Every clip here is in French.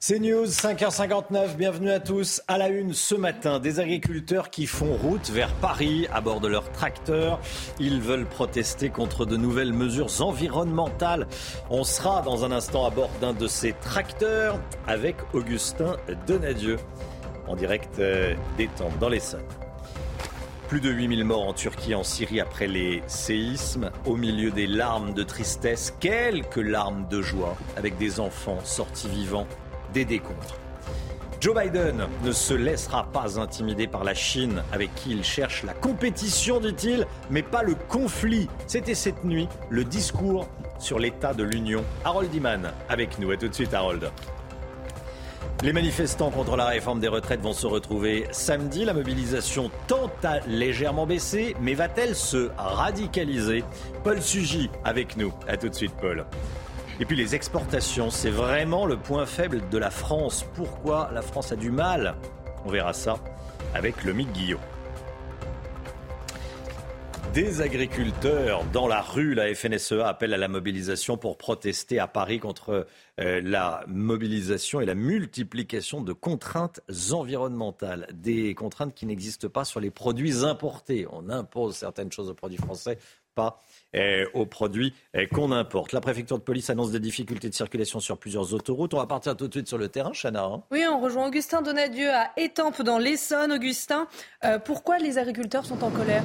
C'est News, 5h59, bienvenue à tous. À la une ce matin, des agriculteurs qui font route vers Paris à bord de leur tracteur. Ils veulent protester contre de nouvelles mesures environnementales. On sera dans un instant à bord d'un de ces tracteurs avec Augustin Donadieu en direct euh, des temps dans l'Essonne. Plus de 8000 morts en Turquie en Syrie après les séismes. Au milieu des larmes de tristesse, quelques larmes de joie avec des enfants sortis vivants des décombres. Joe Biden ne se laissera pas intimider par la Chine avec qui il cherche la compétition, dit-il, mais pas le conflit. C'était cette nuit le discours sur l'état de l'Union. Harold Iman avec nous. À tout de suite, Harold. Les manifestants contre la réforme des retraites vont se retrouver samedi. La mobilisation tend à légèrement baisser, mais va-t-elle se radicaliser? Paul Sugy avec nous. À tout de suite, Paul. Et puis les exportations, c'est vraiment le point faible de la France. Pourquoi la France a du mal On verra ça avec le Guillot. Des agriculteurs dans la rue, la FNSEA appelle à la mobilisation pour protester à Paris contre euh, la mobilisation et la multiplication de contraintes environnementales. Des contraintes qui n'existent pas sur les produits importés. On impose certaines choses aux produits français, pas aux produits euh, qu'on importe. La préfecture de police annonce des difficultés de circulation sur plusieurs autoroutes. On va partir tout de suite sur le terrain, Chana. hein. Oui, on rejoint Augustin Donadieu à Étampes dans l'Essonne. Augustin, euh, pourquoi les agriculteurs sont en colère?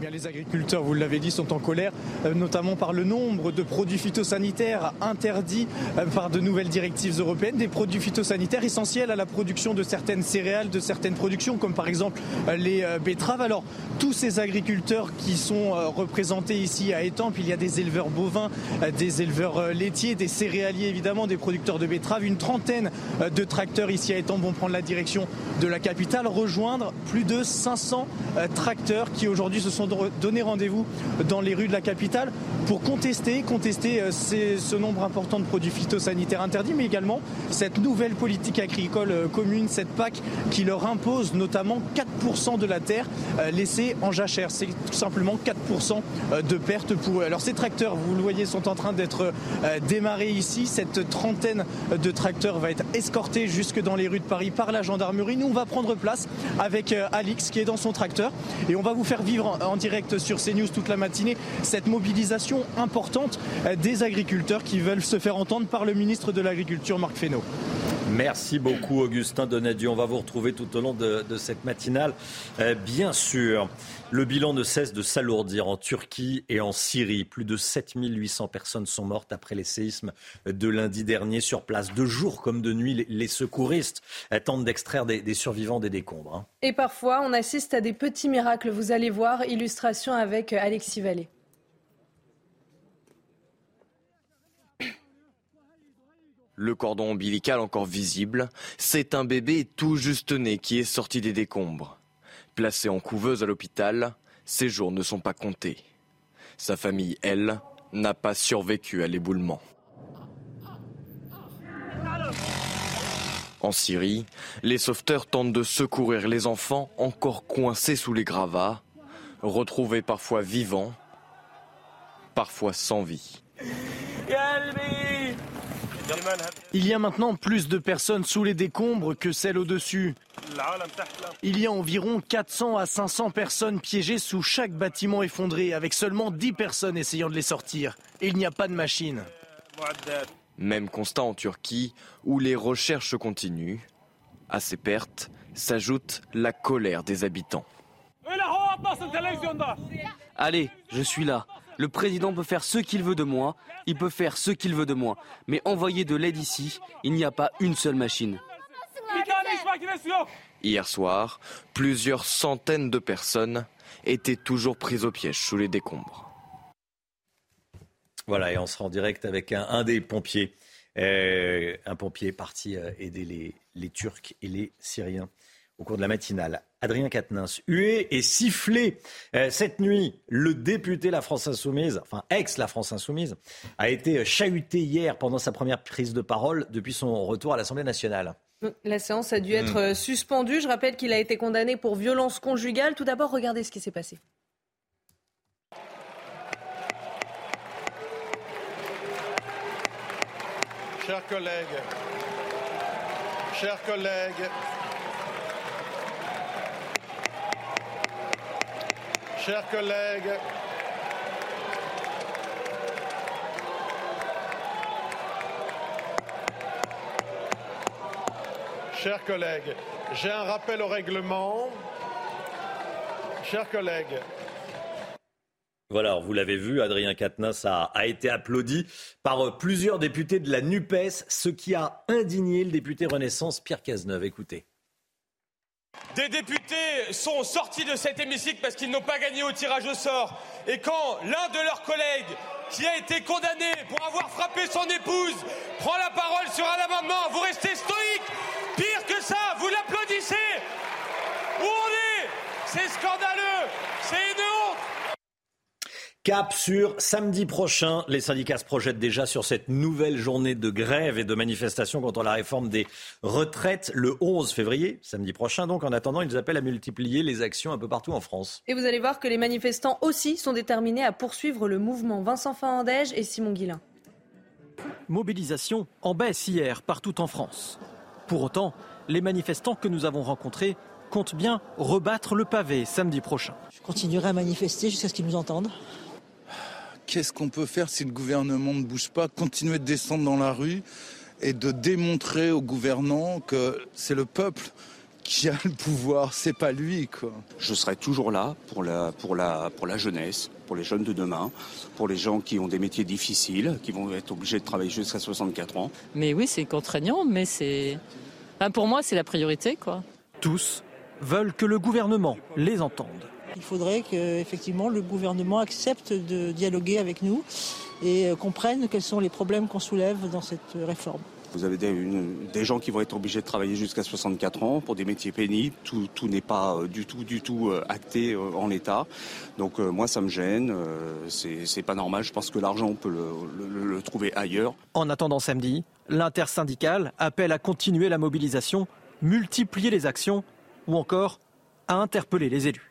Bien, les agriculteurs, vous l'avez dit, sont en colère, euh, notamment par le nombre de produits phytosanitaires interdits euh, par de nouvelles directives européennes, des produits phytosanitaires essentiels à la production de certaines céréales, de certaines productions, comme par exemple euh, les betteraves. Alors, tous ces agriculteurs qui sont représentés ici à Étampes, il y a des éleveurs bovins, des éleveurs laitiers, des céréaliers évidemment, des producteurs de betteraves, une trentaine de tracteurs ici à Étampes vont prendre la direction de la capitale, rejoindre plus de 500 euh, tracteurs qui aujourd'hui se sont donné rendez-vous dans les rues de la capitale pour contester, contester euh, ce nombre important de produits phytosanitaires interdits, mais également cette nouvelle politique agricole euh, commune, cette PAC qui leur impose notamment 4% de la terre euh, laissée en jachère. C'est tout simplement 4% euh, de perte pour eux. Alors ces tracteurs, vous le voyez, sont en train d'être démarrés ici. Cette trentaine de tracteurs va être escortée jusque dans les rues de Paris par la gendarmerie. Nous, on va prendre place avec Alix qui est dans son tracteur et on va vous faire vivre en direct sur CNews toute la matinée cette mobilisation importante euh, des agriculteurs qui veulent se faire entendre par le ministre de l'Agriculture, Marc Fesneau. Merci beaucoup, Augustin Donadieu. On va vous retrouver tout au long de, cette matinale. Euh, bien sûr, le bilan ne cesse de s'alourdir en Turquie et en Syrie. Plus de 7800 personnes sont mortes après les séismes de lundi dernier sur place. De jour comme de nuit, les, secouristes euh, tentent d'extraire des, des survivants des décombres. hein. Et parfois, on assiste à des petits miracles. Vous allez voir, illustration avec euh, Alexis Vallée. Le cordon ombilical encore visible, c'est un bébé tout juste né qui est sorti des décombres. Placé en couveuse à l'hôpital, ses jours ne sont pas comptés. Sa famille, elle, n'a pas survécu à l'éboulement. En Syrie, les sauveteurs tentent de secourir les enfants encore coincés sous les gravats, retrouvés parfois vivants, parfois sans vie. Il y a maintenant plus de personnes sous les décombres que celles au-dessus. Il y a environ 400 à 500 personnes piégées sous chaque bâtiment effondré, avec seulement 10 personnes essayant de les sortir. Et il n'y a pas de machine. Même constat en Turquie, où les recherches continuent. À ces pertes s'ajoute la colère des habitants. Allez, je suis là. Le président peut faire ce qu'il veut de moi, il peut faire ce qu'il veut de moi. Mais envoyer de l'aide ici, il n'y a pas une seule machine. Hier soir, plusieurs centaines de personnes étaient toujours prises au piège sous les décombres. Voilà, et on sera en direct avec un, des pompiers. Euh, un pompier parti aider les, les Turcs et les Syriens au cours de la matinale. Adrien Quatennens, hué et sifflé euh, cette nuit. Le député La France Insoumise, enfin ex La France Insoumise, a été chahuté hier pendant sa première prise de parole depuis son retour à l'Assemblée nationale. La séance a dû être hmm. suspendue. Je rappelle qu'il a été condamné pour violence conjugale. Tout d'abord, regardez ce qui s'est passé. Chers collègues, chers collègues, Chers collègues, chers collègues, j'ai un rappel au règlement. Chers collègues. Voilà, vous l'avez vu, Adrien Quatennens a, a, été applaudi par plusieurs députés de la NUPES, ce qui a indigné le député Renaissance Pierre Cazeneuve. Écoutez. Des députés sont sortis de cet hémicycle parce qu'ils n'ont pas gagné au tirage au sort. Et quand l'un de leurs collègues, qui a été condamné pour avoir frappé son épouse, prend la parole sur un amendement, vous restez stoïque. Pire que ça, vous l'applaudissez. Où on est? C'est scandaleux. C'est une honte. Cap sur samedi prochain. Les syndicats se projettent déjà sur cette nouvelle journée de grève et de manifestation contre la réforme des retraites le 11 février, samedi prochain. Donc, en attendant, ils appellent à multiplier les actions un peu partout en France. Et vous allez voir que les manifestants aussi sont déterminés à poursuivre le mouvement. Vincent Fandège et Simon Guillain. Mobilisation en baisse hier partout en France. Pour autant, les manifestants que nous avons rencontrés comptent bien rebattre le pavé samedi prochain. Je continuerai à manifester jusqu'à ce qu'ils nous entendent qu'est-ce qu'on peut faire si le gouvernement ne bouge pas Continuer de descendre dans la rue et de démontrer aux gouvernants que c'est le peuple qui a le pouvoir, c'est pas lui quoi. Je serai toujours là pour la pour la pour la jeunesse, pour les jeunes de demain, pour les gens qui ont des métiers difficiles, qui vont être obligés de travailler jusqu'à 64 ans. Mais oui, c'est contraignant, mais c'est pour moi, c'est la priorité quoi. Tous veulent que le gouvernement les entende. Il faudrait qu'effectivement le gouvernement accepte de dialoguer avec nous et euh, comprenne quels sont les problèmes qu'on soulève dans cette réforme. Vous avez des, gens qui vont être obligés de travailler jusqu'à 64 ans pour des métiers pénibles. Tout, n'est pas euh, du tout, du tout euh, acté en l'état. Donc moi, ça me gêne. C'est pas normal. Je pense que l'argent, on peut le, le trouver ailleurs. En attendant samedi, l'intersyndicale appelle à continuer la mobilisation, multiplier les actions ou encore à interpeller les élus.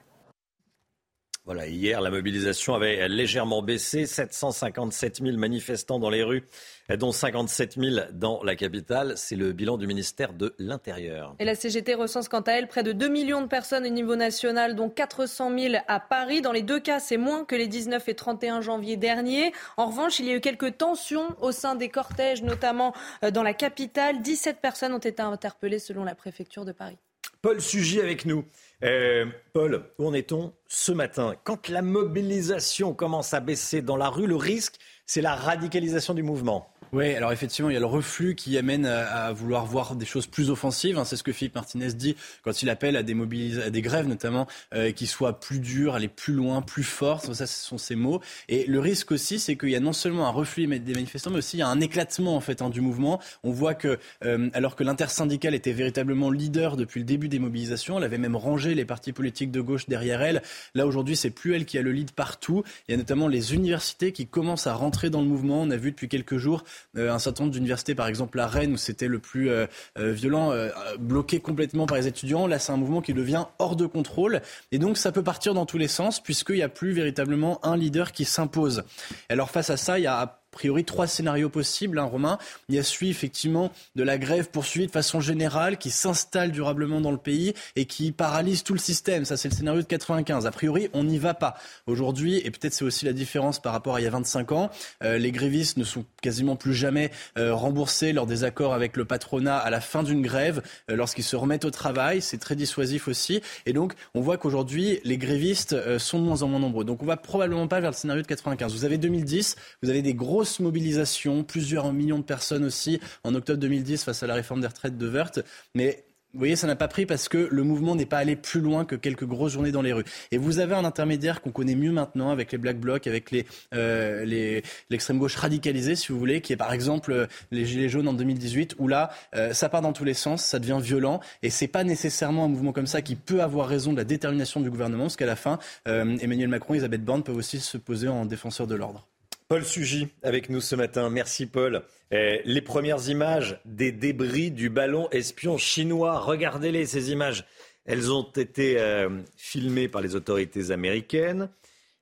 Voilà, hier, la mobilisation avait légèrement baissé. 757 000 manifestants dans les rues, dont 57 000 dans la capitale. C'est le bilan du ministère de l'Intérieur. Et la CGT recense quant à elle près de 2 millions de personnes au niveau national, dont 400 000 à Paris. Dans les deux cas, c'est moins que les 19 et 31 janvier dernier. En revanche, il y a eu quelques tensions au sein des cortèges, notamment euh, dans la capitale. 17 personnes ont été interpellées selon la préfecture de Paris. Paul Sugy avec nous. Euh, Paul, où en est-on ce matin Quand la mobilisation commence à baisser dans la rue, le risque, c'est la radicalisation du mouvement. Oui, alors effectivement, il y a le reflux qui amène à, vouloir voir des choses plus offensives. Hein. C'est ce que Philippe Martinez dit quand il appelle à des, à des grèves notamment euh, qui soient plus dures, aller plus loin, plus fortes. Ça, ce sont ses mots. Et le risque aussi, c'est qu'il y a non seulement un reflux des manifestants, mais aussi il y a un éclatement en fait hein, du mouvement. On voit que euh, alors que l'intersyndicale était véritablement leader depuis le début des mobilisations, elle avait même rangé les partis politiques de gauche derrière elle. Là aujourd'hui, c'est plus elle qui a le lead partout. Il y a notamment les universités qui commencent à rentrer dans le mouvement. On a vu depuis quelques jours un certain nombre d'universités, par exemple à Rennes, où c'était le plus euh, euh, violent, bloqué complètement par les étudiants. Là, c'est un mouvement qui devient hors de contrôle. Et donc, ça peut partir dans tous les sens, puisqu'il n'y a plus véritablement un leader qui s'impose. Alors, face à ça, il y a priori trois scénarios possibles, hein, Romain. Il y a celui effectivement de la grève poursuivie de façon générale qui s'installe durablement dans le pays et qui paralyse tout le système. Ça, c'est le scénario de 95. A priori, on n'y va pas. Aujourd'hui, et peut-être c'est aussi la différence par rapport à il y a 25 ans, euh, les grévistes ne sont quasiment plus jamais euh, remboursés lors des accords avec le patronat à la fin d'une grève, euh, lorsqu'ils se remettent au travail. C'est très dissuasif aussi. Et donc, on voit qu'aujourd'hui, les grévistes sont de moins en moins nombreux. Donc, on va probablement pas vers le scénario de 95. Vous avez 2010, vous avez des grosses mobilisation, plusieurs millions de personnes aussi en octobre 2010 face à la réforme des retraites de Wörth. Mais Vous voyez, ça n'a pas pris parce que le mouvement n'est pas allé plus loin que quelques grosses journées dans les rues. Et vous avez un intermédiaire qu'on connaît mieux maintenant avec les Black Blocs, avec les, euh, l'extrême gauche radicalisée, si vous voulez, qui est par exemple les Gilets jaunes en 2018, où là, euh, ça part dans tous les sens, ça devient violent, et c'est pas nécessairement un mouvement comme ça qui peut avoir raison de la détermination du gouvernement, parce qu'à la fin, euh, Emmanuel Macron et Elisabeth Borne peuvent aussi se poser en défenseur de l'ordre. Paul Sugy avec nous ce matin. Merci Paul. Eh, les premières images des débris du ballon espion chinois. Regardez-les, ces images. Elles ont été euh, filmées par les autorités américaines.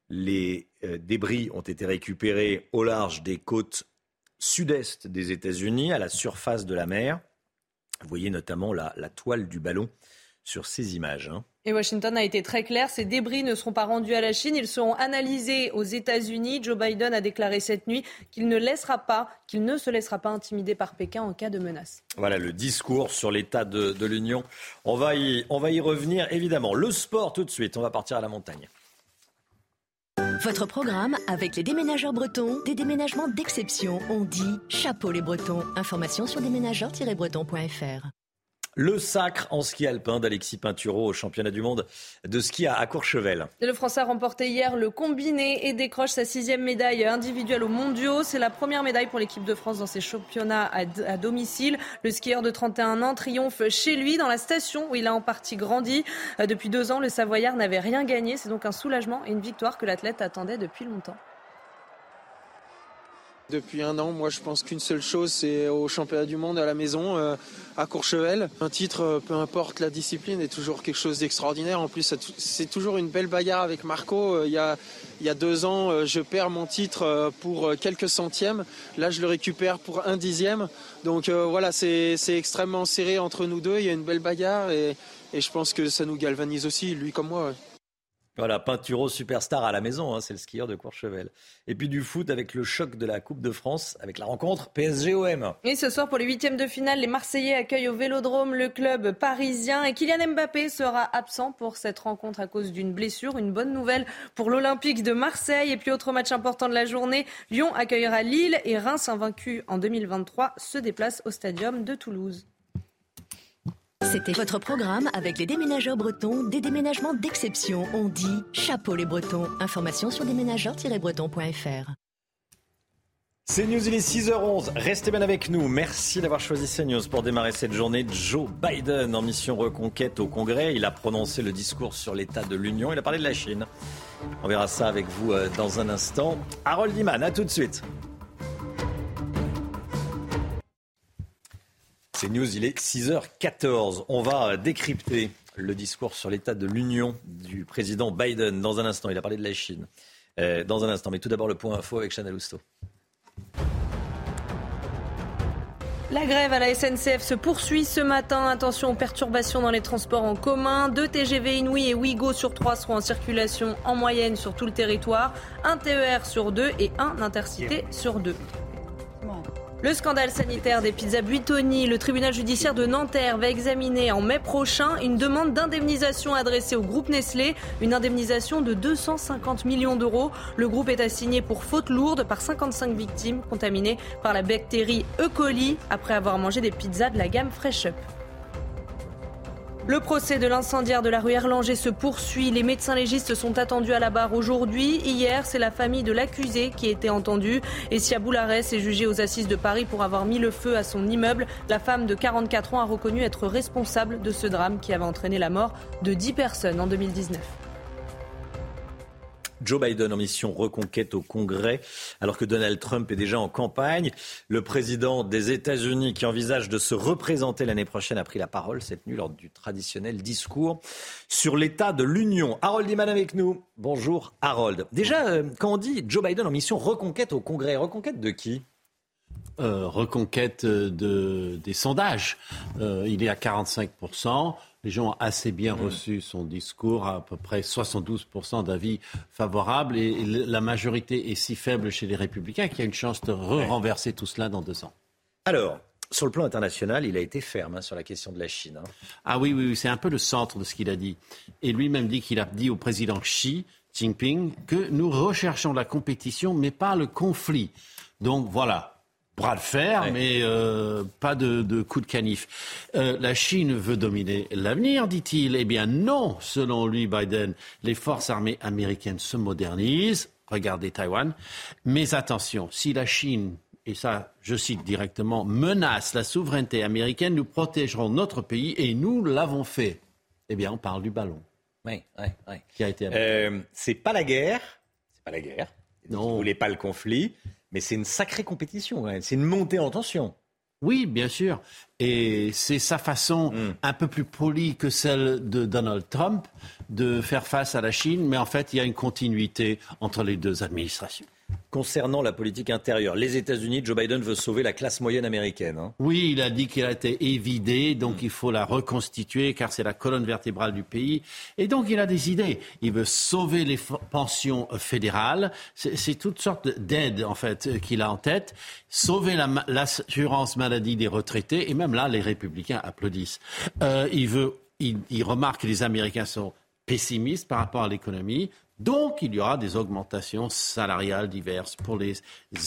Les euh, débris ont été récupérés au large des côtes sud-est des États-Unis, à la surface de la mer. Vous voyez notamment la, la toile du ballon sur ces images. hein. Et Washington a été très clair, ces débris ne seront pas rendus à la Chine, ils seront analysés aux États-Unis. Joe Biden a déclaré cette nuit qu'il ne laissera pas, qu'il ne se laissera pas intimider par Pékin en cas de menace. Voilà le discours sur l'état de, de l'Union. On, va y- on va y revenir évidemment. Le sport tout de suite. On va partir à la montagne. Votre programme avec les déménageurs bretons, des déménagements d'exception. On dit chapeau les bretons. Information sur déménageurs-bretons.fr. Le sacre en ski alpin d'Alexis Pinturo au championnat du monde de ski à, Courchevel. Le Français a remporté hier le combiné et décroche sa sixième médaille individuelle aux mondiaux. C'est la première médaille pour l'équipe de France dans ces championnats à, à domicile. Le skieur de 31 ans triomphe chez lui dans la station où il a en partie grandi. Euh, Depuis deux ans, le Savoyard n'avait rien gagné. C'est donc un soulagement et une victoire que l'athlète attendait depuis longtemps. Depuis un an, moi je pense qu'une seule chose, c'est au championnat du monde à la maison, euh, à Courchevel. Un titre, euh, peu importe la discipline, est toujours quelque chose d'extraordinaire. En plus, c'est toujours une belle bagarre avec Marco. Euh, Il y a, deux ans, je perds mon titre pour quelques centièmes. Là, je le récupère pour un dixième. Donc voilà, c'est extrêmement serré entre nous deux. Il y a une belle bagarre et, et je pense que ça nous galvanise aussi, lui comme moi. Voilà, Pinturo superstar à la maison, hein, c'est le skieur de Courchevel. Et puis du foot avec le choc de la Coupe de France, avec la rencontre PSG-OM. Et ce soir, pour les huitièmes de finale, les Marseillais accueillent au Vélodrome le club parisien et Kylian Mbappé sera absent pour cette rencontre à cause d'une blessure. Une bonne nouvelle pour l'Olympique de Marseille. Et puis, autre match important de la journée, Lyon accueillera Lille et Reims, invaincu en 2023, se déplace au stadium de Toulouse. C'était votre programme avec les déménageurs bretons, des déménagements d'exception. On dit chapeau les bretons. Information sur déménageurs-bretons.fr. CNews, il est 6h11. Restez bien avec nous. Merci d'avoir choisi CNews pour démarrer cette journée. Joe Biden en mission reconquête au Congrès. Il a prononcé le discours sur l'état de l'Union. Il a parlé de la Chine. On verra ça avec vous euh, dans un instant. Harold Iman, à tout de suite. CNews, il est 6h14. On va euh, décrypter le discours sur l'état de l'Union du président Biden dans un instant. Il a parlé de la Chine. Euh, dans un instant. Mais tout d'abord, le point info avec Chanel Housteau. La grève à la SNCF se poursuit ce matin. Attention aux perturbations dans les transports en commun. Deux TGV Inouï et Ouigo sur trois seront en circulation en moyenne sur tout le territoire. Un TER sur deux et un intercité sur deux. Le scandale sanitaire des pizzas Buitoni, le tribunal judiciaire de Nanterre va examiner en mai prochain une demande d'indemnisation adressée au groupe Nestlé, une indemnisation de 250 millions d'euros. Le groupe est assigné pour faute lourde par 55 victimes contaminées par la bactérie E. coli après avoir mangé des pizzas de la gamme Fresh Up. Le procès de l'incendiaire de la rue Erlanger se poursuit. Les médecins légistes sont attendus à la barre aujourd'hui. Hier, c'est la famille de l'accusé qui été entendue. Et Sia Boularès est jugée aux assises de Paris pour avoir mis le feu à son immeuble. La femme de 44 ans a reconnu être responsable de ce drame qui avait entraîné la mort de 10 personnes en 2019. Joe Biden en mission reconquête au Congrès, alors que Donald Trump est déjà en campagne. Le président des États-Unis, qui envisage de se représenter l'année prochaine, a pris la parole cette nuit lors du traditionnel discours sur l'état de l'Union. Harold Iman avec nous. Bonjour Harold. Déjà, euh, quand on dit Joe Biden en mission reconquête au Congrès, reconquête de qui? Euh, reconquête de, des sondages. Euh, il est à 45%. Les gens ont assez bien reçu son discours, à peu près 72% d'avis favorables. Et la majorité est si faible chez les républicains qu'il y a une chance de re-renverser tout cela dans deux ans. Alors, sur le plan international, il a été ferme hein, sur la question de la Chine. hein. Ah oui, oui, oui, c'est un peu le centre de ce qu'il a dit. Et lui-même dit qu'il a dit au président Xi Jinping que nous recherchons la compétition, mais pas le conflit. Donc voilà. Bras de fer, mais euh, pas de, de coup de canif. Euh, la Chine veut dominer l'avenir, dit-il. Eh bien non, selon lui, Biden, les forces armées américaines se modernisent. Regardez Taïwan. Mais attention, si la Chine et ça, je cite directement, menace la souveraineté américaine, nous protégerons notre pays et nous l'avons fait. Eh bien, on parle du ballon. Oui, oui, oui. Qui a été euh, c'est pas la guerre, c'est pas la guerre. Non. Vous voulez pas le conflit, mais c'est une sacrée compétition. C'est une montée en tension. Oui, bien sûr. Et c'est sa façon hmm. un peu plus polie que celle de Donald Trump de faire face à la Chine, mais en fait, il y a une continuité entre les deux administrations. Concernant la politique intérieure, les États-Unis, Joe Biden veut sauver la classe moyenne américaine. Hein. Oui, il a dit qu'elle a été évidée, donc il faut la reconstituer car c'est la colonne vertébrale du pays. Et donc il a des idées. Il veut sauver les pensions fédérales. C'est toutes sortes d'aides en fait qu'il a en tête. Sauver l'assurance maladie des retraités. Et même là, les républicains applaudissent. Euh, il veut, il remarque que les Américains sont pessimistes par rapport à l'économie. Donc, il y aura des augmentations salariales diverses pour les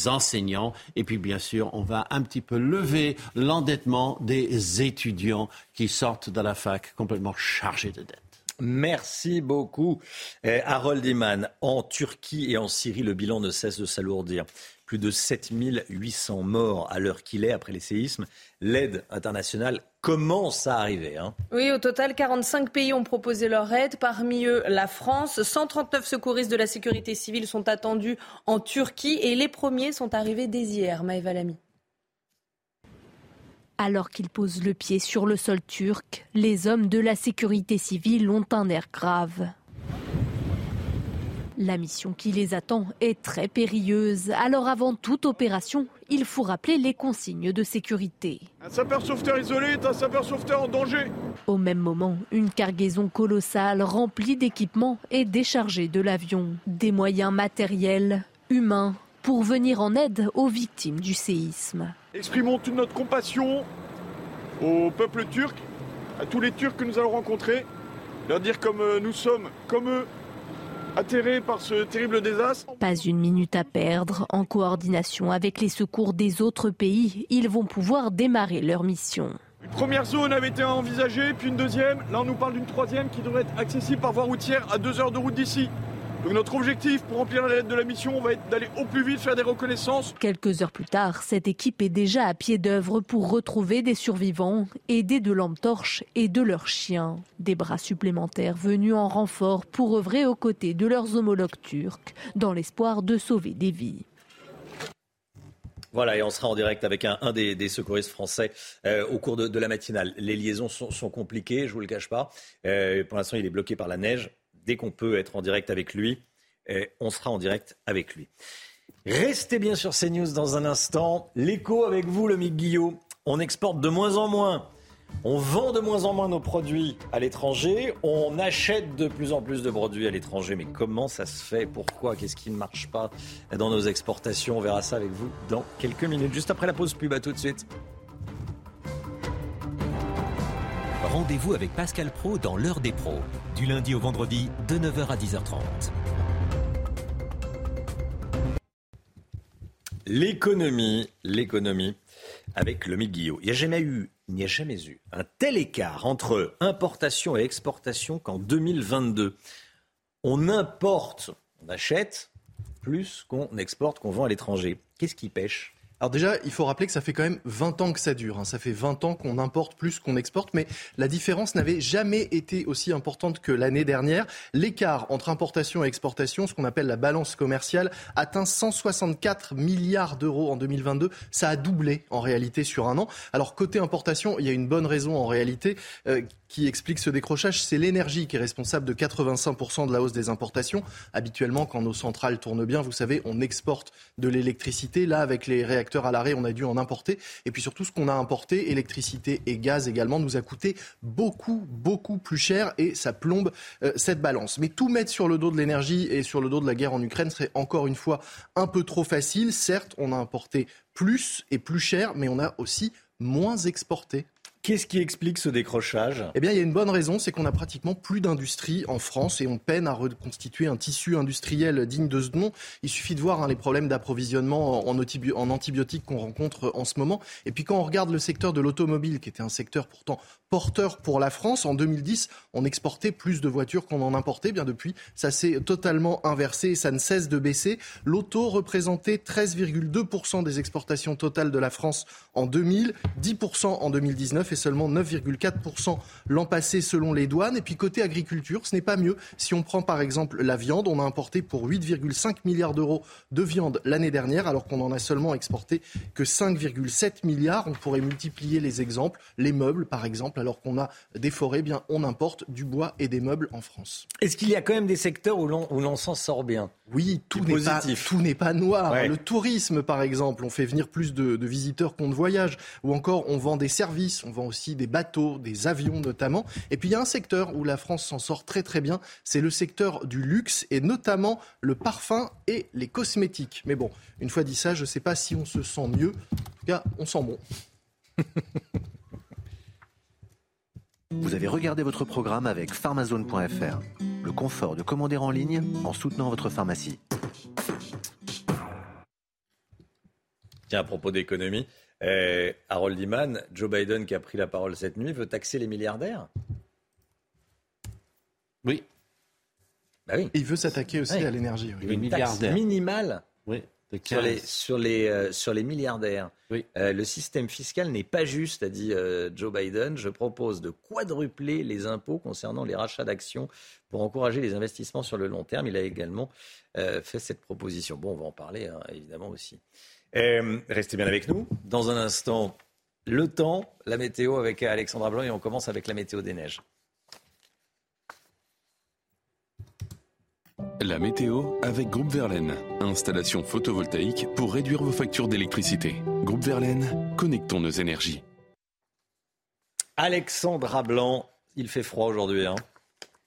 enseignants. Et puis, bien sûr, on va un petit peu lever l'endettement des étudiants qui sortent de la fac complètement chargés de dettes. Merci beaucoup, eh, Harold Iman. En Turquie et en Syrie, le bilan ne cesse de s'alourdir plus de 7800 morts à l'heure qu'il est après les séismes. L'aide internationale commence à arriver. Hein. Oui, au total, 45 pays ont proposé leur aide, parmi eux la France. 139 secouristes de la sécurité civile sont attendus en Turquie et les premiers sont arrivés dès hier. Maëva Lamy. Alors qu'ils posent le pied sur le sol turc, les hommes de la sécurité civile ont un air grave. La mission qui les attend est très périlleuse. Alors avant toute opération, il faut rappeler les consignes de sécurité. Un sapeur-sauveteur isolé est un sapeur-sauveteur en danger. Au même moment, une cargaison colossale remplie d'équipements est déchargée de l'avion. Des moyens matériels, humains, pour venir en aide aux victimes du séisme. Exprimons toute notre compassion au peuple turc, à tous les Turcs que nous allons rencontrer, leur dire comme euh, nous sommes, comme eux, atterrés par ce terrible désastre. Pas une minute à perdre. En coordination avec les secours des autres pays, ils vont pouvoir démarrer leur mission. Une première zone avait été envisagée, puis une deuxième. Là, on nous parle d'une troisième qui devrait être accessible par voie routière à deux heures de route d'ici. Donc notre objectif pour remplir la lettre de la mission va être d'aller au plus vite faire des reconnaissances. Quelques heures plus tard, cette équipe est déjà à pied d'œuvre pour retrouver des survivants, aider de lampes torches et de leurs chiens. Des bras supplémentaires venus en renfort pour œuvrer aux côtés de leurs homologues turcs, dans l'espoir de sauver des vies. Voilà, et on sera en direct avec un, des, secouristes français euh, au cours de, la matinale. Les liaisons sont, compliquées, je vous le cache pas. Euh, pour l'instant, il est bloqué par la neige dès qu'on peut être en direct avec lui, on sera en direct avec lui. Restez bien sur CNews dans un instant. L'écho avec vous, le Mick Guillot. On exporte de moins en moins. On vend de moins en moins nos produits à l'étranger. On achète de plus en plus de produits à l'étranger. Mais comment ça se fait? Pourquoi? Qu'est-ce qui ne marche pas? Dans nos exportations On verra ça avec vous dans quelques minutes. Juste après la pause pub. À tout de suite. Rendez-vous avec Pascal Pro dans l'heure des pros, du lundi au vendredi de 9h à 10h30. L'économie, l'économie avec le Guillot. Il n'y a jamais eu, il n'y a jamais eu un tel écart entre importation et exportation qu'en 2022. On importe, on achète plus qu'on exporte, qu'on vend à l'étranger. Qu'est-ce qui pêche? Alors déjà, il faut rappeler que ça fait quand même 20 ans que ça dure. Hein. Ça fait 20 ans qu'on importe plus qu'on exporte, mais la différence n'avait jamais été aussi importante que l'année dernière. L'écart entre importation et exportation, ce qu'on appelle la balance commerciale, atteint 164 milliards d'euros en 2022. Ça a doublé en réalité sur un an. Alors côté importation, il y a une bonne raison en réalité. Euh, qui explique ce décrochage, c'est l'énergie qui est responsable de 85% de la hausse des importations. Habituellement, quand nos centrales tournent bien, vous savez, on exporte de l'électricité. Là, avec les réacteurs à l'arrêt, on a dû en importer. Et puis surtout, ce qu'on a importé, électricité et gaz également, nous a coûté beaucoup, beaucoup plus cher et ça plombe euh, cette balance. Mais tout mettre sur le dos de l'énergie et sur le dos de la guerre en Ukraine serait encore une fois un peu trop facile. Certes, on a importé plus et plus cher, mais on a aussi moins exporté Qu'est-ce qui explique ce décrochage? Eh bien, il y a une bonne raison, c'est qu'on a pratiquement plus d'industrie en France et on peine à reconstituer un tissu industriel digne de ce nom. Il suffit de voir hein, les problèmes d'approvisionnement en, en antibiotiques qu'on rencontre en ce moment. Et puis quand on regarde le secteur de l'automobile, qui était un secteur pourtant porteur pour la France, en 2010, on exportait plus de voitures qu'on en importait. Bien depuis, ça s'est totalement inversé et ça ne cesse de baisser. L'auto représentait 13,2% des exportations totales de la France en 2000, 10% en 2019 et seulement 9,4% l'an passé selon les douanes. Et puis côté agriculture, ce n'est pas mieux. Si on prend par exemple la viande, on a importé pour 8,5 milliards d'euros de viande l'année dernière, alors qu'on en a seulement exporté que 5,7 milliards. On pourrait multiplier les exemples. Les meubles, par exemple, alors qu'on a des forêts, eh bien on importe du bois et des meubles en France. Est-ce qu'il y a quand même des secteurs où l'on s'en sort bien? Oui, tout n'est pas, tout n'est pas noir. Le tourisme, par exemple, on fait venir plus de, de visiteurs qu'on ne voyage. Ou encore, on vend des services, on vend aussi des bateaux, des avions notamment. Et puis il y a un secteur où la France s'en sort très très bien, c'est le secteur du luxe et notamment le parfum et les cosmétiques. Mais bon, une fois dit ça, je ne sais pas si on se sent mieux. En tout cas, on sent bon. Vous avez regardé votre programme avec pharmazone.fr, le confort de commander en ligne en soutenant votre pharmacie. Tiens, à propos d'économie, euh, Harold Iman, Joe Biden qui a pris la parole cette nuit, veut taxer les milliardaires? Oui. Bah oui. il veut s'attaquer aussi à l'énergie. Oui. Une taxe minimale oui, sur, les, sur, les, euh, sur les milliardaires. Oui. Euh, le système fiscal n'est pas juste, a dit Joe Biden. Je propose de quadrupler les impôts concernant les rachats d'actions pour encourager les investissements sur le long terme. Il a également fait cette proposition. Bon, on va en parler hein, évidemment aussi. Euh, restez bien avec nous. Dans un instant, le temps, la météo avec Alexandra Blanc et on commence avec la météo des neiges. La météo avec Groupe Verlaine. Installation photovoltaïque pour réduire vos factures d'électricité. Groupe Verlaine, connectons nos énergies. Alexandra Blanc, il fait froid aujourd'hui. Hein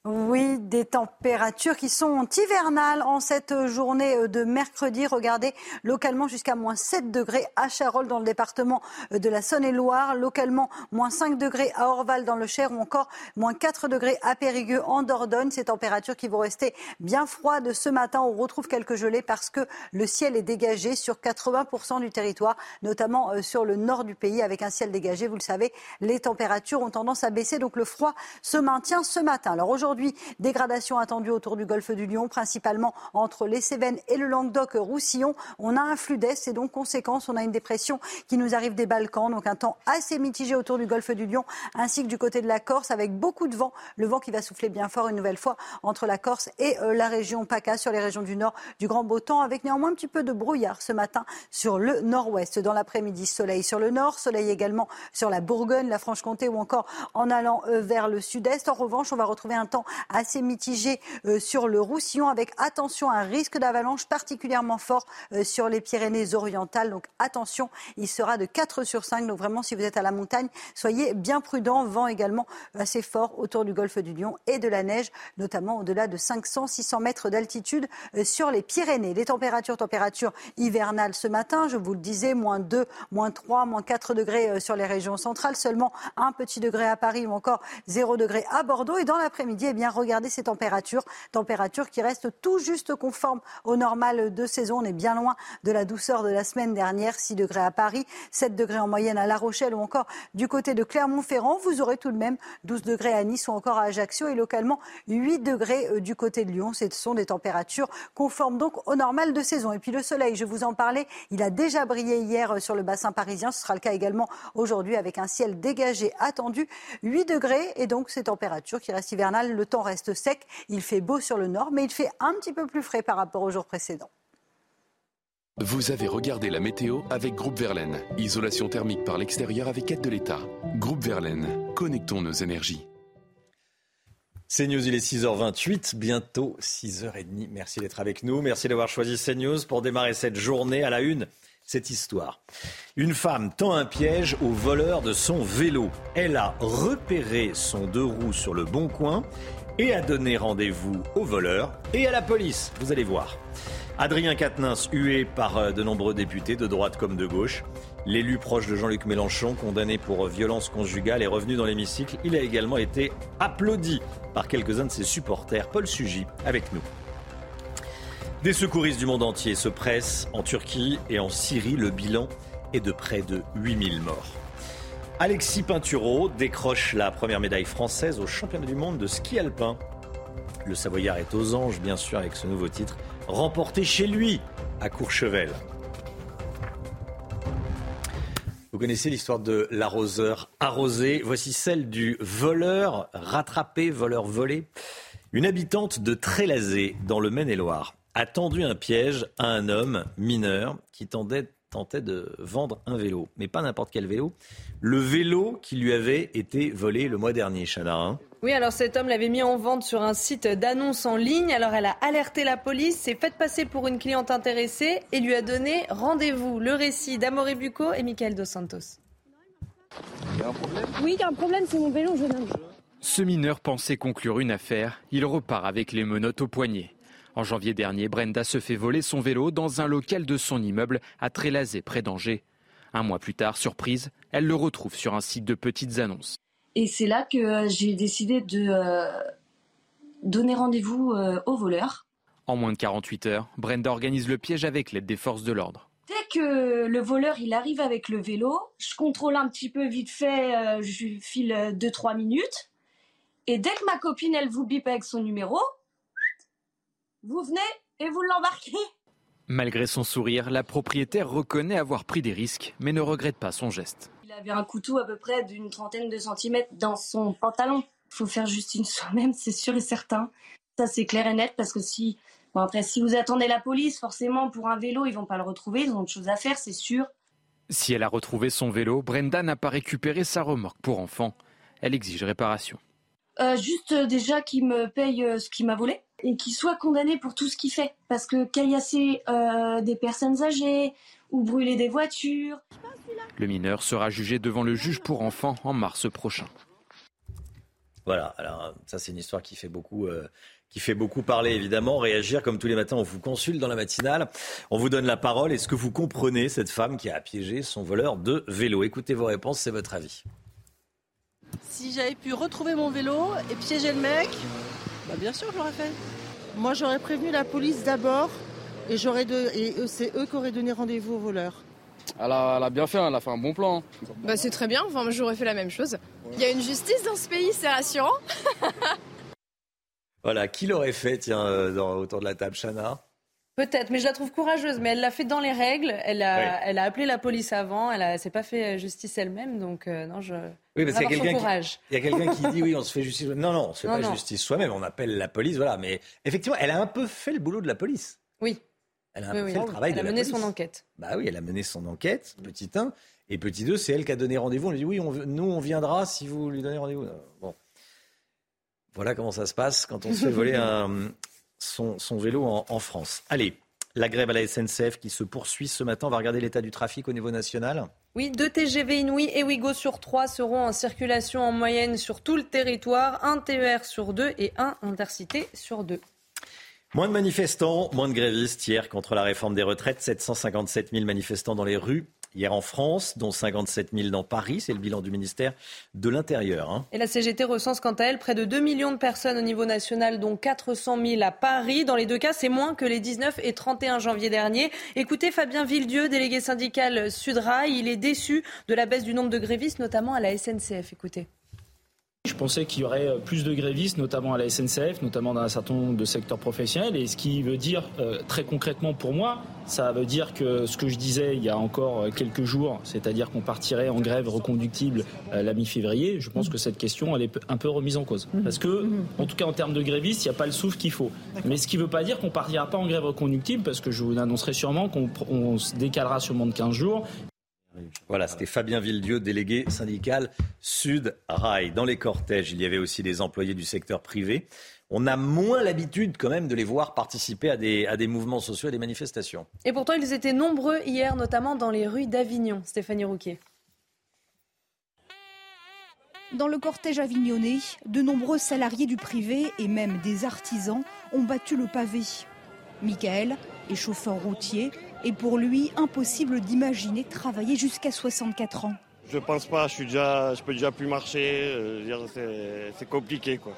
oui, des températures qui sont hivernales en cette journée de mercredi. Regardez, localement jusqu'à moins 7 degrés à Charolles dans le département de la Saône-et-Loire, localement moins 5 degrés à Orval dans le Cher ou encore moins 4 degrés à Périgueux en Dordogne. Ces températures qui vont rester bien froides ce matin. On retrouve quelques gelées parce que le ciel est dégagé sur 80% du territoire, notamment euh, sur le nord du pays avec un ciel dégagé. Vous le savez, les températures ont tendance à baisser, donc le froid se maintient ce matin. Alors aujourd'hui, Aujourd'hui, dégradation attendue autour du golfe du Lion, principalement entre les Cévennes et le Languedoc-Roussillon. On a un flux d'est et donc conséquence, on a une dépression qui nous arrive des Balkans. Donc un temps assez mitigé autour du golfe du Lion ainsi que du côté de la Corse avec beaucoup de vent. Le vent qui va souffler bien fort une nouvelle fois entre la Corse et euh, la région PACA sur les régions du nord du grand beau temps avec néanmoins un petit peu de brouillard ce matin sur le nord-ouest. Dans l'après-midi, soleil sur le nord, soleil également sur la Bourgogne, la Franche-Comté ou encore en allant euh, vers le sud-est. En revanche, on va retrouver un temps assez mitigé euh, sur le Roussillon, avec attention à un risque d'avalanche particulièrement fort euh, sur les Pyrénées-Orientales. Donc attention, il sera de 4 sur 5. Donc vraiment, si vous êtes à la montagne, soyez bien prudents. Vent également assez fort autour du golfe du Lion et de la neige, notamment au-delà de 500-600 mètres d'altitude euh, sur les Pyrénées. Les températures, températures hivernales ce matin, je vous le disais, moins 2, moins 3, moins 4 degrés sur les régions centrales, seulement un petit degré à Paris ou encore 0 degré à Bordeaux. Et dans l'après-midi, eh bien, regardez ces températures, températures qui restent tout juste conformes au normal de saison. On est bien loin de la douceur de la semaine dernière, 6 degrés à Paris, 7 degrés en moyenne à La Rochelle ou encore du côté de Clermont-Ferrand. Vous aurez tout de même 12 degrés à Nice ou encore à Ajaccio et localement 8 degrés euh, du côté de Lyon. Ce sont des températures conformes donc au normal de saison. Et puis le soleil, je vous en parlais, il a déjà brillé hier euh, sur le bassin parisien. Ce sera le cas également aujourd'hui avec un ciel dégagé attendu, 8 degrés et donc ces températures qui restent hivernales le temps reste sec. Il fait beau sur le nord, mais il fait un petit peu plus frais par rapport aux jours précédents. Vous avez regardé la météo avec Groupe Verlaine. Isolation thermique par l'extérieur avec aide de l'État. Groupe Verlaine, connectons nos énergies. CNews, il est 6h28, bientôt 6h30. Merci d'être avec nous. Merci d'avoir choisi CNews pour démarrer cette journée à la une cette histoire. Une femme tend un piège au voleur de son vélo. Elle a repéré son deux roues sur le bon coin et a donné rendez-vous au voleur et à la police. Vous allez voir. Adrien Quatennens, hué par euh, de nombreux députés de droite comme de gauche. L'élu proche de Jean-Luc Mélenchon, condamné pour violence conjugale, est revenu dans l'hémicycle. Il a également été applaudi par quelques-uns de ses supporters. Paul Sugy avec nous. Des secouristes du monde entier se pressent en Turquie et en Syrie. Le bilan est de près de 8000 morts. Alexis Pinturo décroche la première médaille française au championnat du monde de ski alpin. Le Savoyard est aux anges, bien sûr, avec ce nouveau titre, remporté chez lui, à Courchevel. Vous connaissez l'histoire de l'arroseur arrosé. Voici celle du voleur rattrapé, voleur volé. Une habitante de Trélazé, dans le Maine-et-Loire, a tendu un piège à un homme mineur qui tentait, de vendre un vélo. Mais pas n'importe quel vélo. Le vélo qui lui avait été volé le mois dernier, Chana. Hein. Oui, alors cet homme l'avait mis en vente sur un site d'annonce en ligne. Alors elle a alerté la police, s'est faite passer pour une cliente intéressée et lui a donné rendez-vous. Le récit d'Amaury Bucco et Michael Dos Santos. Il y a un problème Oui, il y a un problème, c'est mon vélo, jeune homme. Ce mineur pensait conclure une affaire. Il repart avec les menottes au poignet. En janvier dernier, Brenda se fait voler son vélo dans un local de son immeuble à Trélazé, près d'Angers. Un mois plus tard, surprise, elle le retrouve sur un site de petites annonces. Et c'est là que euh, j'ai décidé de euh, donner rendez-vous euh, au voleur. En moins de 48 heures, Brenda organise le piège avec l'aide des forces de l'ordre. Dès que le voleur il arrive avec le vélo, je contrôle un petit peu vite fait, je file 2-3 minutes. Et dès que ma copine elle vous bip avec son numéro, vous venez et vous l'embarquez. Malgré son sourire, la propriétaire reconnaît avoir pris des risques, mais ne regrette pas son geste. Il avait un couteau à peu près d'une trentaine de centimètres dans son pantalon. Il faut faire justice soi-même, c'est sûr et certain. Ça, c'est clair et net parce que si, bon après, si vous attendez la police, forcément, pour un vélo, ils vont pas le retrouver. Ils ont autre chose à faire, c'est sûr. Si elle a retrouvé son vélo, Brenda n'a pas récupéré sa remorque pour enfant. Elle exige réparation. Euh, juste euh, déjà qu'il me paye euh, ce qu'il m'a volé et qu'il soit condamné pour tout ce qu'il fait. Parce que caillasser des personnes âgées ou brûler des voitures. Le mineur sera jugé devant le juge pour enfants en mars prochain. Voilà, alors ça c'est une histoire qui fait beaucoup, qui fait beaucoup parler évidemment. Réagir comme tous les matins, on vous consulte dans la matinale, on vous donne la parole. Est-ce que vous comprenez cette femme qui a piégé son voleur de vélo? Écoutez vos réponses, c'est votre avis. Si j'avais pu retrouver mon vélo et piéger le mec, bah bien sûr, je l'aurais fait. Moi, j'aurais prévenu la police d'abord et, j'aurais de... et c'est eux qui auraient donné rendez-vous au voleur. Elle a, bien fait, elle a fait un bon plan. Bah, c'est très bien, enfin, j'aurais fait la même chose. Il y a une justice dans ce pays, c'est rassurant. voilà, qui l'aurait fait, tiens, euh, autour de la table, Chana? Peut-être, mais je la trouve courageuse. Mais elle l'a fait dans les règles. Elle a, elle a appelé la police avant. Elle ne s'est pas fait justice elle-même. Donc, euh, non, je. Oui, parce qu'il y a quelqu'un qui, dit oui, on se fait justice. Non, non, on ne se fait pas justice soi-même. On appelle la police, voilà. Mais effectivement, elle a un peu fait le boulot de la police. Oui. Elle a un peu fait le travail elle de a mené son enquête. Bah oui, elle a mené son enquête, petit 1. Et petit 2, c'est elle qui a donné rendez-vous. On lui dit oui, on, nous, on viendra si vous lui donnez rendez-vous. Bon. Voilà comment ça se passe quand on se fait voler un, son, son, vélo en, en France. Allez, la grève à la SNCF qui se poursuit ce matin. On va regarder l'état du trafic au niveau national. Oui, deux TGV Inouï et Ouigo sur trois seront en circulation en moyenne sur tout le territoire, un TER sur deux et un Intercité sur deux. Moins de manifestants, moins de grévistes hier contre la réforme des retraites. 757 000 manifestants dans les rues hier en France, dont 57 000 dans Paris. C'est le bilan du ministère de l'Intérieur. Hein. Et la CGT recense quant à elle près de 2 millions de personnes au niveau national, dont 400 000 à Paris. Dans les deux cas, c'est moins que les 19 et 31 janvier dernier. Écoutez Fabien Villedieu, délégué syndical Sudrail. Il est déçu de la baisse du nombre de grévistes, notamment à la SNCF. Écoutez. Je pensais qu'il y aurait euh, plus de grévistes, notamment à la SNCF, notamment dans un certain nombre de secteurs professionnels. Et ce qui veut dire, euh, très concrètement pour moi, ça veut dire que ce que je disais il y a encore euh, quelques jours, c'est-à-dire qu'on partirait en grève reconductible la mi-février, je pense que cette question, elle est un peu remise en cause. Parce que, en tout cas, en termes de grévistes, il n'y a pas le souffle qu'il faut. Mais ce qui ne veut pas dire qu'on partira pas en grève reconductible, parce que je vous annoncerai sûrement qu'on se décalera sûrement de 15 jours voilà, c'était Fabien Villedieu, délégué syndical Sud Rail. Dans les cortèges, il y avait aussi des employés du secteur privé. On a moins l'habitude quand même de les voir participer à des, à des mouvements sociaux, à des manifestations. Et pourtant, ils étaient nombreux hier, notamment dans les rues d'Avignon. Stéphanie Rouquier. Dans le cortège avignonnais, de nombreux salariés du privé et même des artisans ont battu le pavé. Michael est chauffeur routier et pour lui, impossible d'imaginer travailler jusqu'à 64 ans. Je pense pas, je, suis déjà, je peux déjà plus marcher, euh, c'est compliqué quoi.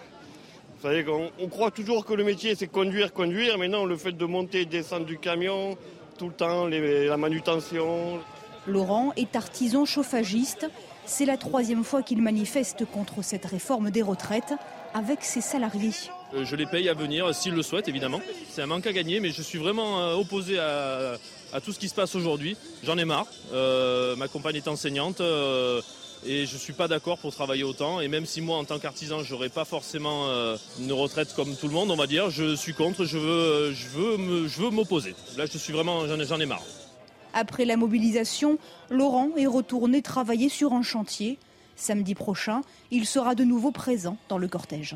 Vous savez, on, croit toujours que le métier c'est conduire, conduire, mais non, le fait de monter et descendre du camion, tout le temps, la manutention. Laurent est artisan chauffagiste. C'est la troisième fois qu'il manifeste contre cette réforme des retraites avec ses salariés. Euh, je les paye à venir s'ils le souhaitent, évidemment. C'est un manque à gagner, mais je suis vraiment euh, opposé à, tout ce qui se passe aujourd'hui. J'en ai marre. Euh, ma compagne est enseignante et je ne suis pas d'accord pour travailler autant. Et même si moi, en tant qu'artisan, je n'aurais pas forcément une retraite comme tout le monde, on va dire, je suis contre, je veux, je veux, m'opposer. Là, je suis vraiment, j'en ai marre. Après la mobilisation, Laurent est retourné travailler sur un chantier. Samedi prochain, il sera de nouveau présent dans le cortège.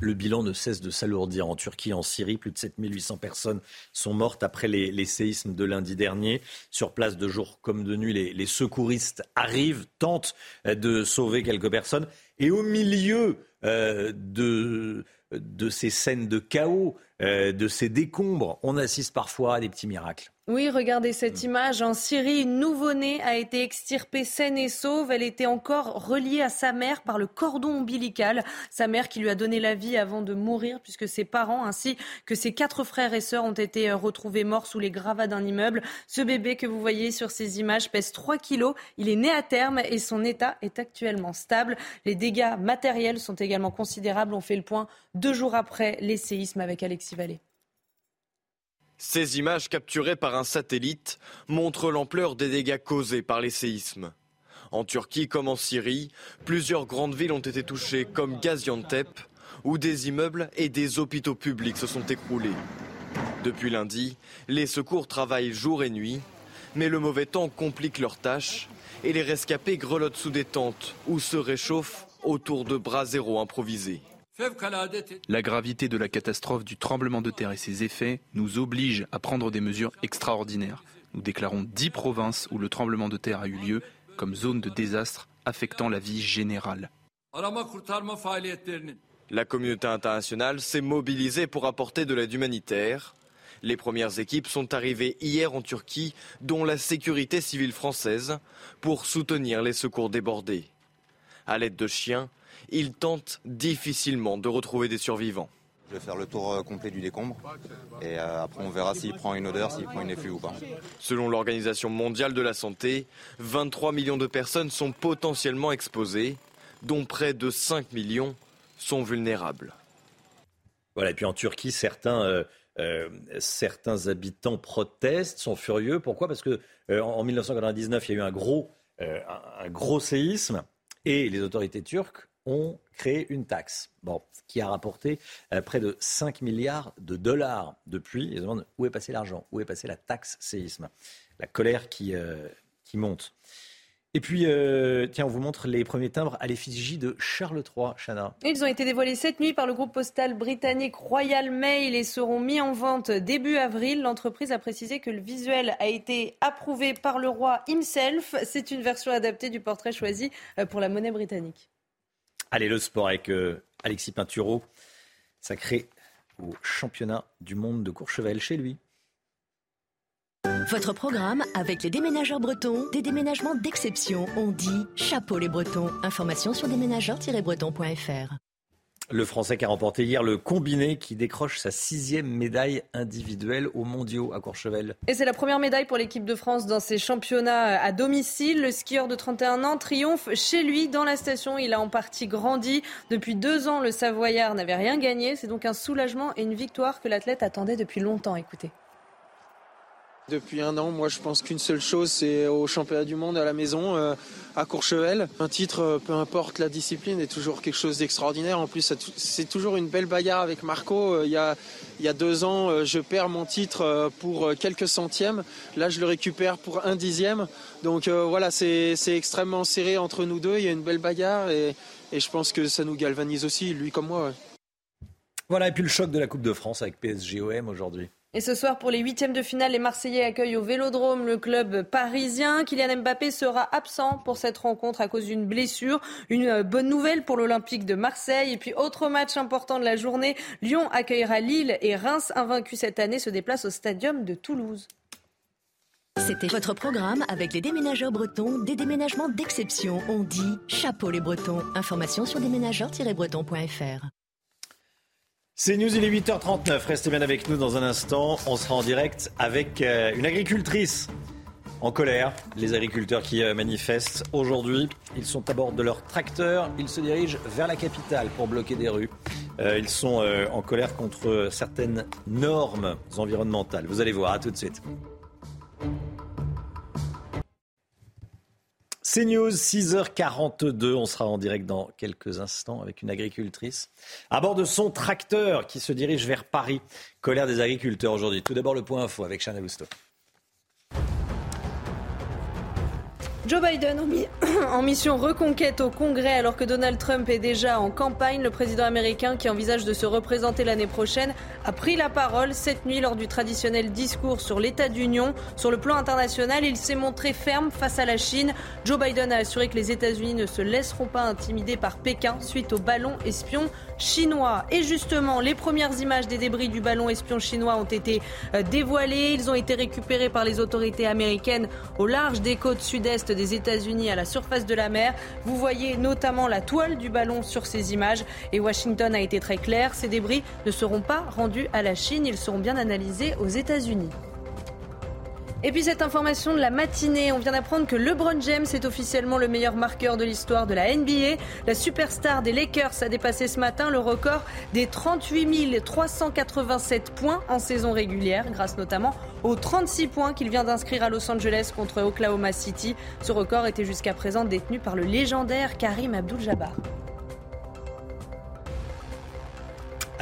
Le bilan ne cesse de s'alourdir en Turquie, en Syrie. Plus de 7800 personnes sont mortes après les, séismes de lundi dernier. Sur place, de jour comme de nuit, les, secouristes arrivent, tentent de sauver quelques personnes. Et au milieu euh, de, de ces scènes de chaos, euh, de ces décombres, on assiste parfois à des petits miracles. Oui, regardez cette mm. image. En Syrie, une nouveau-née a été extirpée saine et sauve. Elle était encore reliée à sa mère par le cordon ombilical. Sa mère qui lui a donné la vie avant de mourir, puisque ses parents ainsi que ses quatre frères et sœurs ont été euh, retrouvés morts sous les gravats d'un immeuble. Ce bébé que vous voyez sur ces images pèse 3 kilos. Il est né à terme et son état est actuellement stable. Les dégâts matériels sont également considérables. On fait le point deux jours après les séismes avec Alexis Vallée. Ces images capturées par un satellite montrent l'ampleur des dégâts causés par les séismes. En Turquie comme en Syrie, plusieurs grandes villes ont été touchées comme Gaziantep, où des immeubles et des hôpitaux publics se sont écroulés. Depuis lundi, les secours travaillent jour et nuit, mais le mauvais temps complique leurs tâches et les rescapés grelottent sous des tentes ou se réchauffent autour de bras zéro improvisés. La gravité de la catastrophe du tremblement de terre et ses effets nous oblige à prendre des mesures extraordinaires. Nous déclarons dix provinces où le tremblement de terre a eu lieu comme zone de désastre affectant la vie générale. La communauté internationale s'est mobilisée pour apporter de l'aide humanitaire. Les premières équipes sont arrivées hier en Turquie, dont la sécurité civile française, pour soutenir les secours débordés. À l'aide de chiens, il tente difficilement de retrouver des survivants. Je vais faire le tour euh, complet du décombre et euh, après on verra s'il prend une odeur, s'il prend une effluve ou pas. Selon l'Organisation mondiale de la santé, 23 millions de personnes sont potentiellement exposées, dont près de 5 millions sont vulnérables. Voilà, et puis en Turquie, certains, euh, certains habitants protestent, sont furieux. Pourquoi? Parce que en 1999, il y a eu un gros, un gros séisme et les autorités turques ont créé une taxe bon, qui a rapporté euh, près de 5 milliards de dollars depuis. Ils se demandent où est passé l'argent, où est passée la taxe séisme? La colère qui, euh, monte. Et puis, euh, tiens, on vous montre les premiers timbres à l'effigie de Charles III, Chana. Ils ont été dévoilés cette nuit par le groupe postal britannique Royal Mail et seront mis en vente début avril. L'entreprise a précisé que le visuel a été approuvé par le roi himself. C'est une version adaptée du portrait choisi pour la monnaie britannique. Allez, le sport avec euh, Alexis Pinturo, sacré au championnat du monde de Courchevel chez lui. Votre programme avec les déménageurs bretons, des déménagements d'exception. On dit chapeau les bretons. Information sur déménageurs-bretons.fr. Le Français qui a remporté hier le combiné qui décroche sa sixième médaille individuelle aux mondiaux à Courchevel. Et c'est la première médaille pour l'équipe de France dans ces championnats à domicile. Le skieur de 31 ans triomphe chez lui dans la station. Il a en partie grandi. Depuis deux ans, le Savoyard n'avait rien gagné. C'est donc un soulagement et une victoire que l'athlète attendait depuis longtemps. Écoutez. Depuis un an, moi je pense qu'une seule chose, c'est au championnat du monde à la maison, euh, à Courchevel. Un titre, euh, peu importe la discipline, est toujours quelque chose d'extraordinaire. En plus, c'est toujours une belle bagarre avec Marco. Euh, il, y a, deux ans, je perds mon titre pour quelques centièmes. Là, je le récupère pour un dixième. Donc voilà, c'est extrêmement serré entre nous deux. Il y a une belle bagarre et, et je pense que ça nous galvanise aussi, lui comme moi. Voilà, et puis le choc de la Coupe de France avec PSG-OM aujourd'hui. Et ce soir, pour les huitièmes de finale, les Marseillais accueillent au Vélodrome le club parisien. Kylian Mbappé sera absent pour cette rencontre à cause d'une blessure. Une euh, bonne nouvelle pour l'Olympique de Marseille. Et puis, autre match important de la journée, Lyon accueillera Lille et Reims, invaincu cette année, se déplace au stadium de Toulouse. C'était votre programme avec les déménageurs bretons, des déménagements d'exception. On dit chapeau les bretons. Information sur déménageurs-bretons.fr. C'est News, il est 8h39. Restez bien avec nous dans un instant. On sera en direct avec euh, une agricultrice en colère. Les agriculteurs qui euh, manifestent aujourd'hui, ils sont à bord de leur tracteur. Ils se dirigent vers la capitale pour bloquer des rues. Euh, ils sont en colère contre certaines normes environnementales. Vous allez voir, à tout de suite. C'est News, 6h42. On sera en direct dans quelques instants avec une agricultrice à bord de son tracteur qui se dirige vers Paris. Colère des agriculteurs aujourd'hui. Tout d'abord le point info avec Chanel Housteau. Joe Biden en mission reconquête au Congrès alors que Donald Trump est déjà en campagne. Le président américain qui envisage de se représenter l'année prochaine a pris la parole cette nuit lors du traditionnel discours sur l'état d'union. Sur le plan international, il s'est montré ferme face à la Chine. Joe Biden a assuré que les États-Unis ne se laisseront pas intimider par Pékin suite au ballon espion chinois. Et justement, les premières images des débris du ballon espion chinois ont été euh, dévoilées. Ils ont été récupérés par les autorités américaines au large des côtes sud-est des États-Unis à la surface de la mer. Vous voyez notamment la toile du ballon sur ces images. Et Washington a été très clair, ces débris ne seront pas rendus à la Chine, ils seront bien analysés aux États-Unis. Et puis cette information de la matinée, on vient d'apprendre que LeBron James est officiellement le meilleur marqueur de l'histoire de la NBA. La superstar des Lakers a dépassé ce matin le record des 38 387 points en saison régulière, grâce notamment aux 36 points qu'il vient d'inscrire à Los Angeles contre Oklahoma City. Ce record était jusqu'à présent détenu par le légendaire Karim Abdul-Jabbar.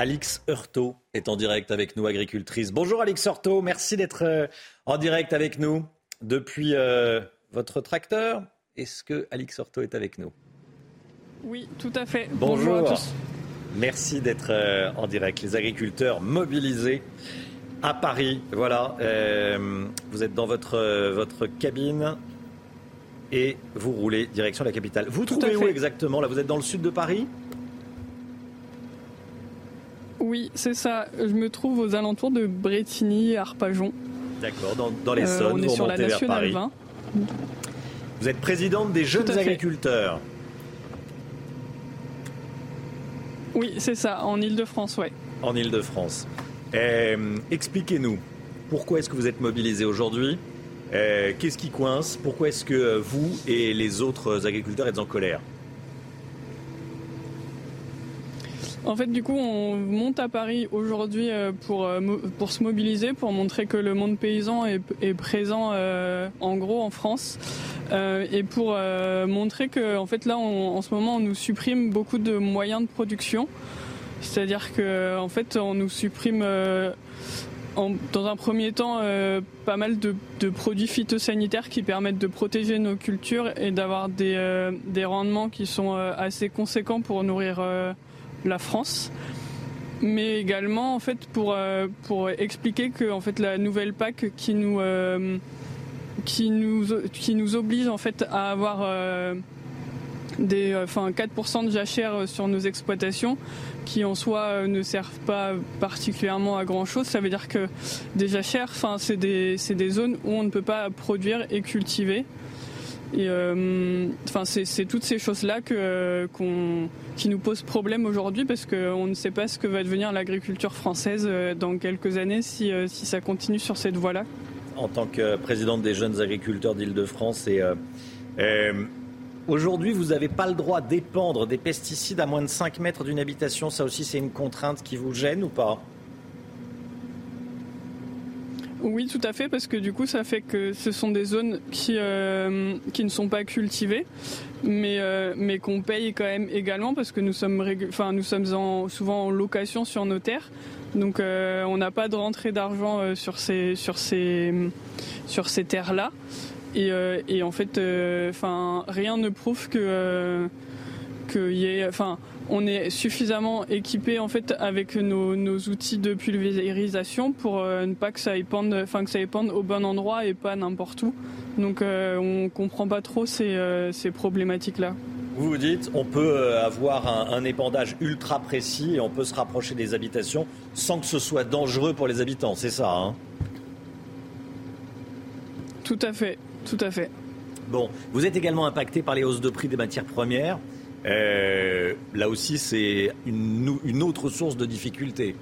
Alix Heurtaud est en direct avec nous, agricultrice. Bonjour Alix Heurtaud, merci d'être euh, en direct avec nous depuis euh, votre tracteur. Est-ce que Alix Heurtaud est avec nous? Oui, tout à fait. Bonjour, à tous. Merci d'être euh, en direct. Les agriculteurs mobilisés à Paris. Voilà, vous êtes dans votre, votre cabine et vous roulez direction la capitale. Vous trouvez où exactement? Là, vous êtes dans le sud de Paris? Oui, c'est ça. Je me trouve aux alentours de Bretigny, Arpajon. D'accord, dans, les Saônes, euh, on est sur la Nationale 20. Vous êtes présidente des jeunes agriculteurs. Oui, c'est ça, en Ile-de-France, ouais. En Ile-de-France. Euh, expliquez-nous, pourquoi est-ce que vous êtes mobilisés aujourd'hui? Euh, Qu'est-ce qui coince? Pourquoi est-ce que vous et les autres agriculteurs êtes en colère? En fait, du coup, on monte à Paris aujourd'hui euh, pour, euh, pour se mobiliser, pour montrer que le monde paysan est, présent euh, en gros en France. et pour montrer que, en fait, là, en ce moment, on nous supprime beaucoup de moyens de production. C'est-à-dire que, en fait, on nous supprime dans un premier temps, pas mal de, produits phytosanitaires qui permettent de protéger nos cultures et d'avoir des, rendements qui sont assez conséquents pour nourrir la France mais également en fait pour euh, pour expliquer que en fait la nouvelle PAC qui nous euh, oblige en fait à avoir euh, des enfin 4% de jachère sur nos exploitations qui en soi ne servent pas particulièrement à grand chose ça veut dire que des jachères enfin c'est des c'est des zones où on ne peut pas produire et cultiver euh, enfin, c'est toutes ces choses-là qui nous posent problème aujourd'hui parce qu'on ne sait pas ce que va devenir l'agriculture française euh, dans quelques années si, euh, si ça continue sur cette voie-là. En tant que présidente des jeunes agriculteurs d'Île-de-France, aujourd'hui, vous n'avez pas le droit d'épandre des pesticides à moins de 5 mètres d'une habitation. Ça aussi, c'est une contrainte qui vous gêne ou pas? Oui, tout à fait, parce que du coup, ça fait que ce sont des zones qui, euh, qui ne sont pas cultivées, mais, euh, mais qu'on paye quand même également, parce que nous sommes, enfin, nous sommes en, souvent en location sur nos terres. Donc, euh, on n'a pas de rentrée d'argent sur ces, sur ces, sur ces terres-là. Et, et, en fait, rien ne prouve que, qu'il y ait. Enfin, on est suffisamment équipé en fait avec nos, outils de pulvérisation pour ne pas que ça épande, enfin que ça épande au bon endroit et pas n'importe où. Donc on comprend pas trop ces, ces problématiques là. Vous vous dites, on peut avoir un, un, épandage ultra précis et on peut se rapprocher des habitations sans que ce soit dangereux pour les habitants, c'est ça hein? Tout à fait, tout à fait. Bon, vous êtes également impacté par les hausses de prix des matières premières. Euh, là aussi, c'est une, autre source de difficulté.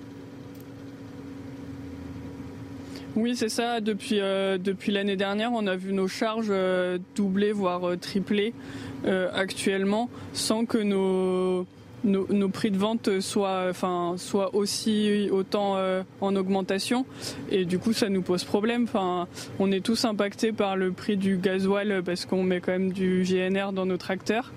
Oui, c'est ça. Depuis, euh, l'année dernière, on a vu nos charges euh, doubler, voire tripler actuellement, sans que nos, prix de vente soient, aussi autant en augmentation. Et du coup, ça nous pose problème. On est tous impactés par le prix du gasoil parce qu'on met quand même du GNR dans nos tracteurs.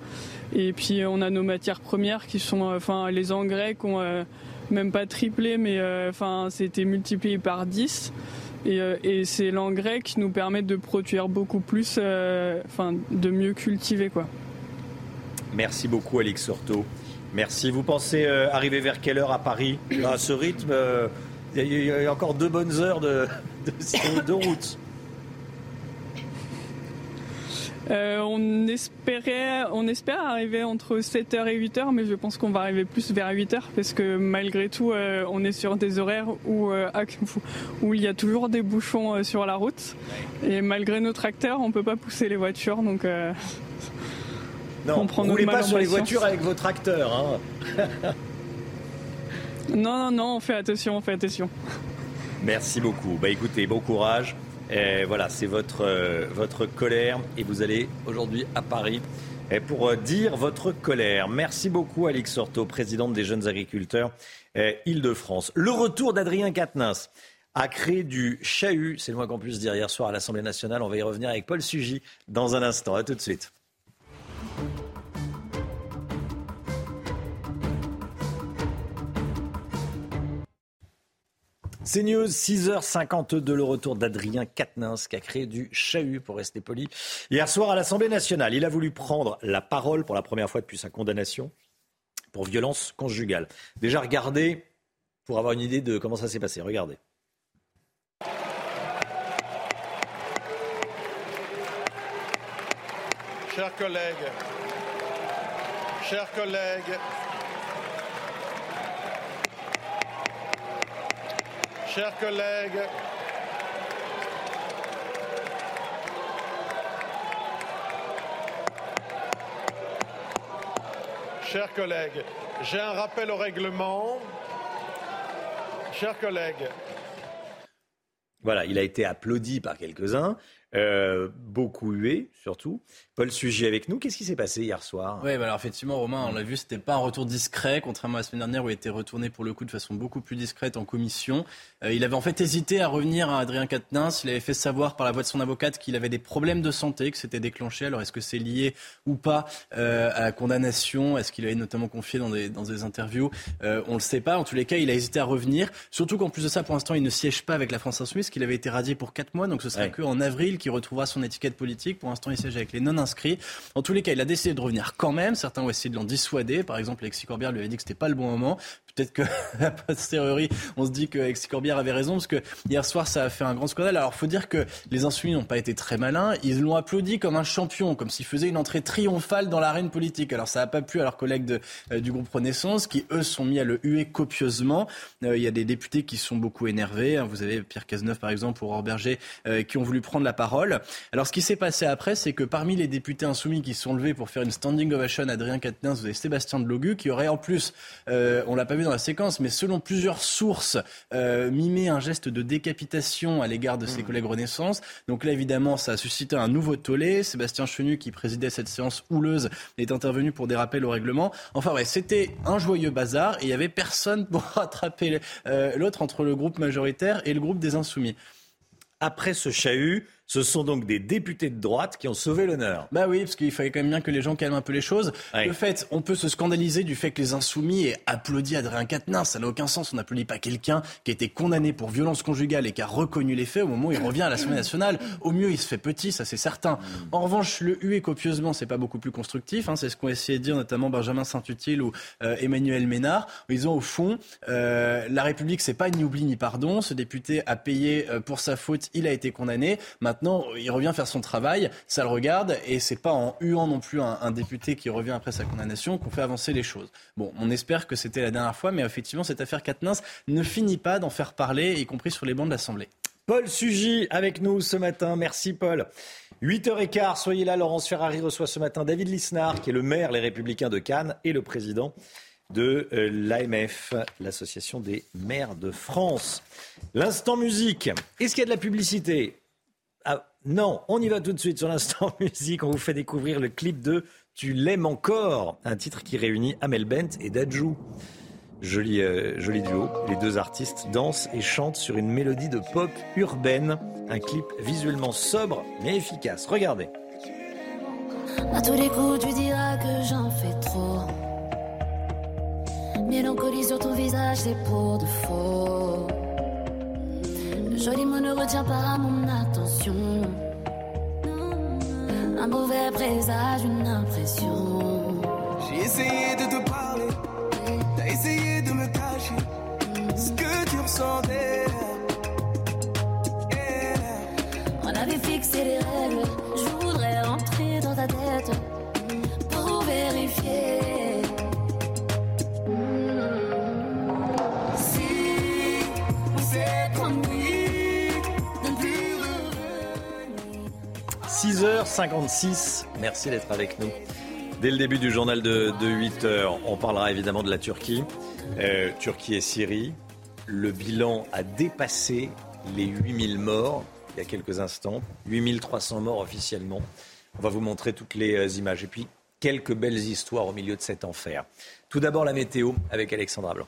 Et puis, on a nos matières premières qui sont, euh, enfin, les engrais qui ont euh, même pas triplé, mais enfin, c'était multiplié par 10. Et, et c'est l'engrais qui nous permet de produire beaucoup plus, enfin, de mieux cultiver, quoi. Merci beaucoup, Alex Sorto. Merci. Vous pensez euh, arriver vers quelle heure à Paris? À ce rythme, il euh, y, a encore deux bonnes heures de, de, route. Euh, on, espérait, on espère arriver entre 7h et 8h, mais je pense qu'on va arriver plus vers 8h parce que malgré tout, on est sur des horaires où, où il y a toujours des bouchons sur la route. Et malgré nos tracteurs, on ne peut pas pousser les voitures. Donc, non, ne roulez pas sur les voitures avec vos tracteurs. Hein. non, non, non, on fait attention, on fait attention. Merci beaucoup. Bah écoutez, bon courage. Voilà, c'est votre, euh, votre colère et vous allez aujourd'hui à Paris pour euh, dire votre colère. Merci beaucoup, Alix Sorto, présidente des jeunes agriculteurs Île-de-France. Le retour d'Adrien Quatennens a créé du chahut, c'est le moins qu'on puisse dire hier soir à l'Assemblée nationale. On va y revenir avec Paul Sugy dans un instant. À tout de suite. C'est News, 6h52, le retour d'Adrien Quatennens qui a créé du chahut, pour rester poli. Hier soir à l'Assemblée nationale, il a voulu prendre la parole pour la première fois depuis sa condamnation pour violence conjugale. Déjà, regardez, pour avoir une idée de comment ça s'est passé, regardez. Chers collègues, chers collègues, chers collègues, chers collègues, j'ai un rappel au règlement. Chers collègues. Voilà, il a été applaudi par quelques-uns. Euh, beaucoup hué surtout. Paul Sujet avec nous. Qu'est-ce qui s'est passé hier soir? Oui, bah alors effectivement, Romain, on l'a vu, c'était pas un retour discret, contrairement à la semaine dernière où il était retourné pour le coup de façon beaucoup plus discrète en commission. Euh, il avait en fait hésité à revenir à Adrien Quatennens. Il avait fait savoir par la voix de son avocate qu'il avait des problèmes de santé, que c'était déclenché. Alors est-ce que c'est lié ou pas euh, à la condamnation? Est-ce qu'il avait notamment confié dans des, dans des interviews? On ne le sait pas. En tous les cas, il a hésité à revenir. Surtout qu'en plus de ça, pour l'instant, il ne siège pas avec la France Insoumise, qu'il avait été radié pour 4 mois. Donc ce sera que qu'en avril qui retrouvera son étiquette politique. Pour l'instant, il siège avec les non-inscrits. En tous les cas, il a décidé de revenir quand même. Certains ont essayé de l'en dissuader. Par exemple, Alexis Corbière lui avait dit que c'était pas le bon moment. Peut-être que, la posteriori, on se dit que Alexis Corbière avait raison, parce que hier soir, ça a fait un grand scandale. Alors, faut dire que les insoumis n'ont pas été très malins. Ils l'ont applaudi comme un champion, comme s'il faisait une entrée triomphale dans l'arène politique. Alors, ça n'a pas plu à leurs collègues de, euh, du groupe Renaissance, qui, eux, sont mis à le huer copieusement. Euh, il y a des députés qui sont beaucoup énervés. Vous avez Pierre Cazeneuve, par exemple, ou Aurore euh, qui ont voulu prendre la parole. Alors, ce qui s'est passé après, c'est que parmi les députés insoumis qui sont levés pour faire une standing ovation Adrien Quatennens, vous avez Sébastien Delogu, qui aurait en plus, on l'a pas vu dans la séquence, mais selon plusieurs sources, euh, mimé un geste de décapitation à l'égard de ses mmh. collègues Renaissance. Donc là, évidemment, ça a suscité un nouveau tollé. Sébastien Chenu, qui présidait cette séance houleuse, est intervenu pour des rappels au règlement. Enfin, ouais, c'était un joyeux bazar et il y avait personne pour rattraper euh, l'autre entre le groupe majoritaire et le groupe des Insoumis. Après ce chahut, Ce sont donc des députés de droite qui ont sauvé l'honneur. Bah oui, parce qu'il fallait quand même bien que les gens calment un peu les choses. Le fait, on peut se scandaliser du fait que les insoumis aient applaudi Adrien Quatennens. Ça n'a aucun sens. On n'applaudit pas quelqu'un qui a été condamné pour violence conjugale et qui a reconnu les faits au moment où il revient à l'Assemblée nationale. Au mieux, il se fait petit, ça c'est certain. En revanche, le huer copieusement, c'est pas beaucoup plus constructif. Hein. C'est ce qu'ont essayé de dire notamment Benjamin Saint-Utile ou euh, Emmanuel Ménard. Ils ont au fond, euh, la République, c'est pas ni oubli ni pardon. Ce député a payé euh, pour sa faute, il a été condamné. Maintenant, Maintenant, il revient faire son travail, ça le regarde, et c'est pas en huant non plus un, député qui revient après sa condamnation qu'on fait avancer les choses. Bon, on espère que c'était la dernière fois, mais effectivement, cette affaire Katnins ne finit pas d'en faire parler, y compris sur les bancs de l'Assemblée. Paul Sugy avec nous ce matin. Merci Paul. 8h15, soyez là. Laurence Ferrari reçoit ce matin David Lisnard, qui est le maire Les Républicains de Cannes et le président de euh, l'AMF, l'Association des maires de France. L'instant musique. Est-ce qu'il y a de la publicité? Non, on y va tout de suite sur l'instant musique. On vous fait découvrir le clip de Tu l'aimes encore, un titre qui réunit Amel Bent et Dajou. Joli, euh, joli duo. Les deux artistes dansent et chantent sur une mélodie de pop urbaine. Un clip visuellement sobre mais efficace. Regardez. Mélancolie sur ton visage, c'est pour de faux joli mot ne retient pas mon attention. Un mauvais présage, une impression. J'ai essayé de te parler, t'as essayé de me cacher ce que tu ressentais. On avait fixé les règles, 6h56. Merci d'être avec nous. Dès le début du journal de, 8h, on parlera évidemment de la Turquie. Euh, Turquie et Syrie. Le bilan a dépassé les 8000 morts il y a quelques instants. 8300 morts officiellement. On va vous montrer toutes les euh, images. Et puis, quelques belles histoires au milieu de cet enfer. Tout d'abord, la météo avec Alexandra Blanc.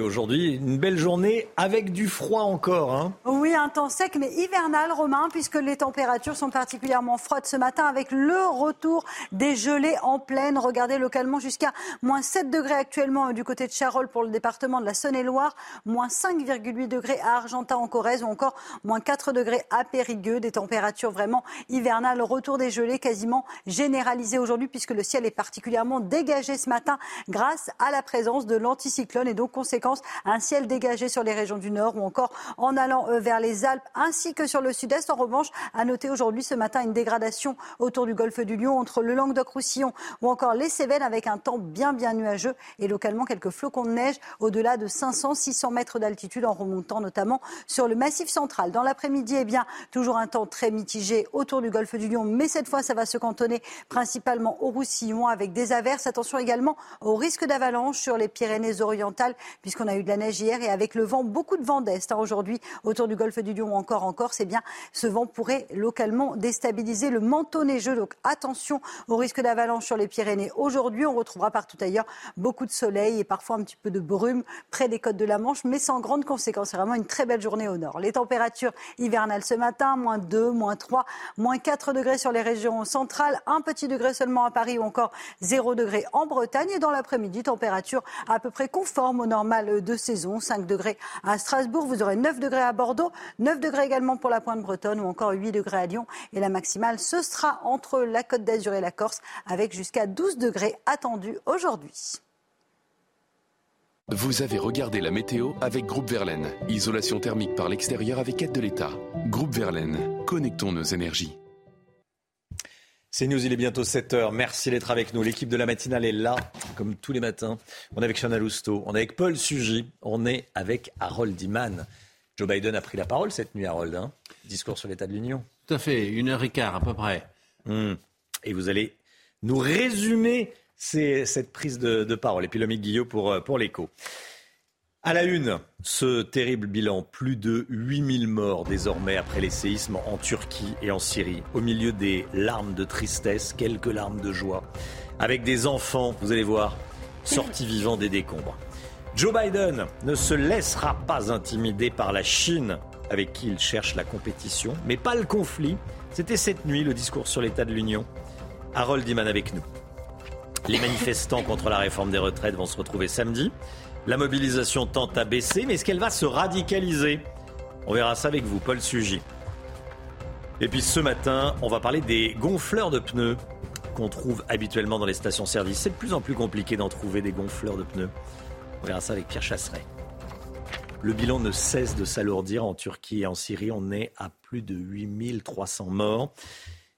aujourd'hui. Une belle journée avec du froid encore. Hein. Oui, un temps sec mais hivernal, Romain, puisque les températures sont particulièrement froides ce matin avec le retour des gelées en pleine. Regardez localement jusqu'à moins 7 degrés actuellement euh, du côté de Charolles pour le département de la Saône-et-Loire, moins 5,8 degrés à Argentat en Corrèze ou encore moins 4 degrés à Périgueux. Des températures vraiment hivernales. Retour des gelées quasiment généralisé aujourd'hui puisque le ciel est particulièrement dégagé ce matin grâce à la présence de l'anticyclone et donc conséquence, un ciel dégagé sur les régions du nord ou encore en allant euh, vers les Alpes ainsi que sur le sud-est. En revanche, à noter aujourd'hui ce matin une dégradation autour du golfe du Lion entre le Languedoc-Roussillon ou encore les Cévennes avec un temps bien bien nuageux et localement quelques flocons de neige au-delà de 500-600 mètres d'altitude en remontant notamment sur le massif central. Dans l'après-midi, eh bien, toujours un temps très mitigé autour du golfe du Lion, mais cette fois, ça va se cantonner principalement au Roussillon avec des averses. Attention également au risque d'avalanche sur les Pyrénées-Orientales puisqu'on a eu de la neige hier et avec le vent, beaucoup de vent d'est hein, aujourd'hui autour du golfe du Lion encore en Corse, eh bien, ce vent pourrait localement déstabiliser le manteau neigeux. Donc attention au risque d'avalanche sur les Pyrénées. Aujourd'hui, on retrouvera partout ailleurs beaucoup de soleil et parfois un petit peu de brume près des côtes de la Manche, mais sans grande conséquence. C'est vraiment une très belle journée au nord. Les températures hivernales ce matin, moins 2, moins 3, moins 4 degrés sur les régions centrales, un petit degré seulement à Paris ou encore 0 degré en Bretagne. Et dans l'après-midi, température à peu près conforme au nord de saison. 5 degrés à Strasbourg, vous aurez 9 degrés à Bordeaux, 9 degrés également pour la pointe bretonne ou encore 8 degrés à Lyon. Et la maximale, ce sera entre la Côte d'Azur et la Corse avec jusqu'à 12 degrés attendus aujourd'hui. Vous avez regardé la météo avec Groupe Verlaine. Isolation thermique par l'extérieur avec aide de l'État. Groupe Verlaine, connectons nos énergies. C'est News, il est bientôt 7h. Merci d'être avec nous. L'équipe de la matinale est là, comme tous les matins. On est avec Chana Lousteau, on est avec Paul Sugy, on est avec Harold Iman. Joe Biden a pris la parole cette nuit, Harold. Hein Discours sur l'état de l'Union. Tout à fait, une heure et quart à peu près. Hmm. Et vous allez nous résumer cette prise de, parole. Et puis Lomique Guillot pour, euh, pour l'écho. À la une, ce terrible bilan, plus de 8000 morts désormais après les séismes en Turquie et en Syrie, au milieu des larmes de tristesse, quelques larmes de joie, avec des enfants, vous allez voir, sortis vivants des décombres. Joe Biden ne se laissera pas intimider par la Chine, avec qui il cherche la compétition, mais pas le conflit. C'était cette nuit le discours sur l'état de l'Union. Harold Iman avec nous. Les manifestants contre la réforme des retraites vont se retrouver samedi. La mobilisation tente à baisser, mais est-ce qu'elle va se radicaliser? On verra ça avec vous, Paul Sugy. Et puis ce matin, on va parler des gonfleurs de pneus qu'on trouve habituellement dans les stations-service. C'est de plus en plus compliqué d'en trouver des gonfleurs de pneus. On verra ça avec Pierre Chasseret. Le bilan ne cesse de s'alourdir en Turquie et en Syrie. On est à plus de 8300 morts.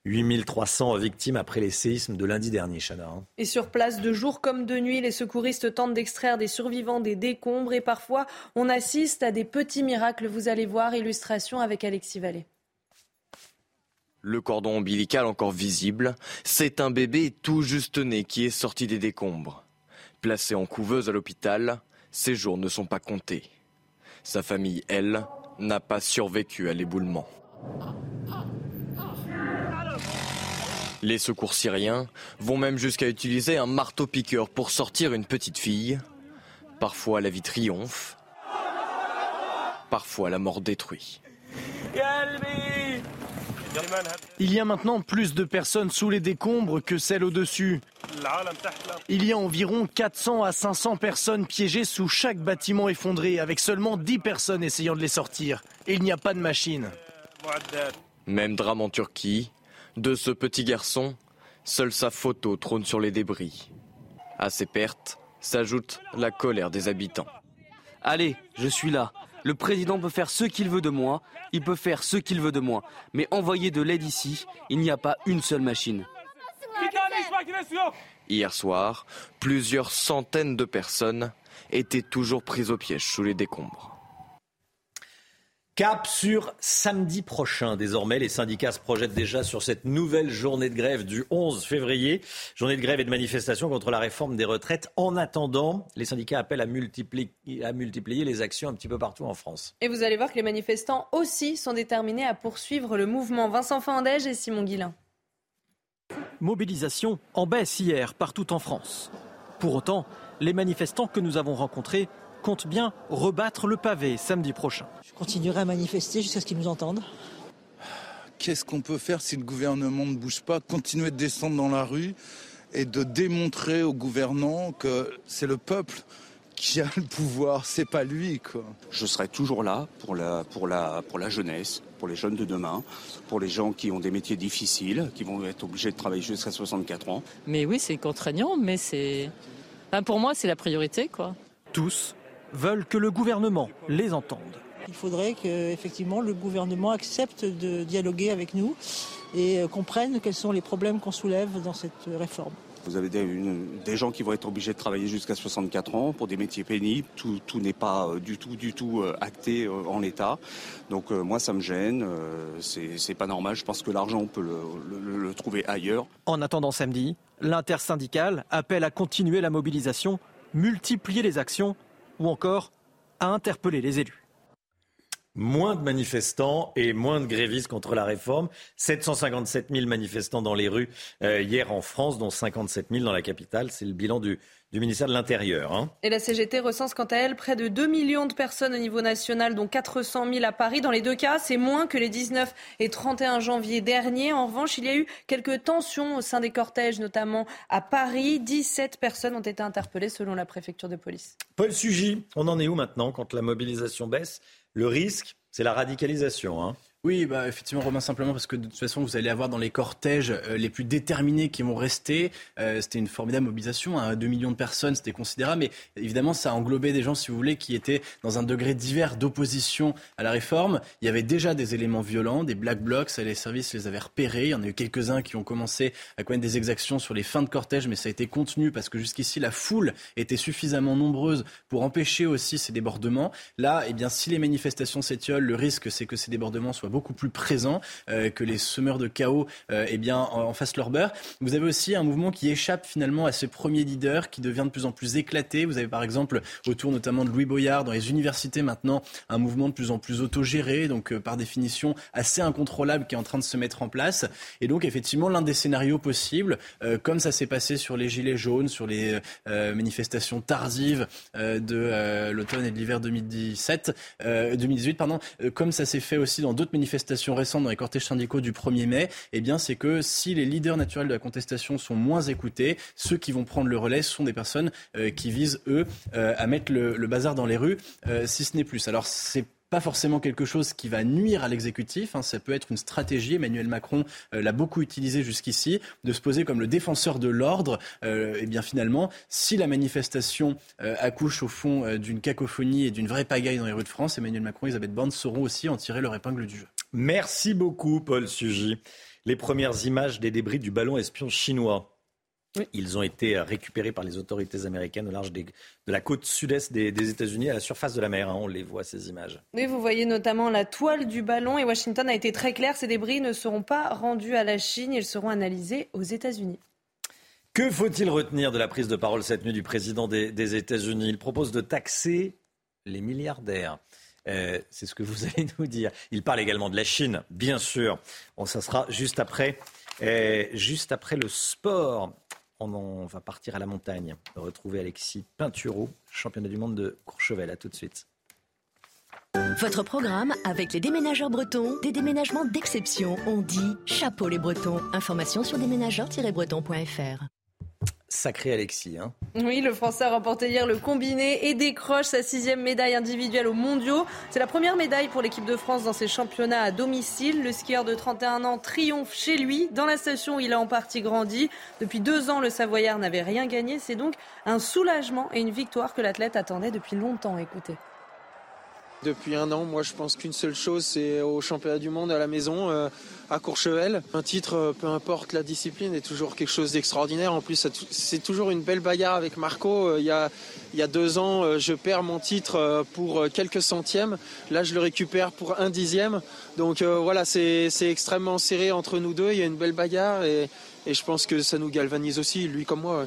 8300 victimes après les séismes de lundi dernier, Chana. Hein. Et sur place, de jour comme de nuit, les secouristes tentent d'extraire des survivants des décombres et parfois on assiste à des petits miracles. Vous allez voir, illustration avec Alexis Vallée. Le cordon ombilical encore visible, c'est un bébé tout juste né qui est sorti des décombres. Placé en couveuse à l'hôpital, ses jours ne sont pas comptés. Sa famille, elle, n'a pas survécu à l'éboulement. Les secours syriens vont même jusqu'à utiliser un marteau-piqueur pour sortir une petite fille. Parfois la vie triomphe, parfois la mort détruit. Il y a maintenant plus de personnes sous les décombres que celles au-dessus. Il y a environ 400 à 500 personnes piégées sous chaque bâtiment effondré, avec seulement 10 personnes essayant de les sortir. Et il n'y a pas de machine. Même drame en Turquie, de ce petit garçon, seule sa photo trône sur les débris. À ces pertes s'ajoute la colère des habitants. Allez, je suis là. Le président peut faire ce qu'il veut de moi, il peut faire ce qu'il veut de moi. Mais envoyer de l'aide ici, il n'y a pas une seule machine. Hier soir, plusieurs centaines de personnes étaient toujours prises au piège sous les décombres. Cap sur samedi prochain. Désormais, les syndicats se projettent déjà sur cette nouvelle journée de grève du 11 février. Journée de grève et de manifestation contre la réforme des retraites. En attendant, les syndicats appellent à multiplier, à multiplier les actions un petit peu partout en France. Et vous allez voir que les manifestants aussi sont déterminés à poursuivre le mouvement. Vincent Fandège et Simon Guillain. Mobilisation en baisse hier partout en France. Pour autant, les manifestants que nous avons rencontrés compte bien rebattre le pavé samedi prochain. Je continuerai à manifester jusqu'à ce qu'ils nous entendent. Qu'est-ce qu'on peut faire si le gouvernement ne bouge pas? Continuer de descendre dans la rue et de démontrer aux gouvernants que c'est le peuple qui a le pouvoir, c'est pas lui quoi. Je serai toujours là pour la, pour, la, pour la jeunesse, pour les jeunes de demain, pour les gens qui ont des métiers difficiles, qui vont être obligés de travailler jusqu'à 64 ans. Mais oui, c'est contraignant, mais c'est. pour moi, c'est la priorité, quoi. Tous veulent que le gouvernement les entende. Il faudrait qu'effectivement le gouvernement accepte de dialoguer avec nous et euh, comprenne quels sont les problèmes qu'on soulève dans cette réforme. Vous avez des, gens qui vont être obligés de travailler jusqu'à 64 ans pour des métiers pénibles. Tout, n'est pas euh, du tout, du tout euh, acté en l'état. Donc moi, ça me gêne. C'est pas normal. Je pense que l'argent, on peut le, le trouver ailleurs. En attendant samedi, l'intersyndicale appelle à continuer la mobilisation, multiplier les actions ou encore à interpeller les élus. Moins de manifestants et moins de grévistes contre la réforme. 757 000 manifestants dans les rues euh, hier en France, dont 57 000 dans la capitale. C'est le bilan du, du ministère de l'Intérieur. Hein. Et la CGT recense quant à elle près de 2 millions de personnes au niveau national, dont 400 000 à Paris. Dans les deux cas, c'est moins que les 19 et 31 janvier dernier. En revanche, il y a eu quelques tensions au sein des cortèges, notamment à Paris. 17 personnes ont été interpellées selon la préfecture de police. Paul Sugy, on en est où maintenant quand la mobilisation baisse Le risque, c'est la radicalisation. Hein. Oui, bah, effectivement, Romain, simplement parce que de toute façon, vous allez avoir dans les cortèges euh, les plus déterminés qui vont rester. Euh, c'était une formidable mobilisation, hein, 2 millions de personnes, c'était considérable. Mais évidemment, ça a englobé des gens, si vous voulez, qui étaient dans un degré divers d'opposition à la réforme. Il y avait déjà des éléments violents, des black blocs, les services les avaient repérés. Il y en a eu quelques-uns qui ont commencé à connaître des exactions sur les fins de cortège, mais ça a été contenu parce que jusqu'ici, la foule était suffisamment nombreuse pour empêcher aussi ces débordements. Là, eh bien, si les manifestations s'étiolent, le risque, c'est que ces débordements soient beaucoup plus présent, que les semeurs de chaos eh bien, en, fassent leur beurre. Vous avez aussi un mouvement qui échappe finalement à ce premier leader, qui devient de plus en plus éclaté. Vous avez par exemple, autour notamment de Louis Boyard, dans les universités maintenant, un mouvement de plus en plus autogéré, donc par définition assez incontrôlable qui est en train de se mettre en place. Et donc effectivement, l'un des scénarios possibles, comme ça s'est passé sur les Gilets jaunes, sur les manifestations tardives de l'automne et de l'hiver 2017, 2018, pardon, comme ça s'est fait aussi dans d'autres récentes, dans les cortèges syndicaux du 1er mai, eh bien, c'est que si les leaders naturels de la contestation sont moins écoutés, ceux qui vont prendre le relais sont des personnes euh, qui visent, eux, euh, à mettre le, le, bazar dans les rues, euh, si ce n'est plus. Alors, c'est pas forcément quelque chose qui va nuire à l'exécutif. Hein. Ça peut être une stratégie. Emmanuel Macron euh, l'a beaucoup utilisé jusqu'ici, de se poser comme le défenseur de l'ordre. Euh, et bien finalement, si la manifestation euh, accouche au fond d'une cacophonie et d'une vraie pagaille dans les rues de France, Emmanuel Macron et Elisabeth Borne sauront aussi en tirer leur épingle du jeu. Merci beaucoup, Paul Sugy. Les premières images des débris du ballon espion chinois. Ils ont été récupérés par les autorités américaines au large de la côte sud-est des, États-Unis, à la surface de la mer. Hein. on les voit, ces images. Oui, vous voyez notamment la toile du ballon et Washington a été très clair. Ces débris ne seront pas rendus à la Chine, ils seront analysés aux États-Unis. Que faut-il retenir de la prise de parole cette nuit du président des, États-Unis? Il propose de taxer les milliardaires. Euh, c'est ce que vous allez nous dire. Il parle également de la Chine, bien sûr. Bon, ça sera juste après, euh, juste après le sport on va partir à la montagne, retrouver Alexis Pinturo, championnat du monde de Courchevel. À tout de suite. Votre programme avec les déménageurs bretons, des déménagements d'exception. On dit chapeau les bretons. Information sur déménageurs-bretons.fr. Sacré Alexis. Hein. Oui, le Français a remporté hier le combiné et décroche sa sixième médaille individuelle aux mondiaux. C'est la première médaille pour l'équipe de France dans ses championnats à domicile. Le skieur de 31 ans triomphe chez lui, dans la station où il a en partie grandi. Depuis deux ans, le Savoyard n'avait rien gagné. C'est donc un soulagement et une victoire que l'athlète attendait depuis longtemps. Écoutez. Depuis un an, moi je pense qu'une seule chose, c'est au championnat du monde à la maison, euh, à Courchevel. Un titre, euh, peu importe la discipline, est toujours quelque chose d'extraordinaire. En plus, c'est toujours une belle bagarre avec Marco. Euh, il, y a, deux ans, je perds mon titre pour quelques centièmes. Là, je le récupère pour un dixième. Donc voilà, c'est extrêmement serré entre nous deux. Il y a une belle bagarre et je pense que ça nous galvanise aussi, lui comme moi.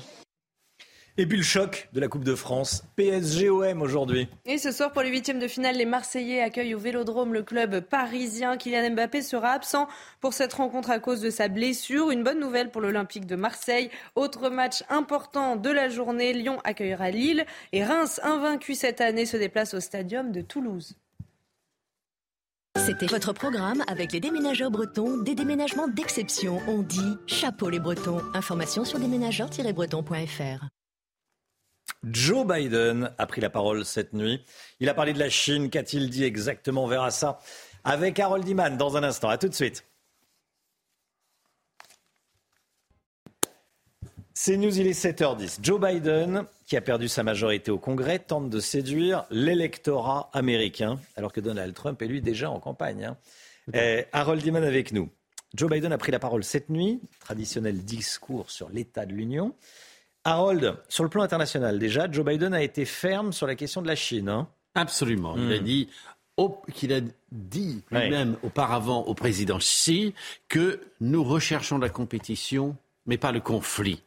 Et puis le choc de la Coupe de France, PSG-OM aujourd'hui. Et ce soir, pour les huitièmes de finale, les Marseillais accueillent au Vélodrome le club parisien. Kylian Mbappé sera absent pour cette rencontre à cause de sa blessure. Une bonne nouvelle pour l'Olympique de Marseille. Autre match important de la journée, Lyon accueillera Lille. Et Reims, invaincu cette année, se déplace au stadium de Toulouse. C'était votre programme avec les déménageurs bretons, des déménagements d'exception. On dit chapeau les bretons. Information sur déménageurs-bretons.fr. Joe Biden a pris la parole cette nuit. Il a parlé de la Chine. Qu'a-t-il dit exactement? On verra ça avec Harold Iman dans un instant. A tout de suite. C'est News, il est 7h10. Joe Biden, qui a perdu sa majorité au Congrès, tente de séduire l'électorat américain, alors que Donald Trump est lui déjà en campagne. Hein. Eh, Harold Iman avec nous. Joe Biden a pris la parole cette nuit, traditionnel discours sur l'état de l'Union. Harold, sur le plan international, déjà, Joe Biden a été ferme sur la question de la Chine. Hein. Absolument. Il a hmm. dit qu'il a dit lui-même auparavant au président Xi que nous recherchons la compétition, mais pas le conflit.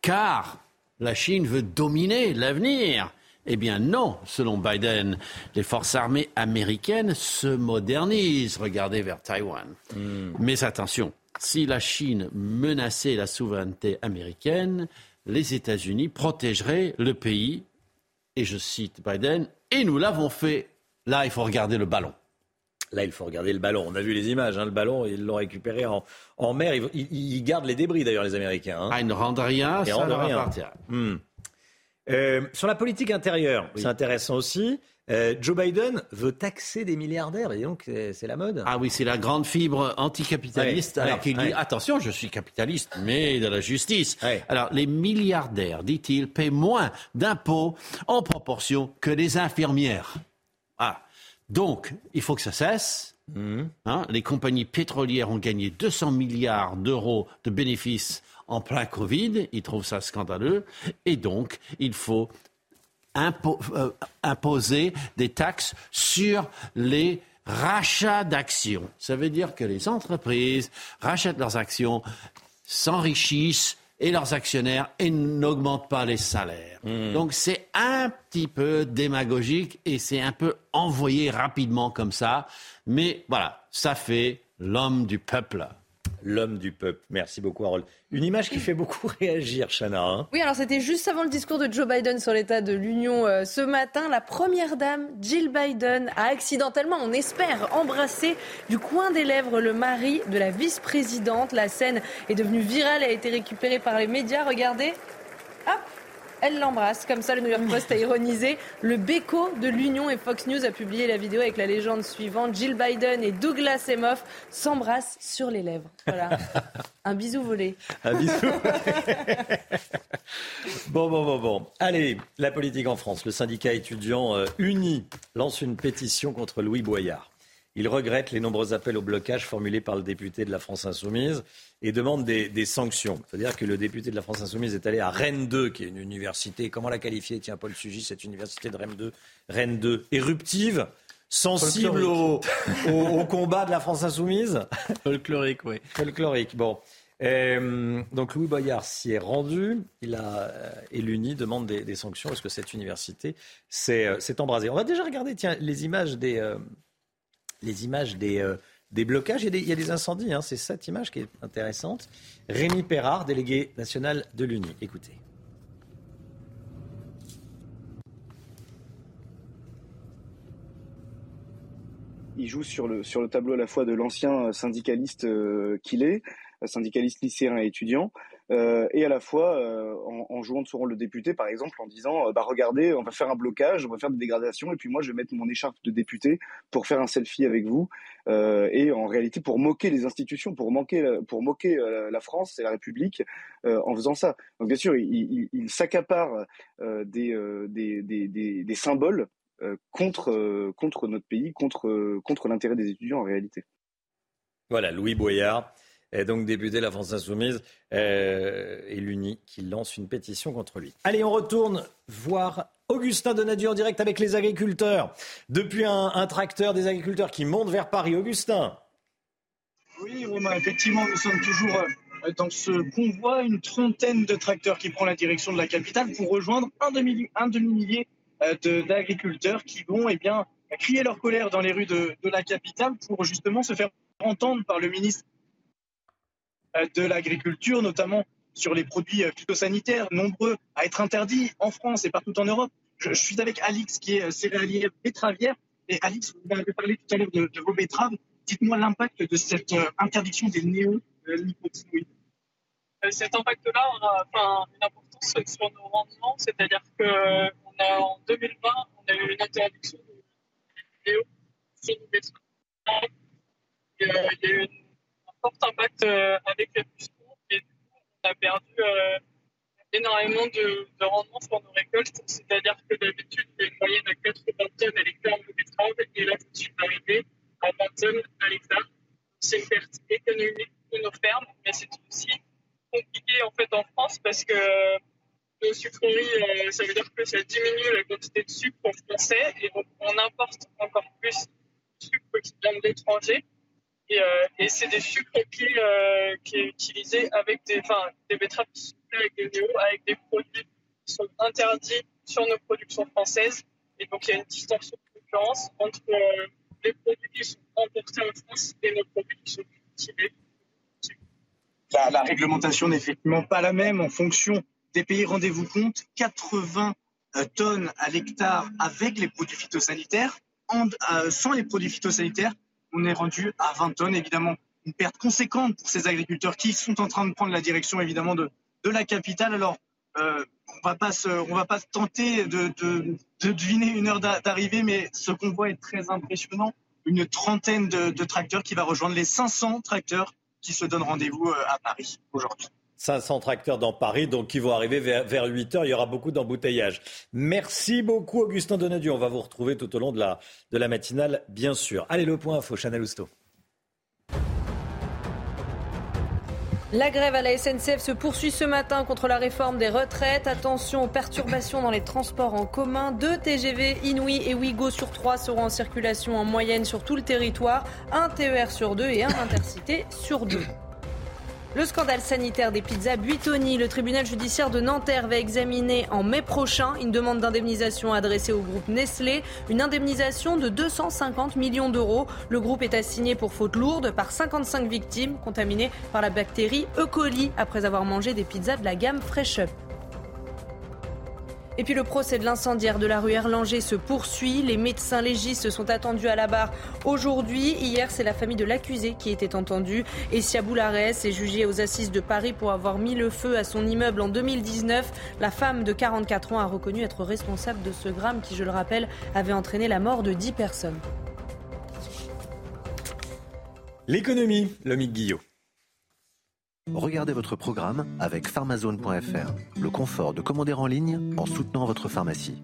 Car la Chine veut dominer l'avenir. Eh bien non, selon Biden, les forces armées américaines se modernisent. Regardez vers Taïwan. Hmm. Mais attention, si la Chine menaçait la souveraineté américaine, les États-Unis protégeraient le pays, et je cite Biden, et nous l'avons fait. Là, il faut regarder le ballon. Là, il faut regarder le ballon. On a vu les images. Hein, le ballon, ils l'ont récupéré en, mer. Ils, gardent les débris, d'ailleurs, les Américains. Hein. Ah, ils ne rendent rien, ça leur appartient. Hmm. Euh, sur la politique intérieure, c'est intéressant aussi. Euh, Joe Biden veut taxer des milliardaires, et donc c'est la mode. Ah oui, c'est la grande fibre anticapitaliste. alors qu'il dit attention, je suis capitaliste, mais de la justice. Alors les milliardaires, dit-il, paient moins d'impôts en proportion que les infirmières. Ah, donc il faut que ça cesse. Mmh. Hein, les compagnies pétrolières ont gagné 200 milliards d'euros de bénéfices en plein Covid. Ils trouvent ça scandaleux. Et donc, il faut euh, imposer des taxes sur les rachat d'actions. Ça veut dire que les entreprises rachètent leurs actions, s'enrichissent et leurs actionnaires et n'augmentent pas les salaires. Hmm. Donc c'est un petit peu démagogique et c'est un peu envoyé rapidement comme ça. Mais voilà, ça fait l'homme du peuple. L'homme du peuple. Merci beaucoup, Harold. Une image qui fait beaucoup réagir, Chana. hein. Oui, alors c'était juste avant le discours de Joe Biden sur l'état de l'Union euh, ce matin. La première dame, Jill Biden, a accidentellement, on espère, embrassé du coin des lèvres le mari de la vice-présidente. La scène est devenue virale et a été récupérée par les médias. Regardez. Hop elle l'embrasse, comme ça le New York Post a ironisé. Le béco de l'Union et Fox News a publié la vidéo avec la légende suivante. Jill Biden et Douglas Emhoff s'embrassent sur les lèvres. Voilà. Un bisou volé. Un bisou. bon, bon, bon, bon. Allez, la politique en France. Le syndicat étudiant euh, uni lance une pétition contre Louis Boyard. Il regrette les nombreux appels au blocage formulés par le député de la France Insoumise et demande des, des sanctions. C'est-à-dire que le député de la France Insoumise est allé à Rennes 2, qui est une université, comment la qualifier? Tiens, Paul Sugis, cette université de Rennes 2, Rennes 2, éruptive, sensible au, au- au combat de la France Insoumise? Folklorique, oui. Folklorique, bon. Euh, donc Louis Boyard s'y est rendu, il a, euh, et l'UNI demande des, des sanctions. Parce que cette université s'est euh, s'est embrasée? On va déjà regarder tiens, les images des, euh, les images des, euh, des blocages. Il y a des, incendies, hein. c'est cette image qui est intéressante. Rémi Perrard, délégué national de l'UNI. Écoutez. il joue sur le, sur le tableau à la fois de l'ancien syndicaliste euh, qu'il est, euh, syndicaliste lycéen et étudiant, euh, et à la fois euh, en, jouant de son rôle de député, par exemple, en disant euh, bah regardez, on va faire un blocage, on va faire des dégradations, et puis moi je vais mettre mon écharpe de député pour faire un selfie avec vous, et en réalité pour moquer les institutions, pour moquer, pour moquer la France et la République en faisant ça. Donc bien sûr, il, s'accapare des, symboles contre, notre pays, contre, l'intérêt des étudiants en réalité. Voilà, Louis Boyard, donc député de la France Insoumise, euh, et l'UNI qui lance une pétition contre lui. Allez, on retourne voir Augustin Donadieu en direct avec les agriculteurs. Depuis un, un tracteur des agriculteurs qui monte vers Paris. Augustin Oui, Romain, effectivement, nous sommes toujours euh, dans ce convoi, une trentaine de tracteurs qui prend la direction de la capitale pour rejoindre un demi- un demi-millier euh, de- d'agriculteurs qui vont eh bien, crier leur colère dans les rues de, de la capitale pour justement se faire entendre par le ministre de l'Agriculture, notamment sur les produits euh, phytosanitaires, nombreux à être interdits en France et partout en Europe. Je, suis avec Alix, qui est euh, céréalière betteravière. Et Alix, vous avez parlé tout à l'heure de, vos betteraves. Dites-moi l'impact de cette euh, interdiction des néonicotinoïdes. Euh, cet impact-là aura une importance sur nos rendements, c'est-à-dire qu'on a en 2020, on a eu une interdiction de vidéo sur nos betteraves. Et, euh, Il y a eu une- un fort impact euh, avec les pucerons et on a perdu euh, énormément de, de rendement sur nos récoltes, c'est-à-dire que d'habitude, il y a une moyenne à 80 tonnes à l'hectare de betteraves et là, je suis arrivé à 20 tonnes à l'hectare. C'est une perte économique de nos fermes, mais c'est aussi compliqué en fait en France parce que nos sucreries, euh, ça veut dire que ça diminue la quantité de sucre français et donc on importe encore plus de sucre qui vient de l'étranger. Et, euh, et c'est des sucres qui, euh, qui est utilisé avec des, enfin, betteraves qui sont avec des néo, avec des produits qui sont interdits sur nos productions françaises. Et donc il y a une distorsion de concurrence entre euh, les produits qui sont importés en France et nos produits qui sont cultivés la, la réglementation n'est effectivement pas la même en fonction des pays. Rendez-vous compte, 80 euh, tonnes à l'hectare avec les produits phytosanitaires. Sans les produits phytosanitaires, on est rendu à 20 tonnes. Évidemment, une perte conséquente pour ces agriculteurs qui sont en train de prendre la direction évidemment de, la capitale. Alors, euh, on on va pas tenter de, de, de deviner une heure d'a- d'arrivée, mais ce convoi est très impressionnant. Une trentaine de, de tracteurs qui va rejoindre les 500 tracteurs qui se donnent rendez-vous euh, à Paris aujourd'hui. 500 tracteurs dans Paris, donc qui vont arriver vers, vers 8 heures. Il y aura beaucoup d'embouteillages. Merci beaucoup, Augustin Donadieu. On va vous retrouver tout au long de la, de la matinale, bien sûr. Allez, le point info, Chanel Housteau. La grève à la SNCF se poursuit ce matin contre la réforme des retraites. Attention aux perturbations dans les transports en commun. Deux TGV Inouï et Ouigo sur trois seront en circulation en moyenne sur tout le territoire. Un TER sur deux et un intercité sur deux. Le scandale sanitaire des pizzas Buitoni. Le tribunal judiciaire de Nanterre va examiner en mai prochain une demande d'indemnisation adressée au groupe Nestlé. Une indemnisation de 250 millions d'euros. Le groupe est assigné pour faute lourde par 55 victimes contaminées par la bactérie E. coli après avoir mangé des pizzas de la gamme Fresh Up. Et puis le procès de l'incendiaire de la rue Erlanger se poursuit. Les médecins légistes sont attendus à la barre aujourd'hui. Hier, c'est la famille de l'accusé qui était entendue. Essia Boulares est jugée aux assises de Paris pour avoir mis le feu à son immeuble en 2019. La femme de 44 ans a reconnu être responsable de ce drame qui, je le rappelle, avait entraîné la mort de 10 personnes. L'économie, Lomique Guillot. Regardez votre programme avec pharmazone.fr. Le confort de commander en ligne en soutenant votre pharmacie.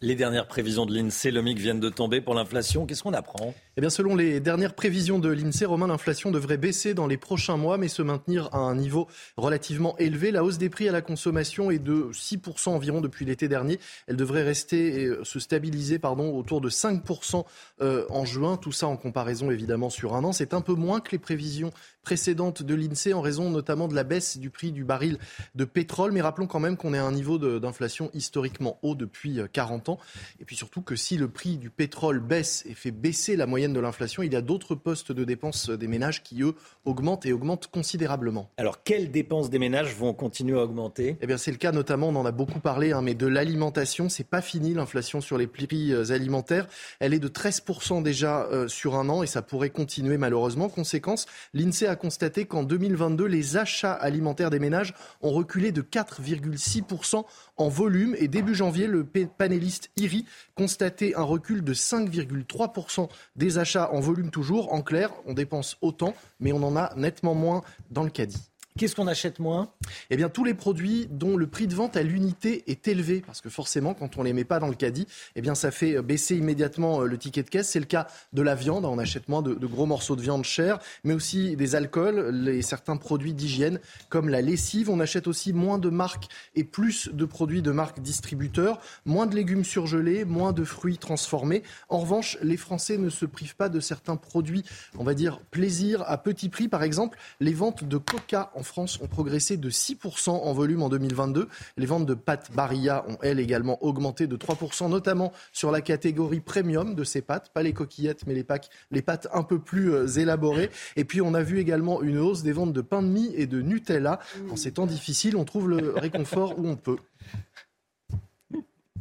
Les dernières prévisions de l'INSEE, Lomique, viennent de tomber pour l'inflation. Qu'est-ce qu'on apprend? Eh selon les dernières prévisions de l'INSEE, Romain, l'inflation devrait baisser dans les prochains mois, mais se maintenir à un niveau relativement élevé. La hausse des prix à la consommation est de 6% environ depuis l'été dernier. Elle devrait rester et se stabiliser autour de 5% euh, en juin. Tout ça en comparaison évidemment sur un an. C'est un peu moins que les prévisions précédentes de l'INSEE en raison notamment de la baisse du prix du baril de pétrole. Mais rappelons quand même qu'on est à un niveau d'inflation historiquement haut depuis 40 euh, ans. Et puis surtout que si le prix du pétrole baisse et fait baisser la moyenne de l'inflation, il y a d'autres postes de dépenses des ménages qui, eux, augmentent et augmentent considérablement. Alors, quelles dépenses des ménages vont continuer à augmenter? Eh bien, c'est le cas notamment, on en a beaucoup parlé, hein, mais de l'alimentation. C'est pas fini l'inflation sur les prix euh, alimentaires. Elle est de 13% déjà euh, sur un an et ça pourrait continuer malheureusement. Conséquence, l'INSEE a constaté qu'en 2022, les achats alimentaires des ménages ont reculé de 4,6% en volume. Et début janvier, le panéliste IRI constatait un recul de 5,3% des achats en volume toujours. En clair, on dépense autant, mais on en a nettement moins dans le caddie. Qu'est-ce qu'on achète moins? Eh bien, tous les produits dont le prix de vente à l'unité est élevé, parce que forcément, quand on les met pas dans le caddie, eh bien, ça fait baisser immédiatement euh, le ticket de caisse. C'est le cas de la viande, on achète moins de, gros morceaux de viande chère, mais aussi des alcools, les, certains produits d'hygiène comme la lessive. On achète aussi moins de marques et plus de produits de marques distributeurs, moins de légumes surgelés, moins de fruits transformés. En revanche, les Français ne se privent pas de certains produits, on va dire plaisir à petit prix. Par exemple, les ventes de Coca en France ont progressé de 6% en volume en 2022. Les ventes de pâtes Barilla ont, elles, également augmenté de 3%, notamment sur la catégorie premium de ces pâtes, pas les coquillettes, mais les, les pâtes un peu plus euh, élaborées. Et puis, on a vu également une hausse des ventes de pain de mie et de Nutella. En ces temps difficiles, on trouve le réconfort où on peut.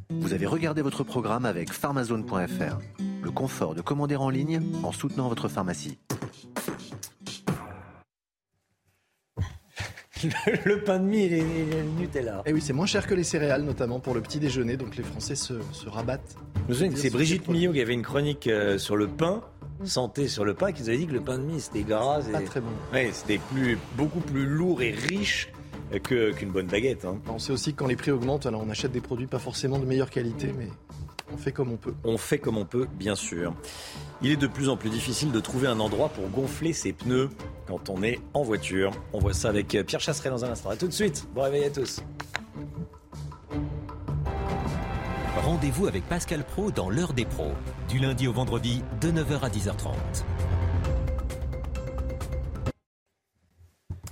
Vous avez regardé votre programme avec pharmazone.fr. Le confort de commander en ligne en soutenant votre pharmacie. Le pain de mie et, le Nutella. Et eh oui, c'est moins cher que les céréales, notamment pour le petit déjeuner, donc les Français se, rabattent. c'est Brigitte Millot qui avait une chronique euh, sur le pain, santé sur le pain, qui nous avait dit que le pain de mie c'était gras. Pas très bon. Ouais, c'était plus, beaucoup plus lourd et riche qu'une bonne baguette. Hein. On sait aussi que quand les prix augmentent, alors on achète des produits pas forcément de meilleure qualité, mais on fait comme on peut. On fait comme on peut, bien sûr. Il est de plus en plus difficile de trouver un endroit pour gonfler ses pneus quand on est en voiture. On voit ça avec Pierre Chasseret dans un instant. A tout de suite. Bon réveil à tous. Rendez-vous avec Pascal Pro dans l'heure des pros, du lundi au vendredi de 9h à 10h30.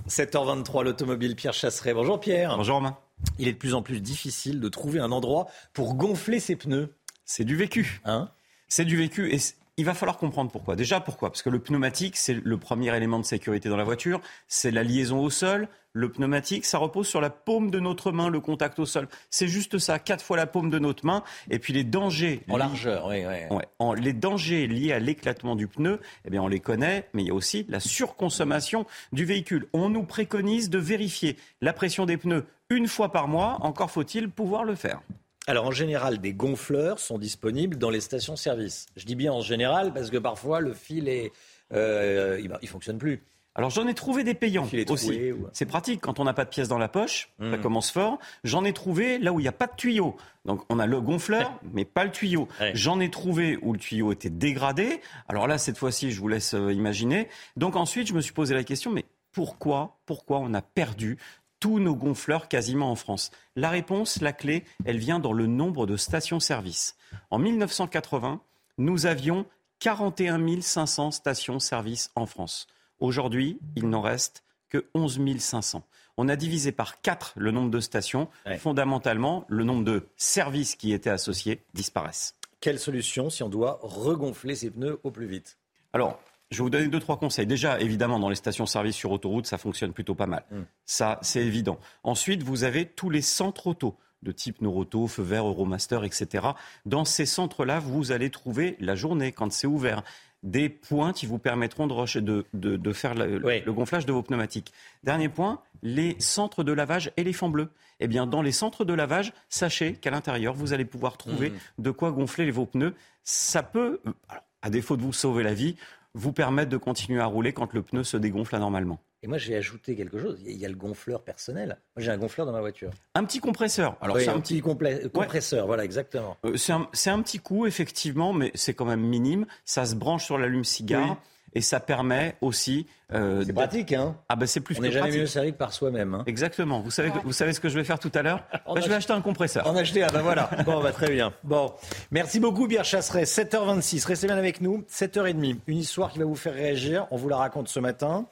7h23, l'automobile Pierre Chasseret. Bonjour Pierre. Bonjour Romain. Il est de plus en plus difficile de trouver un endroit pour gonfler ses pneus. C'est du vécu. Hein c'est du vécu. Et il va falloir comprendre pourquoi. Déjà, pourquoi? Parce que le pneumatique, c'est le premier élément de sécurité dans la voiture. C'est la liaison au sol. Le pneumatique, ça repose sur la paume de notre main, le contact au sol. C'est juste ça, quatre fois la paume de notre main. Et puis les dangers. En largeur, oui, oui. les dangers liés à l'éclatement du pneu, eh bien, on les connaît, mais il y a aussi la surconsommation du véhicule. On nous préconise de vérifier la pression des pneus une fois par mois. Encore faut-il pouvoir le faire. Alors en général, des gonfleurs sont disponibles dans les stations-service. Je dis bien en général parce que parfois le fil est, euh, il, fonctionne plus. Alors j'en ai trouvé des payants aussi. C'est pratique quand on n'a pas de pièces dans la poche, ça Mm. commence fort. J'en ai trouvé là où il n'y a pas de tuyau. Donc on a le gonfleur, mais pas le tuyau. J'en ai trouvé où le tuyau était dégradé. Alors là, cette fois-ci, je vous laisse euh, imaginer. Donc ensuite, je me suis posé la question, mais pourquoi, pourquoi on a perdu tous nos gonfleurs quasiment en France La réponse, la clé, elle vient dans le nombre de stations-service. En 1980, nous avions 41 500 stations-service en France. Aujourd'hui, il n'en reste que 11 500. On a divisé par 4 le nombre de stations. Fondamentalement, le nombre de services qui étaient associés disparaissent. Quelle solution si on doit regonfler ses pneus au plus vite? Alors, je vais vous donner deux, trois conseils. Déjà, évidemment, dans les stations-service sur autoroute, ça fonctionne plutôt pas mal. Ça, c'est évident. Ensuite, vous avez tous les centres auto de type Noroto, Feu Vert, Euromaster, etc. Dans ces centres-là, vous allez trouver la journée, quand c'est ouvert, des points qui vous permettront de, roche- de, de- de faire le, le gonflage de vos pneumatiques. Dernier point, les centres de lavage éléphants bleus. Eh bien, dans les centres de lavage, sachez qu'à l'intérieur, vous allez pouvoir trouver Mhm. de quoi gonfler vos pneus. Ça peut, euh, alors, à défaut de vous sauver la vie, vous permettre de continuer à rouler quand le pneu se dégonfle anormalement. Et moi, j'ai ajouté quelque chose. Il y a- le gonfleur personnel. Moi, j'ai un gonfleur dans ma voiture. Un petit compresseur. Alors, Oui, c'est un petit Ouais. compresseur, voilà, exactement. Euh, C'est un, petit coup, effectivement, mais c'est quand même minime. Ça se branche sur l'allume-cigare Oui. Et ça permet aussi. euh, C'est pratique, hein Ah ben c'est plus On n'est jamais pratique. mieux servi que par soi-même. hein. Exactement. Vous savez, vous savez ce que je vais faire tout à l'heure Ben, Je vais ach- acheter un compresseur. En acheter un, ben voilà. Bon, bah, très bien. Bon, merci beaucoup, Pierre Chasseret. 7h26, restez bien avec nous. 7h30, une histoire qui va vous faire réagir. On vous la raconte ce matin.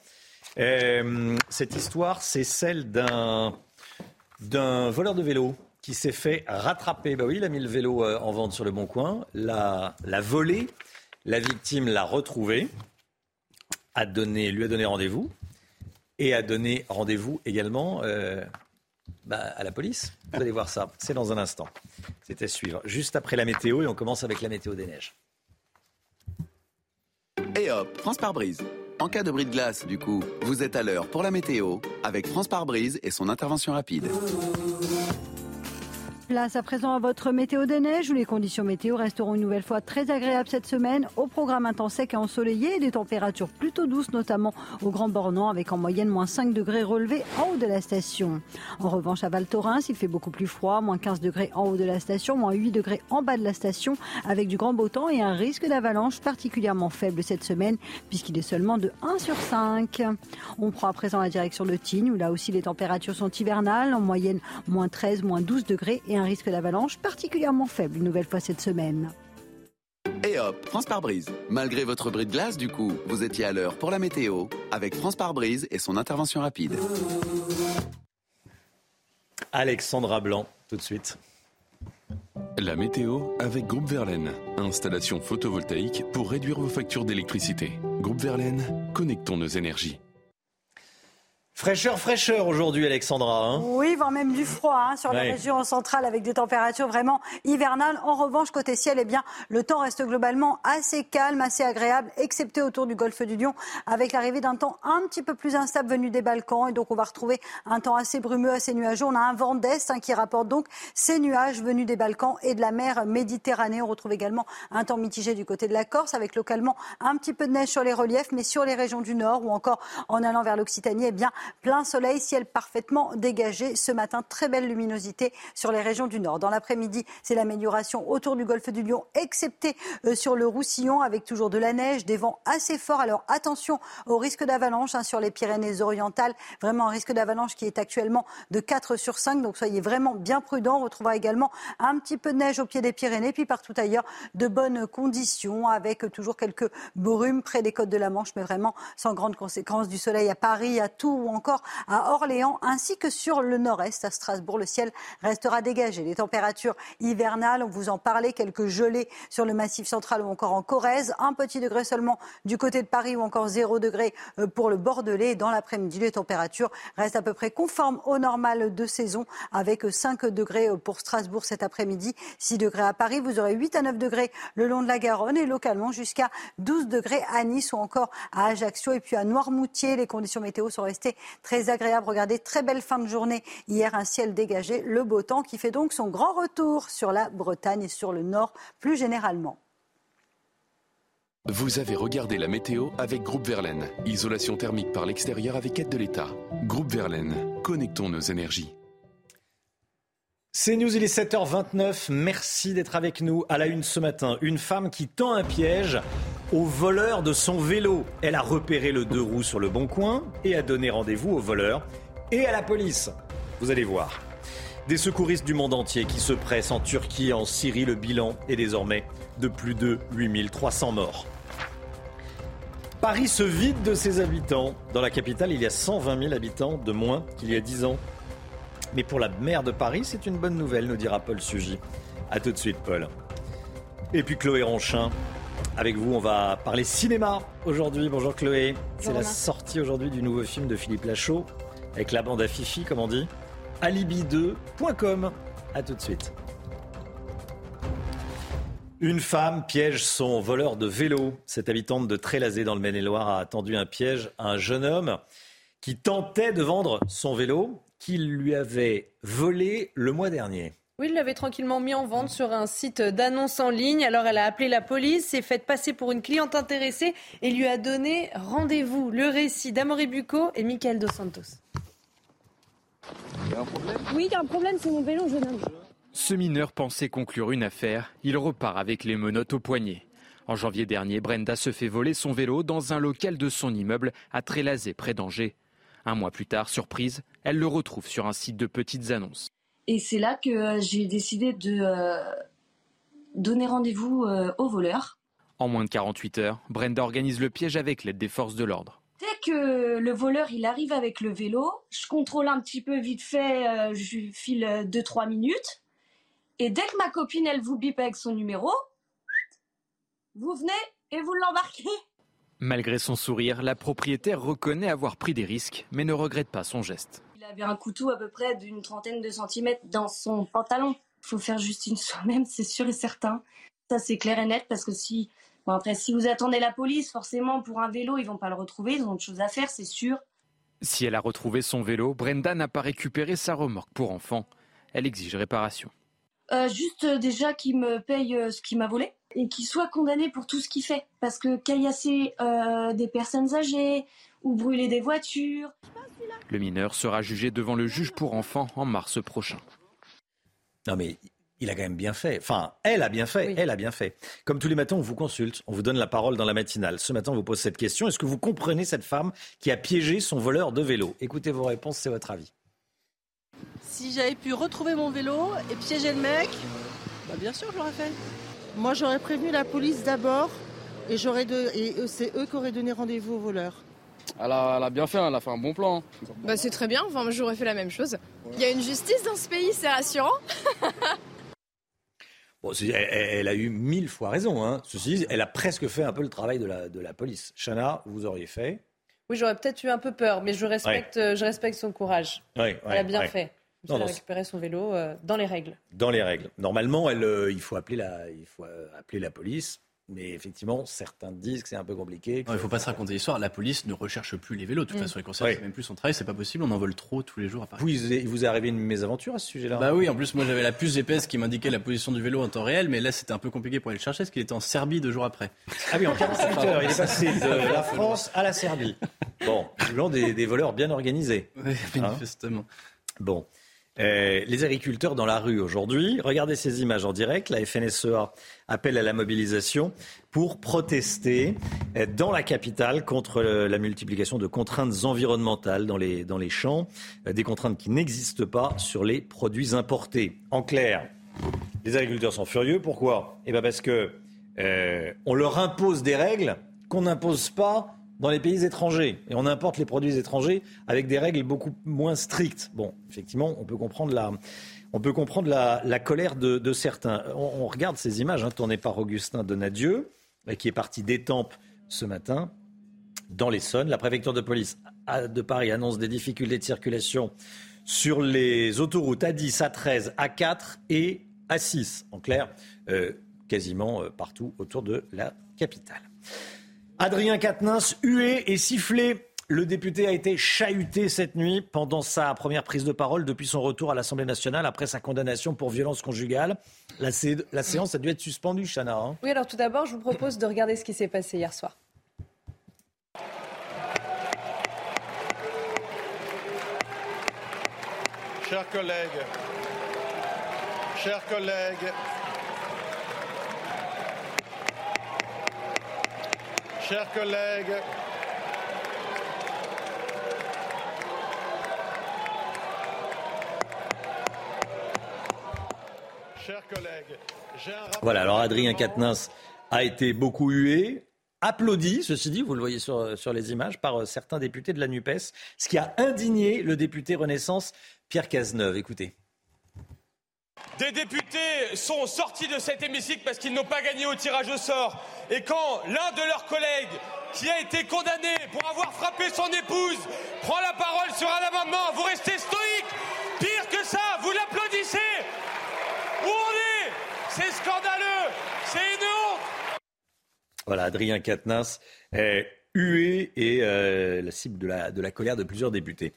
Euh, cette histoire, c'est celle d'un d'un voleur de vélo qui s'est fait rattraper. Bah oui, il a mis le vélo euh, en vente sur le bon coin, l'a l'a volé. La victime l'a retrouvé, a lui a donné rendez-vous et a donné rendez-vous également euh, bah, à la police. Vous allez voir ça. C'est dans un instant. C'était suivre. Juste après la météo et on commence avec la météo des neiges. Et hop, France par brise. En cas de bris de glace, du coup, vous êtes à l'heure pour la météo avec France par brise et son intervention rapide. Place à présent à votre météo des neiges où les conditions météo resteront une nouvelle fois très agréables cette semaine. Au programme un temps sec et ensoleillé des températures plutôt douces, notamment au Grand Bornand avec en moyenne moins 5 degrés relevés en haut de la station. En revanche, à Val Thorens, il fait beaucoup plus froid, moins 15 degrés en haut de la station, moins 8 degrés en bas de la station avec du grand beau temps et un risque d'avalanche particulièrement faible cette semaine puisqu'il est seulement de 1 sur 5. On prend à présent la direction de Tignes où là aussi les températures sont hivernales, en moyenne moins 13, moins 12 degrés et un risque d'avalanche particulièrement faible une nouvelle fois cette semaine. Et hop, France par brise. Malgré votre bris de glace, du coup, vous étiez à l'heure pour la météo avec France par brise et son intervention rapide. Alexandra Blanc, tout de suite. La météo avec Groupe Verlaine. Installation photovoltaïque pour réduire vos factures d'électricité. Groupe Verlaine, connectons nos énergies. Fraîcheur, fraîcheur aujourd'hui, Alexandra. hein Oui, voire même du froid hein, sur Ouais. les régions centrales avec des températures vraiment hivernales. En revanche, côté ciel, eh bien, le temps reste globalement assez calme, assez agréable, excepté autour du golfe du Lion, avec l'arrivée d'un temps un petit peu plus instable venu des Balkans. Et donc, on va retrouver un temps assez brumeux, assez nuageux. On a un vent d'est hein, qui rapporte donc ces nuages venus des Balkans et de la mer Méditerranée. On retrouve également un temps mitigé du côté de la Corse, avec localement un petit peu de neige sur les reliefs, mais sur les régions du nord ou encore en allant vers l'Occitanie, eh bien, plein soleil, ciel parfaitement dégagé ce matin. Très belle luminosité sur les régions du nord. Dans l'après-midi, c'est l'amélioration autour du golfe du Lion, excepté euh, sur le Roussillon, avec toujours de la neige, des vents assez forts. Alors attention au risque d'avalanche hein, sur les Pyrénées-Orientales. Vraiment un risque d'avalanche qui est actuellement de 4 sur 5. Donc soyez vraiment bien prudents. On retrouvera également un petit peu de neige au pied des Pyrénées, puis partout ailleurs de bonnes conditions, avec toujours quelques brumes près des côtes de la Manche, mais vraiment sans grande conséquence. Du soleil à Paris, à Tours ou encore à Orléans, ainsi que sur le nord-est, à Strasbourg. Le ciel restera dégagé. Les températures hivernales, on vous en parlait, quelques gelées sur le massif central ou encore en Corrèze. Un petit degré seulement du côté de Paris ou encore 0 degré euh, pour le Bordelais. Dans l'après-midi, les températures restent à peu près conformes au normal de saison, avec 5 degrés pour Strasbourg cet après-midi, 6 degrés à Paris. Vous aurez 8 à 9 degrés le long de la Garonne et localement jusqu'à 12 degrés à Nice ou encore à Ajaccio et puis à Noirmoutier. Les conditions météo sont restées très agréables. Regardez, très belle fin de journée. Hier, un ciel dégagé, le beau temps qui fait donc son grand retour sur la Bretagne et sur le nord plus généralement. Vous avez regardé la météo avec Groupe Verlaine. Isolation thermique par l'extérieur avec aide de l'État. Groupe Verlaine, connectons nos énergies. C'est News, il est 7h29. Merci d'être avec nous. À la une ce matin, une femme qui tend un piège au voleur de son vélo. Elle a repéré le deux roues sur le bon coin et a donné rendez-vous au voleur et à la police. Vous allez voir. Des secouristes du monde entier qui se pressent en Turquie, en Syrie. Le bilan est désormais de plus de 8300 morts. Paris se vide de ses habitants. Dans la capitale, il y a 120 000 habitants de moins qu'il y a 10 ans. Mais pour la maire de Paris, c'est une bonne nouvelle, nous dira Paul Sugy. A tout de suite, Paul. Et puis Chloé Ronchin. Avec vous, on va parler cinéma aujourd'hui. Bonjour Chloé. C'est la sortie aujourd'hui du nouveau film de Philippe Lachaud avec la bande à Fifi, comme on dit. Alibi2.com. A tout de suite. Une femme piège son voleur de vélo. Cette habitante de Trélazé dans le Maine-et-Loire a attendu un piège à un jeune homme qui tentait de vendre son vélo qu'il lui avait volé le mois dernier. Oui, il l'avait tranquillement mis en vente sur un site d'annonce en ligne. Alors elle a appelé la police, s'est faite passer pour une cliente intéressée et lui a donné rendez-vous. Le récit d'Amory Bucco et Michael Dos Santos. Oui, il y a un problème, c'est mon vélo, jeune homme. Ce mineur pensait conclure une affaire. Il repart avec les menottes au poignet. En janvier dernier, Brenda se fait voler son vélo dans un local de son immeuble à Trélazé, près d'Angers. Un mois plus tard, surprise, elle le retrouve sur un site de petites annonces. Et c'est là que euh, j'ai décidé de euh, donner rendez-vous euh, au voleur. En moins de 48 heures, Brenda organise le piège avec l'aide des forces de l'ordre. Dès que le voleur il arrive avec le vélo, je contrôle un petit peu vite fait, je file 2-3 minutes. Et dès que ma copine, elle vous bip avec son numéro, vous venez et vous l'embarquez. Malgré son sourire, la propriétaire reconnaît avoir pris des risques, mais ne regrette pas son geste. Il avait un couteau à peu près d'une trentaine de centimètres dans son pantalon. Il faut faire justice soi-même, c'est sûr et certain. Ça, c'est clair et net parce que si, bon après, si vous attendez la police, forcément, pour un vélo, ils vont pas le retrouver. Ils ont autre chose à faire, c'est sûr. Si elle a retrouvé son vélo, Brenda n'a pas récupéré sa remorque pour enfant. Elle exige réparation. Euh, juste euh, déjà qu'il me paye euh, ce qu'il m'a volé et qu'il soit condamné pour tout ce qu'il fait. Parce que caillasser des personnes âgées ou brûler des voitures. Le mineur sera jugé devant le juge pour enfants en mars prochain. Non mais il a quand même bien fait. Enfin, elle a bien fait. Elle a bien fait. Comme tous les matins, on vous consulte, on vous donne la parole dans la matinale. Ce matin, on vous pose cette question. Est-ce que vous comprenez cette femme qui a piégé son voleur de vélo? Écoutez vos réponses, c'est votre avis. Si j'avais pu retrouver mon vélo et piéger le mec, bah bien sûr, je l'aurais fait. Moi, j'aurais prévenu la police d'abord et, j'aurais de... et c'est eux qui auraient donné rendez-vous au voleur. Elle a, bien fait, elle a fait un bon plan. Bah, c'est très bien, enfin, j'aurais fait la même chose. Il y a une justice dans ce pays, c'est rassurant. Bon, elle, a eu mille fois raison. Hein. Ceci dit, elle a presque fait un peu le travail de la, de la police. Chana, vous auriez fait? Oui, j'aurais peut-être eu un peu peur, mais je respecte, je respecte son courage. elle a bien fait. Elle a récupéré son vélo euh, dans les règles. Dans les règles. Normalement, elle, euh, il, faut appeler la, il faut euh, appeler la police. Mais effectivement, certains disent que c'est un peu compliqué. il ne faut pas se raconter l'histoire. La police ne recherche plus les vélos. De toute mm. façon, les conseils, même plus son travail. C'est pas possible. On en vole trop tous les jours à Paris. Vous, il vous est arrivé une mésaventure à ce sujet-là? Bah oui. En plus, moi, j'avais la puce GPS qui m'indiquait la position du vélo en temps réel. Mais là, c'était un peu compliqué pour aller le chercher parce qu'il était en Serbie deux jours après. Ah oui, en 48 heures. Il est passé de la France à la Serbie. Bon, des, des voleurs bien organisés. Oui, manifestement. bon. Euh, les agriculteurs dans la rue aujourd'hui, regardez ces images en direct. La FNSEA appelle à la mobilisation pour protester euh, dans la capitale contre la multiplication de contraintes environnementales dans les, dans les champs, euh, des contraintes qui n'existent pas sur les produits importés. En clair, les agriculteurs sont furieux. Pourquoi? Eh bien parce que on leur impose des règles qu'on n'impose pas dans les pays étrangers. Et on importe les produits étrangers avec des règles beaucoup moins strictes. Bon, effectivement, on peut comprendre la, on peut comprendre la, colère de, certains. On, regarde ces images hein, tournées par Augustin Donadieu, euh, qui est parti d'Étampes ce matin, dans l'Essonne. La préfecture de police de Paris annonce des difficultés de circulation sur les autoroutes A10, A13, A4 et A6. En clair, euh, quasiment euh, partout autour de la capitale. Adrien Quatennens, hué et sifflé Le député a été chahuté cette nuit pendant sa première prise de parole depuis son retour à l'Assemblée nationale après sa condamnation pour violence conjugale. La, la séance a dû être suspendue, Chana. Hein. oui, alors tout d'abord, je vous propose de regarder ce qui s'est passé hier soir. Chers collègues, chers collègues, chers collègues, chers collègues, Voilà, alors Adrien Quatennens a été beaucoup hué, applaudi, ceci dit, vous le voyez sur, sur les images, par euh, certains députés de la NUPES, ce qui a indigné le député Renaissance Pierre Cazeneuve. Écoutez. Des députés sont sortis de cet hémicycle parce qu'ils n'ont pas gagné au tirage au sort. Et quand l'un de leurs collègues, qui a été condamné pour avoir frappé son épouse, prend la parole sur un amendement, vous restez stoïque. Pire que ça, vous l'applaudissez. Où on est? C'est scandaleux. C'est une honte. Voilà, Adrien Quatennens est hué et euh, la cible de la, de la colère de plusieurs députés.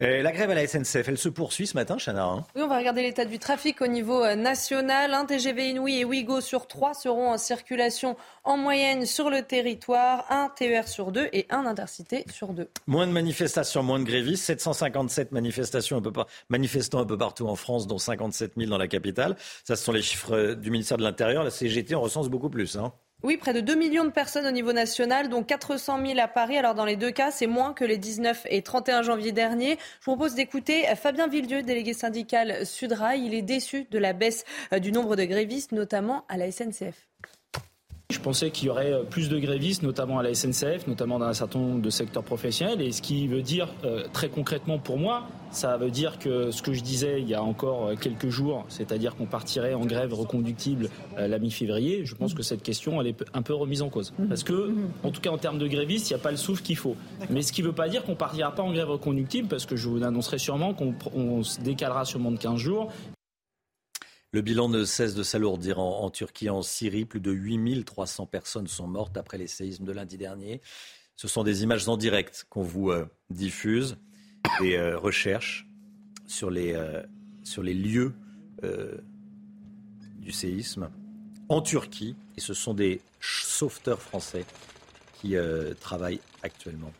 Euh, la grève à la SNCF, elle se poursuit ce matin, Chana. Hein oui, on va regarder l'état du trafic au niveau euh, national. Un TGV Inouï et Ouigo sur trois seront en circulation en moyenne sur le territoire, un TER sur deux et un intercité sur deux. Moins de manifestations, moins de grévistes, 757 manifestations un peu manifestants un peu partout en France, dont 57 000 dans la capitale. Ça, ce sont les chiffres du ministère de l'Intérieur. La CGT en recense beaucoup plus. Hein. Oui, près de 2 millions de personnes au niveau national, dont 400 000 à Paris. Alors dans les deux cas, c'est moins que les 19 et 31 janvier dernier. Je vous propose d'écouter Fabien Villedieu, délégué syndical Sudrail. Il est déçu de la baisse euh, du nombre de grévistes, notamment à la SNCF. Je pensais qu'il y aurait euh, plus de grévistes, notamment à la SNCF, notamment dans un certain nombre de secteurs professionnels. Et ce qui veut dire, euh, très concrètement pour moi, ça veut dire que ce que je disais il y a encore euh, quelques jours, c'est-à-dire qu'on partirait en grève reconductible la mi-février, je pense que cette question, elle est un peu remise en cause. Parce que, en tout cas, en termes de grévistes, il n'y a pas le souffle qu'il faut. Mais ce qui ne veut pas dire qu'on partira pas en grève reconductible, parce que je vous annoncerai sûrement qu'on se décalera sûrement de 15 jours le bilan ne cesse de s'alourdir en, Turquie, en Syrie. Plus de 8300 personnes sont mortes après les séismes de lundi dernier. Ce sont des images en direct qu'on vous euh, diffuse, des euh, recherches sur les, euh, lieux du séisme en Turquie. Et ce sont des sauveteurs français qui travaillent actuellement.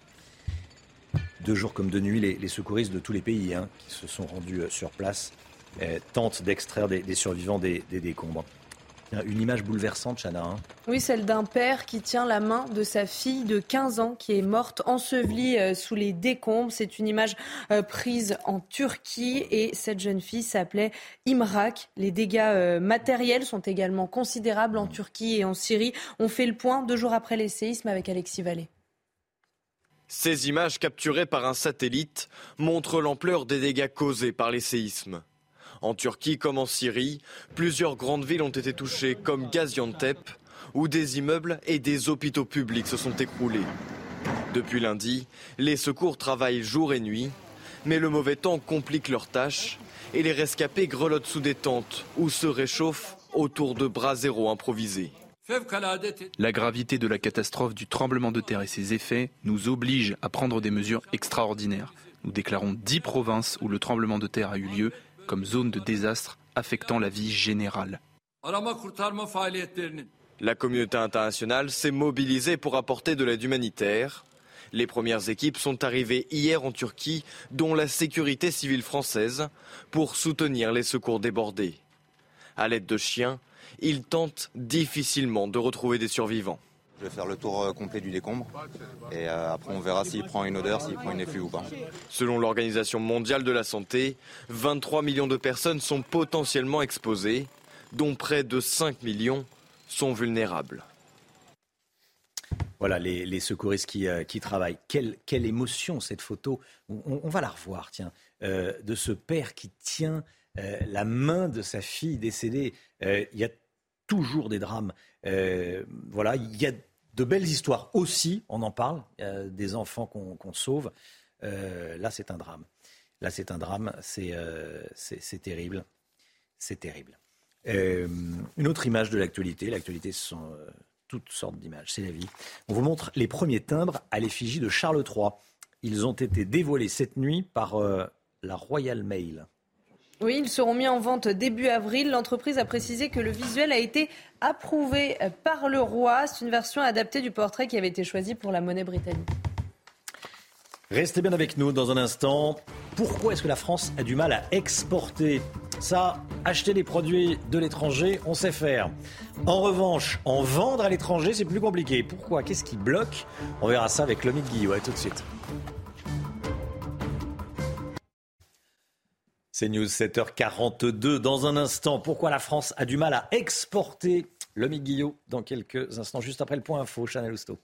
De jour comme de nuit, les, secouristes de tous les pays hein, qui se sont rendus sur place tente d'extraire des, survivants des, décombres. Une image bouleversante, Chana. Hein. oui, celle d'un père qui tient la main de sa fille de 15 ans qui est morte ensevelie euh, sous les décombres. C'est une image euh, prise en Turquie et cette jeune fille s'appelait Imrak. Les dégâts matériels sont également considérables en Turquie et en Syrie. On fait le point deux jours après les séismes avec Alexis Vallée. Ces images capturées par un satellite montrent l'ampleur des dégâts causés par les séismes. En Turquie comme en Syrie, plusieurs grandes villes ont été touchées comme Gaziantep, où des immeubles et des hôpitaux publics se sont écroulés. Depuis lundi, les secours travaillent jour et nuit, mais le mauvais temps complique leurs tâches et les rescapés grelottent sous des tentes ou se réchauffent autour de bras zéro improvisés. La gravité de la catastrophe du tremblement de terre et ses effets nous oblige à prendre des mesures extraordinaires. Nous déclarons dix provinces où le tremblement de terre a eu lieu comme zone de désastre affectant la vie générale. La communauté internationale s'est mobilisée pour apporter de l'aide humanitaire. Les premières équipes sont arrivées hier en Turquie, dont la sécurité civile française, pour soutenir les secours débordés. À l'aide de chiens, ils tentent difficilement de retrouver des survivants. Je vais faire le tour euh, complet du décombre et euh, après on verra s'il prend une odeur, s'il prend une effluve ou pas. Selon l'Organisation mondiale de la santé, 23 millions de personnes sont potentiellement exposées, dont près de 5 millions sont vulnérables. Voilà les, secouristes qui, euh, travaillent. Quelle, émotion cette photo. On, va la revoir, tiens, de ce père qui tient la main de sa fille décédée. Il y a toujours des drames. voilà, il y a de belles histoires aussi, on en parle, des enfants qu'on sauve. Euh, là, c'est un drame. Là, c'est un drame, c'est euh, terrible. C'est terrible. Euh, une autre image de l'actualité. L'actualité, ce sont toutes sortes d'images, c'est la vie. On vous montre les premiers timbres à l'effigie de Charles III. Ils ont été dévoilés cette nuit par euh, la Royal Mail. Oui, ils seront mis en vente début avril. L'entreprise a précisé que le visuel a été approuvé par le roi. C'est une version adaptée du portrait qui avait été choisi pour la monnaie britannique. Restez bien avec nous dans un instant. Pourquoi est-ce que la France a du mal à exporter? Ça, acheter des produits de l'étranger, on sait faire. En revanche, en vendre à l'étranger, c'est plus compliqué. Pourquoi? Qu'est-ce qui bloque? On verra ça avec Lomit Guillot. tout de suite. C'est News 7h42 dans un instant. Pourquoi la France a du mal à exporter? Le Guillot dans quelques instants, juste après le point info. Chanel Housteau.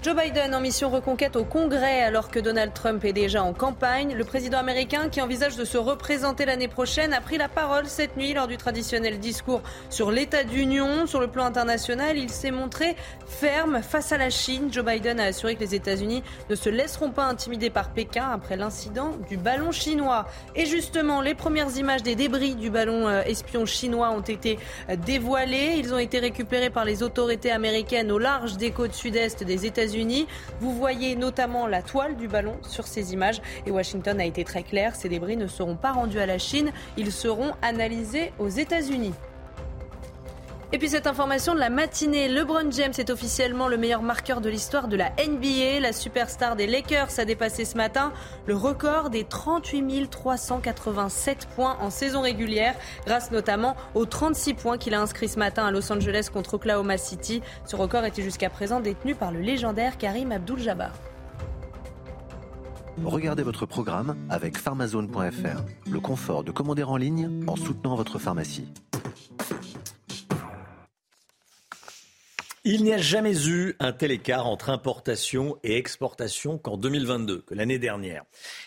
Joe Biden en mission reconquête au Congrès alors que Donald Trump est déjà en campagne. Le président américain qui envisage de se représenter l'année prochaine a pris la parole cette nuit lors du traditionnel discours sur l'état d'union. Sur le plan international, il s'est montré ferme face à la Chine. Joe Biden a assuré que les États-Unis ne se laisseront pas intimider par Pékin après l'incident du ballon chinois. Et justement, les premières images des débris du ballon euh, espion chinois ont été euh, dévoilées. Ils ont été récupérés par les autorités américaines au large des côtes sud-est des États-Unis Vous voyez notamment la toile du ballon sur ces images et Washington a été très clair, ces débris ne seront pas rendus à la Chine, ils seront analysés aux États-Unis. Et puis cette information de la matinée, LeBron James est officiellement le meilleur marqueur de l'histoire de la NBA. La superstar des Lakers a dépassé ce matin le record des 38 387 points en saison régulière, grâce notamment aux 36 points qu'il a inscrits ce matin à Los Angeles contre Oklahoma City. Ce record était jusqu'à présent détenu par le légendaire Karim Abdul-Jabbar. Regardez votre programme avec pharmazone.fr, le confort de commander en ligne en soutenant votre pharmacie. Il n'y a jamais eu un tel écart entre importation et exportation qu'en 2022, que l'année dernière.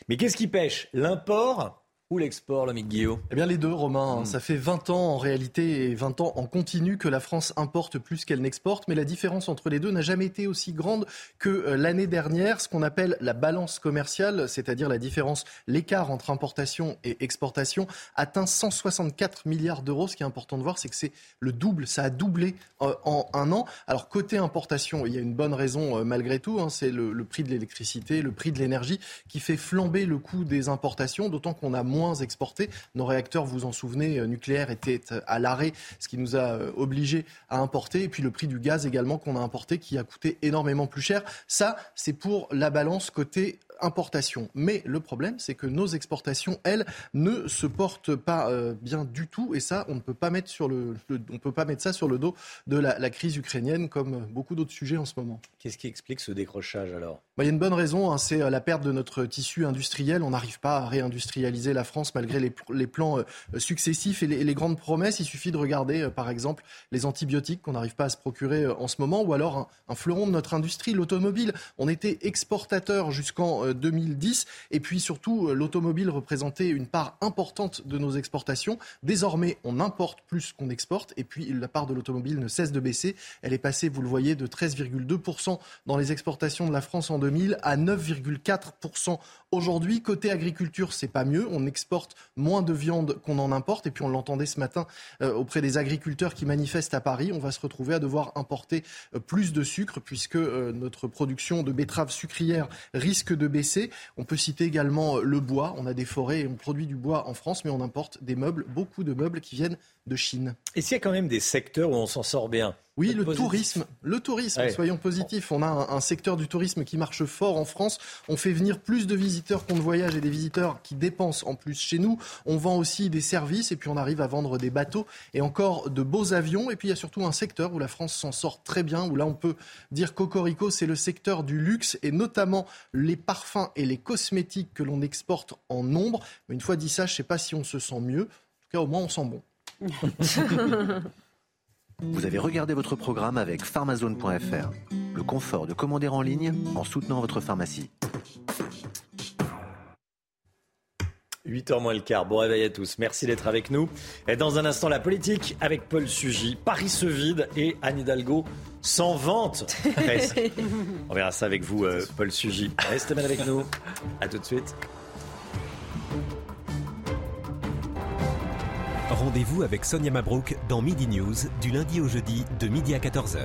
Mais qu'est-ce qui pêche? L'import ou l'export, l'ami Guillaume Eh bien les deux, Romain. Hmm. Ça fait 20 ans en réalité et 20 ans en continu que la France importe plus qu'elle n'exporte, mais la différence entre les deux n'a jamais été aussi grande que euh, l'année dernière. Ce qu'on appelle la balance commerciale, c'est-à-dire la différence, l'écart entre importation et exportation, atteint 164 milliards d'euros. Ce qui est important de voir, c'est que c'est le double, ça a doublé euh, en un an. Alors côté importation, il y a une bonne raison euh, malgré tout, hein, c'est le, le prix de l'électricité, le prix de l'énergie qui fait flamber le coût des importations, d'autant qu'on a moins exportés. Nos réacteurs, vous en souvenez, euh, nucléaires étaient euh, à l'arrêt, ce qui nous a euh, obligés à importer. Et puis le prix du gaz également qu'on a importé, qui a coûté énormément plus cher. Ça, c'est pour la balance côté Mais le problème, c'est que nos exportations, elles, ne se portent pas euh, bien du tout. Et ça, on ne peut pas mettre sur le, on peut pas mettre ça sur le dos de la, crise ukrainienne, comme beaucoup d'autres sujets en ce moment. Qu'est-ce qui explique ce décrochage alors? Bah, Il y a une bonne raison. Hein, c'est euh, la perte de notre tissu industriel. On n'arrive pas à réindustrialiser la France malgré les, les plans euh, successifs et les, les, grandes promesses. Il suffit de regarder, par exemple, les antibiotiques qu'on n'arrive pas à se procurer en ce moment, ou alors un, un fleuron de notre industrie, l'automobile. On était exportateur jusqu'en 2010. Et puis surtout, euh, l'automobile représentait une part importante de nos exportations. Désormais, on importe plus qu'on exporte. Et puis, la part de l'automobile ne cesse de baisser. Elle est passée, vous le voyez, de 13,2% dans les exportations de la France en 2000 à 9,4% aujourd'hui. Côté agriculture, c'est pas mieux. On exporte moins de viande qu'on en importe. Et puis, on l'entendait ce matin euh, auprès des agriculteurs qui manifestent à Paris. On va se retrouver à devoir importer euh, plus de sucre puisque notre production de betteraves sucrières risque de baisser on peut citer également euh, le bois. On a des forêts et on produit du bois en France, mais on importe des meubles, beaucoup de meubles qui viennent de Chine. Et s'il y a quand même des secteurs où on s'en sort bien oui, le tourisme. Le tourisme, soyons positifs. On a un, secteur du tourisme qui marche fort en France. On fait venir plus de visiteurs qu'on ne voyage et des visiteurs qui dépensent en plus chez nous. On vend aussi des services et puis on arrive à vendre des bateaux et encore de beaux avions. Et puis il y a surtout un secteur où la France s'en sort très bien, où là on peut dire cocorico, c'est le secteur du luxe et notamment les parfums et les cosmétiques que l'on exporte en nombre. Mais une fois dit ça, je ne sais pas si on se sent mieux. En tout cas, au moins on sent bon. Vous avez regardé votre programme avec pharmazone.fr, le confort de commander en ligne en soutenant votre pharmacie. 8h moins le quart. Bon réveil à tous. Merci d'être avec nous. Et dans un instant, la politique avec Paul Sugy. Paris se vide et Anne Hidalgo s'en vante. On verra ça avec vous, euh, Paul Sugy. Restez bien avec nous. À tout de suite. Rendez-vous avec Sonia Mabrouk dans Midi News du lundi au jeudi de midi à 14h.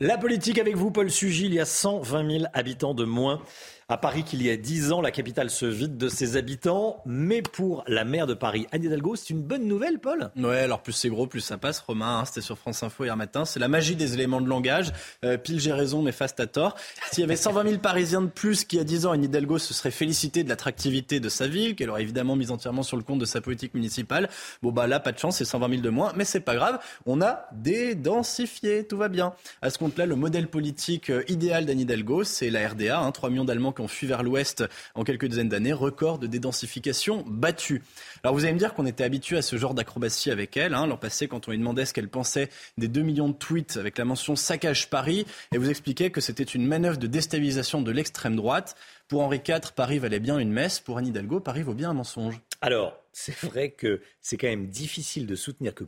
La politique avec vous, Paul Sugil, il y a 120 000 habitants de moins à Paris qu'il y a 10 ans. La capitale se vide de ses habitants. Mais pour la maire de Paris, Anne Hidalgo, c'est une bonne nouvelle, Paul Ouais, alors plus c'est gros, plus ça passe. Romain, hein, c'était sur France Info hier matin. C'est la magie des éléments de langage. Euh, pile, j'ai raison, mais face à tort. S'il y avait 120 000 Parisiens de plus qui, a 10 ans, Anne Hidalgo se serait félicité de l'attractivité de sa ville, qu'elle aurait évidemment mise entièrement sur le compte de sa politique municipale. Bon, bah là, pas de chance, c'est 120 000 de moins. Mais c'est pas grave. On a dédensifié. Tout va bien. À ce compte-là, le modèle politique euh, idéal d'Anne Hidalgo, c'est la RDA. Hein, 3 millions d'Allemands qui ont fui vers l'ouest en quelques dizaines d'années. Record de dédensification battu. Alors vous allez me dire qu'on était habitué à ce genre d'acrobatie avec elle. Hein. L'an passé, quand on lui demandait ce qu'elle pensait des 2 millions de tweets avec la mention saccage Paris, et vous expliquait que c'était une manœuvre de déstabilisation de l'extrême droite. Pour Henri IV, Paris valait bien une messe. Pour Anne Hidalgo, Paris vaut bien un mensonge. Alors, c'est vrai que c'est quand même difficile de soutenir que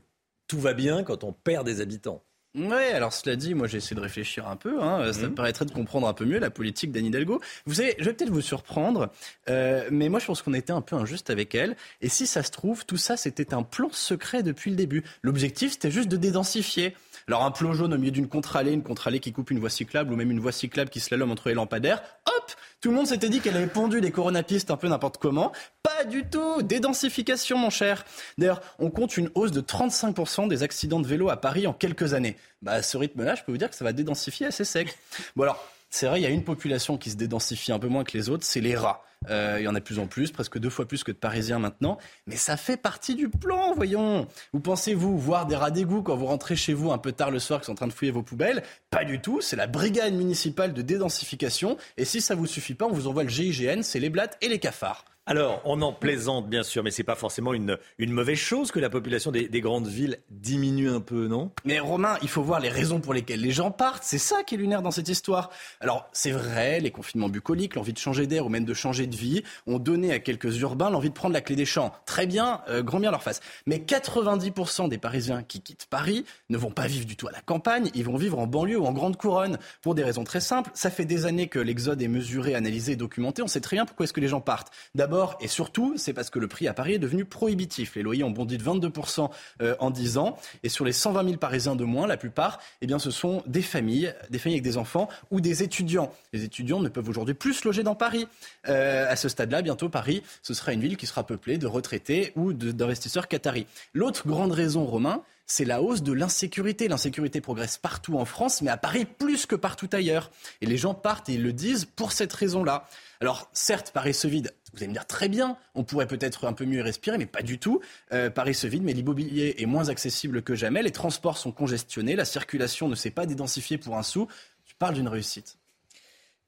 tout va bien quand on perd des habitants. Ouais, alors cela dit, moi j'ai essayé de réfléchir un peu. Hein, Ça Mhm. me paraîtrait de comprendre un peu mieux la politique d'Anne Hidalgo. Vous savez, je vais peut-être vous surprendre, euh, mais moi je pense qu'on était un peu injuste avec elle. Et si ça se trouve, tout ça c'était un plan secret depuis le début. L'objectif c'était juste de dédensifier. Alors un plan jaune au milieu d'une contre-allée, une contre-allée qui coupe une voie cyclable ou même une voie cyclable qui slalom entre les lampadaires. Hop Tout le monde s'était dit qu'elle avait pondu des coronapistes un peu n'importe comment. Pas du tout Dédensification, mon cher. D'ailleurs, on compte une hausse de 35% des accidents de vélo à Paris en quelques années. Bah, à ce rythme-là, je peux vous dire que ça va dédensifier assez sec. Bon alors, c'est vrai, il y a une population qui se dédensifie un peu moins que les autres, c'est les rats. Euh, il y en a de plus en plus, presque deux fois plus que de Parisiens maintenant. Mais ça fait partie du plan, voyons. Vous pensez-vous voir des rats d'égout quand vous rentrez chez vous un peu tard le soir, qui sont en train de fouiller vos poubelles? Pas du tout. C'est la brigade municipale de dédensification. Et si ça vous suffit pas, on vous envoie le GIGN, c'est les blattes et les cafards. Alors, on en plaisante bien sûr, mais c'est pas forcément une, une mauvaise chose que la population des, des grandes villes diminue un peu, non? Mais Romain, il faut voir les raisons pour lesquelles les gens partent. C'est ça qui est lunaire dans cette histoire. Alors, c'est vrai, les confinements bucoliques, l'envie de changer d'air ou même de changer de vie ont donné à quelques urbains l'envie de prendre la clé des champs. Très bien, euh, grand bien leur face. Mais 90% des Parisiens qui quittent Paris ne vont pas vivre du tout à la campagne, ils vont vivre en banlieue ou en grande couronne. Pour des raisons très simples, ça fait des années que l'exode est mesuré, analysé documenté. On sait très bien pourquoi est-ce que les gens partent. D'abord et surtout, c'est parce que le prix à Paris est devenu prohibitif. Les loyers ont bondi de 22% euh, en 10 ans. Et sur les 120 000 Parisiens de moins, la plupart, eh bien, ce sont des familles, des familles avec des enfants ou des étudiants. Les étudiants ne peuvent aujourd'hui plus se loger dans Paris. Euh, à ce stade-là, bientôt, Paris, ce sera une ville qui sera peuplée de retraités ou d'investisseurs qataris. L'autre grande raison, Romain, c'est la hausse de l'insécurité. L'insécurité progresse partout en France, mais à Paris plus que partout ailleurs. Et les gens partent et ils le disent pour cette raison-là. Alors, certes, Paris se vide. Vous allez me dire très bien, on pourrait peut-être un peu mieux respirer, mais pas du tout. Euh, Paris se vide, mais l'immobilier est moins accessible que jamais. Les transports sont congestionnés, la circulation ne s'est pas dédensifiée pour un sou. Tu parles d'une réussite.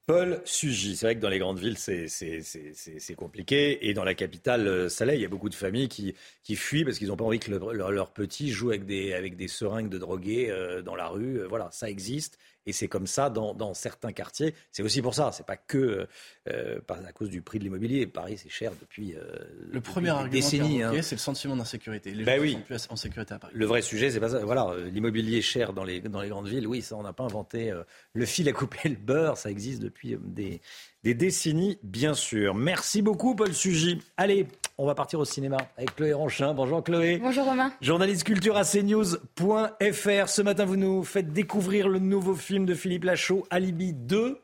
Paul Sugy, c'est vrai que dans les grandes villes, c'est- compliqué. Et dans la capitale, euh, l'est. Il y a beaucoup de familles qui, fuient parce qu'ils n'ont pas envie que le- leur, leur avec des, seringues de drogués euh, dans la rue. Voilà, ça existe. Et c'est comme ça dans, dans certains quartiers. C'est aussi pour ça. C'est pas que euh, par- à cause du prix de l'immobilier. Paris, c'est cher depuis, euh, Le depuis premier des argument est hein. c'est le sentiment d'insécurité. Les Ben gens oui. sont plus en sécurité à Paris. Le vrai sujet, c'est pas ça. Voilà, euh, l'immobilier cher dans les, dans les grandes villes, oui, ça, on n'a pas inventé euh, le fil à couper le beurre. Ça existe depuis euh, des, des décennies, bien sûr. Merci beaucoup, Paul Sugy. Allez, on va partir au cinéma avec Chloé Ranchin. Bonjour, Chloé. Bonjour Romain. Journaliste culture à cnews.fr. Ce matin, vous nous faites découvrir le nouveau film de Philippe Lachaud, Alibi 2.com.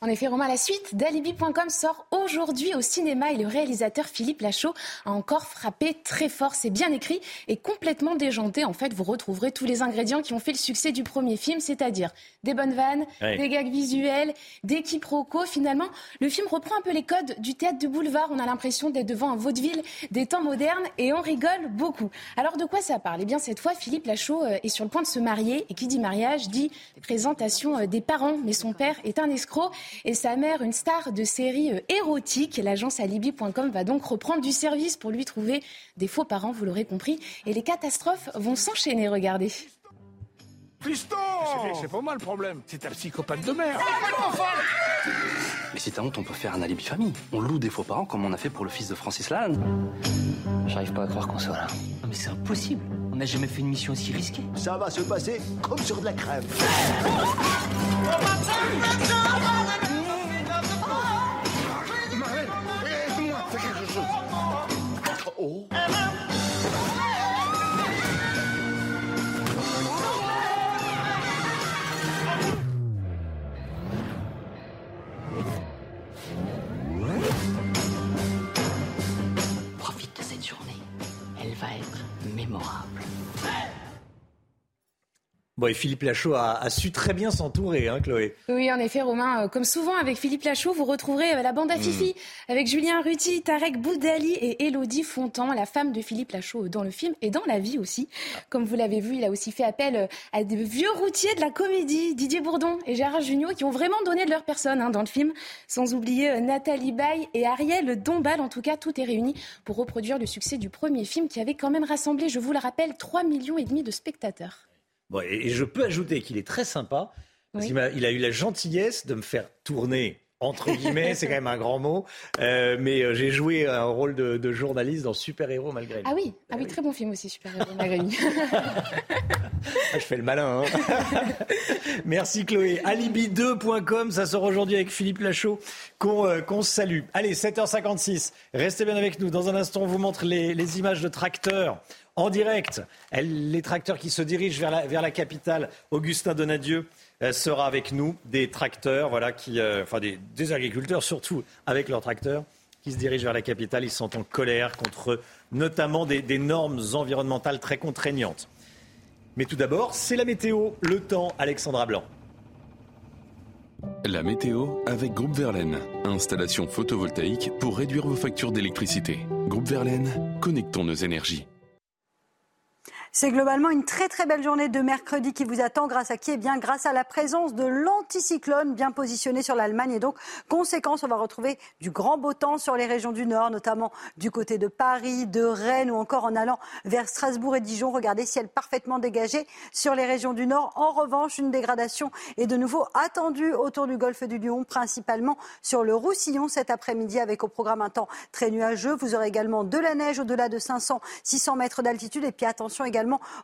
En effet, Romain, la suite d'Alibi.com sort aujourd'hui au cinéma et le réalisateur Philippe Lachaud a encore frappé très fort. C'est bien écrit et complètement déjanté. En fait, vous retrouverez tous les ingrédients qui ont fait le succès du premier film, c'est-à-dire des bonnes vannes, des gags visuels, des quiproquos. Finalement, le film reprend un peu les codes du théâtre de boulevard. On a l'impression d'être devant un vaudeville des temps modernes et on rigole beaucoup. Alors, de quoi ça parle? Eh bien, cette fois, Philippe Lachaud euh, est sur le point de se marier et qui dit mariage dit présentation euh, des parents. Mais son père est un escroc et sa mère une star de série euh, érotique. L'agence alibi.com va donc reprendre du service pour lui trouver des faux parents, vous l'aurez compris. Et les catastrophes vont s'enchaîner, regardez. Fiston C'est pas moi le problème, c'est ta psychopathe de merde Mais si t'as honte, on peut faire un alibi famille. On loue des faux parents comme on a fait pour le fils de Francis Lalanne. J'arrive pas à croire qu'on soit là. Non, mais c'est impossible. On n'a jamais fait une mission aussi risquée. Ça va se passer comme sur de la crème. Aide-moi, fais quelque chose Oh go up. Bon, et Philippe Lachaud a, su très bien s'entourer, hein, Chloé. Oui, en effet, Romain. Euh, comme souvent avec Philippe Lachaud, vous retrouverez euh, la bande à Fifi hmm. avec Julien Ruti, Tarek Boudali et Elodie Fontan, la femme de Philippe Lachaud dans le film et dans la vie aussi. Comme vous l'avez vu, il a aussi fait appel euh, à des vieux routiers de la comédie, Didier Bourdon et Gérard Jugnot, qui ont vraiment donné de leur personne hein, dans le film. Sans oublier Nathalie Baye et Ariel Dombal. En tout cas, tout est réuni pour reproduire le succès du premier film qui avait quand même rassemblé, je vous le rappelle, 3 millions et demi de spectateurs et, je peux ajouter qu'il est très sympa. Parce il, a, il a eu la gentillesse de me faire tourner entre guillemets, c'est quand même un grand mot. Euh, mais euh, j'ai joué un rôle de, journaliste dans Super Héros malgré lui. Ah oui, ah oui, très bon film aussi, Super Héros malgré lui. Ah, je fais le malin. Hein. Merci Chloé. Alibi2.com, ça sort aujourd'hui avec Philippe Lachaud qu'on euh, salue. Allez, 7h56. Restez bien avec nous. Dans un instant, on vous montre les, les images de tracteurs en direct. les tracteurs qui se dirigent vers la, capitale. Augustin Donadieu euh, sera avec nous. Des tracteurs, voilà, qui, euh, des, agriculteurs surtout avec leurs tracteurs qui se dirigent vers la capitale. Ils sont en colère contre notamment des, des normes environnementales très contraignantes. Mais tout d'abord, c'est la météo, le temps, Alexandra Blanc. La météo avec Groupe Verlaine. Installation photovoltaïque pour réduire vos factures d'électricité. Groupe Verlaine, connectons nos énergies. C'est globalement une très très belle journée de mercredi qui vous attend grâce à qui? Eh bien grâce à la présence de l'anticyclone bien positionné sur l'Allemagne et donc conséquence on va retrouver du grand beau temps sur les régions du nord notamment du côté de Paris, de Rennes ou encore en allant vers Strasbourg et Dijon. Regardez ciel parfaitement dégagé sur les régions du nord. En revanche, une dégradation est de nouveau attendue autour du golfe du Lion, principalement sur le Roussillon cet après-midi avec au programme un temps très nuageux. Vous aurez également de la neige au-delà de 500 600 mètres d'altitude et puis attention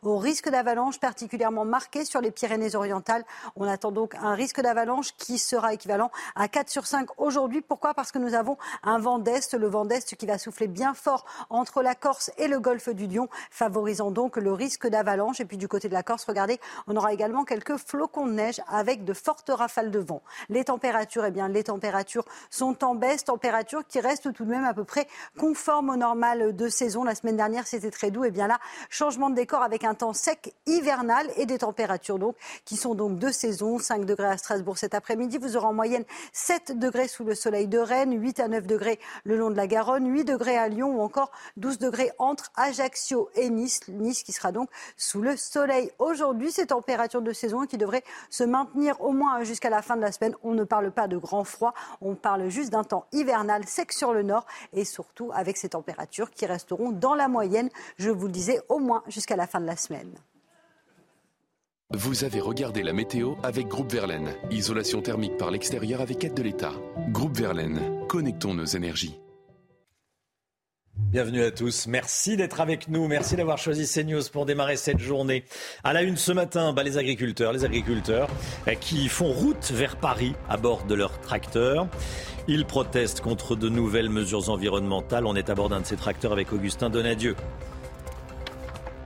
au risque d'avalanche particulièrement marqué sur les Pyrénées-Orientales. On attend donc un risque d'avalanche qui sera équivalent à 4 sur 5 aujourd'hui. Pourquoi? Parce que nous avons un vent d'Est, le vent d'Est qui va souffler bien fort entre la Corse et le golfe du Lion, favorisant donc le risque d'avalanche. Et puis du côté de la Corse, regardez, on aura également quelques flocons de neige avec de fortes rafales de vent. Les températures, eh bien, les températures sont en baisse, températures qui restent tout de même à peu près conformes au normal de saison. La semaine dernière, c'était très doux. Et eh bien là, changement de décor avec un temps sec hivernal et des températures donc qui sont donc de saison. 5 degrés à Strasbourg cet après-midi. Vous aurez en moyenne 7 degrés sous le soleil de Rennes, 8 à 9 degrés le long de la Garonne, 8 degrés à Lyon ou encore 12 degrés entre Ajaccio et Nice. Nice qui sera donc sous le soleil aujourd'hui. Ces températures de saison qui devraient se maintenir au moins jusqu'à la fin de la semaine. On ne parle pas de grand froid, on parle juste d'un temps hivernal sec sur le nord et surtout avec ces températures qui resteront dans la moyenne, je vous le disais, au moins jusqu'à la la fin de la semaine. Vous avez regardé la météo avec Groupe Verlaine. Isolation thermique par l'extérieur avec aide de l'État. Groupe Verlaine, connectons nos énergies. Bienvenue à tous. Merci d'être avec nous. Merci d'avoir choisi CNews pour démarrer cette journée. À la une ce matin, bah, les agriculteurs, les agriculteurs eh, qui font route vers Paris à bord de leurs tracteurs. Ils protestent contre de nouvelles mesures environnementales. On est à bord d'un de ces tracteurs avec Augustin Donadieu.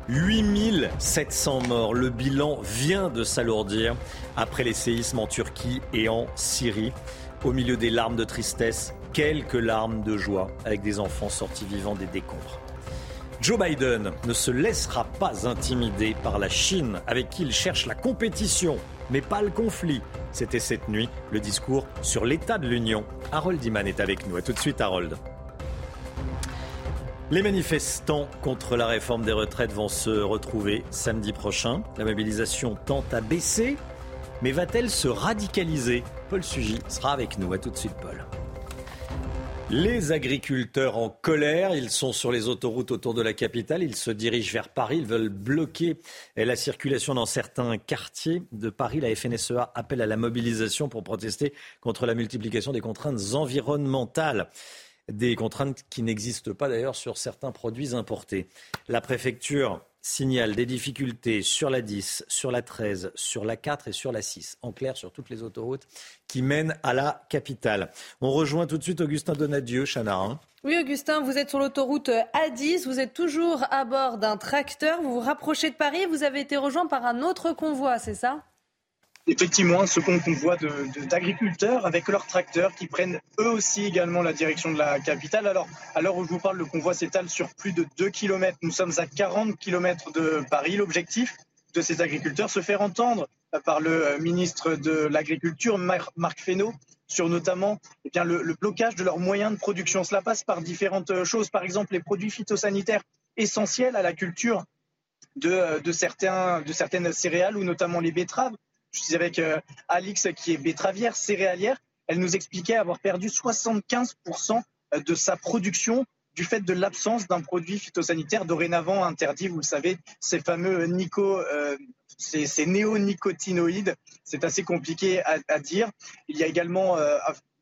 8700 morts. Le bilan vient de s'alourdir après les séismes en Turquie et en Syrie. Au milieu des larmes de tristesse, quelques larmes de joie avec des enfants sortis vivants des décombres. Joe Biden ne se laissera pas intimider par la Chine avec qui il cherche la compétition, mais pas le conflit. C'était cette nuit le discours sur l'état de l'Union. Harold Iman est avec nous. A tout de suite Harold. Les manifestants contre la réforme des retraites vont se retrouver samedi prochain. La mobilisation tente à baisser, mais va-t-elle se radicaliser? Paul Sugy sera avec nous. À tout de suite, Paul. Les agriculteurs en colère, ils sont sur les autoroutes autour de la capitale, ils se dirigent vers Paris, ils veulent bloquer la circulation dans certains quartiers de Paris. La FNSEA appelle à la mobilisation pour protester contre la multiplication des contraintes environnementales des contraintes qui n'existent pas d'ailleurs sur certains produits importés. La préfecture signale des difficultés sur la 10, sur la 13, sur la 4 et sur la 6. En clair, sur toutes les autoroutes qui mènent à la capitale. On rejoint tout de suite Augustin Donadieu, Chanarin. Oui, Augustin, vous êtes sur l'autoroute A10, vous êtes toujours à bord d'un tracteur, vous vous rapprochez de Paris, vous avez été rejoint par un autre convoi, c'est ça? Effectivement un second convoi d'agriculteurs avec leurs tracteurs qui prennent eux aussi également la direction de la capitale. Alors, à l'heure où je vous parle, le convoi s'étale sur plus de 2 km. Nous sommes à 40 km de Paris. L'objectif de ces agriculteurs se faire entendre par le ministre de l'Agriculture, Marc Fesneau, sur notamment eh le, blocage de leurs moyens de production. Cela passe par différentes choses, par exemple les produits phytosanitaires essentiels à la culture de, de certaines céréales ou notamment les betteraves. Je suis avec euh, Alix qui est betteravière, céréalière. Elle nous expliquait avoir perdu 75% de sa production du fait de l'absence d'un produit phytosanitaire dorénavant interdit, vous le savez, ces fameux nico, euh, néonicotinoïdes. C'est assez compliqué à, dire. Il y a également euh,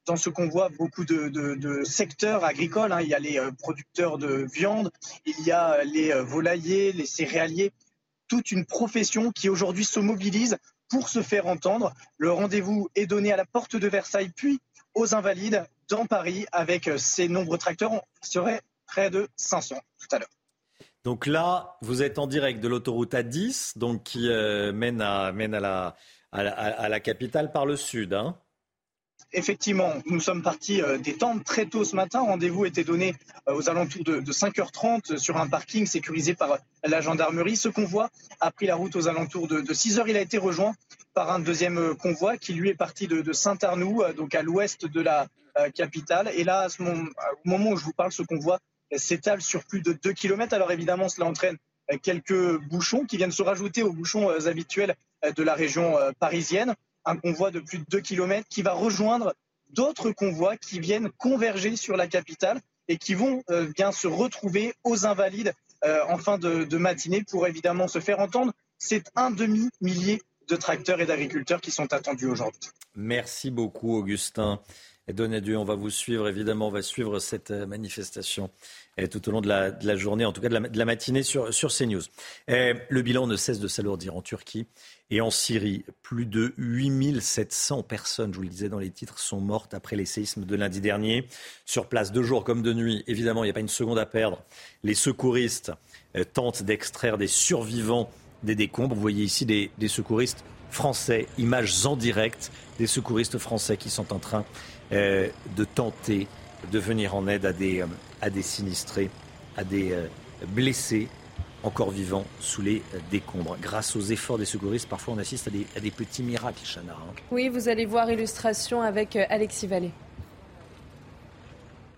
dans ce qu'on voit beaucoup de, secteurs agricoles. Hein. Il y a les euh, producteurs de viande, il y a les volaillers, les céréaliers, toute une profession qui aujourd'hui se mobilise pour se faire entendre. Le rendez-vous est donné à la porte de Versailles, puis aux Invalides dans Paris avec euh, ces nombreux tracteurs. On serait près de 500 tout à l'heure. Donc là, vous êtes en direct de l'autoroute A10, donc qui euh, mène, à, la, capitale par le sud. Hein. Effectivement, nous sommes partis euh, des tentes très tôt ce matin. Rendez-vous était donné aux alentours de, 5h30 sur un parking sécurisé par la gendarmerie. Ce convoi a pris la route aux alentours de, de 6h. Il a été rejoint par un deuxième convoi qui lui est parti de, Saint-Arnoux, donc à l'ouest de la euh, capitale. Et là, au moment où je vous parle, ce convoi s'étale sur plus de 2 km. Alors évidemment, cela entraîne euh, quelques bouchons qui viennent se rajouter aux bouchons euh, habituels de la région parisienne. Un convoi de plus de 2 km qui va rejoindre d'autres convois qui viennent converger sur la capitale et qui vont bien se retrouver aux Invalides en fin de, de, matinée pour évidemment se faire entendre. C'est un demi-millier de tracteurs et d'agriculteurs qui sont attendus aujourd'hui. Merci beaucoup, Augustin. Et donné Dieu, on va vous suivre, évidemment, on va suivre cette euh, manifestation et tout au long de la, journée, en tout cas de la, matinée sur, sur CNews. le bilan ne cesse de s'alourdir en Turquie et en Syrie. Plus de 8700 personnes, je vous le disais dans les titres, sont mortes après les séismes de lundi dernier. Sur place, de jour comme de nuit, évidemment, il n'y a pas une seconde à perdre. Les secouristes euh, tentent d'extraire des survivants des décombres. Vous voyez ici des, des secouristes français, images en direct des secouristes français qui sont en train euh, de tenter de venir en aide à des, euh, à des sinistrés, à des euh, blessés encore vivants sous les décombres. Grâce aux efforts des secouristes, parfois on assiste à des, à des petits miracles, Chana. Hein. Oui, vous allez voir illustration avec Alexis Vallée.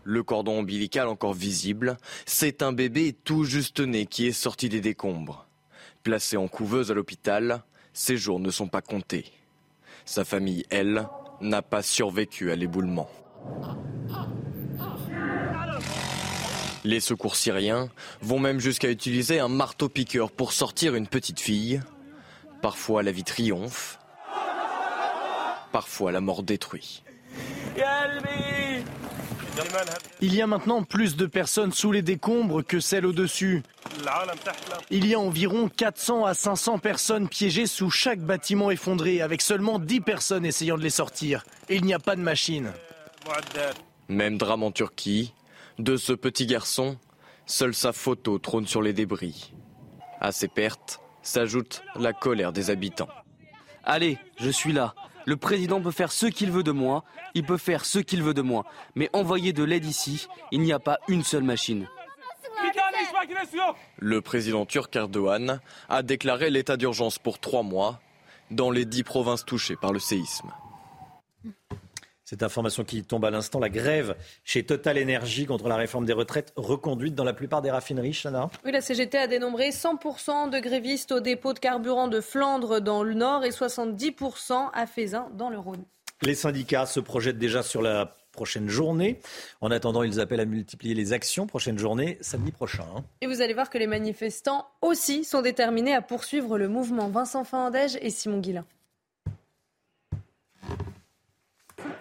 Le cordon ombilical encore visible, c'est un bébé tout juste né qui est sorti des décombres. Placé en couveuse à l'hôpital, ses jours ne sont pas comptés. Sa famille, elle, n'a pas survécu à l'éboulement. Les secours syriens vont même jusqu'à utiliser un marteau-piqueur pour sortir une petite fille. Parfois la vie triomphe, parfois la mort détruit. Il y a maintenant plus de personnes sous les décombres que celles au-dessus. Il y a environ 400 à 500 personnes piégées sous chaque bâtiment effondré, avec seulement 10 personnes essayant de les sortir. Et il n'y a pas de machine. Même drame en Turquie. De ce petit garçon, seule sa photo trône sur les débris. À ces pertes s'ajoute la colère des habitants. Allez, je suis là. Le président peut faire ce qu'il veut de moi, il peut faire ce qu'il veut de moi. Mais envoyer de l'aide ici, il n'y a pas une seule machine. Le président turc Erdogan a déclaré l'état d'urgence pour trois mois dans les dix provinces touchées par le séisme. Cette information qui tombe à l'instant, la grève chez Total Energy contre la réforme des retraites reconduite dans la plupart des raffineries, Chana. Oui, la CGT a dénombré 100% de grévistes au dépôt de carburant de Flandre dans le Nord et 70% à Fézin dans le Rhône. Les syndicats se projettent déjà sur la prochaine journée. En attendant, ils appellent à multiplier les actions. Prochaine journée, samedi prochain. Hein. Et vous allez voir que les manifestants aussi sont déterminés à poursuivre le mouvement. Vincent Fandège et Simon Guillain.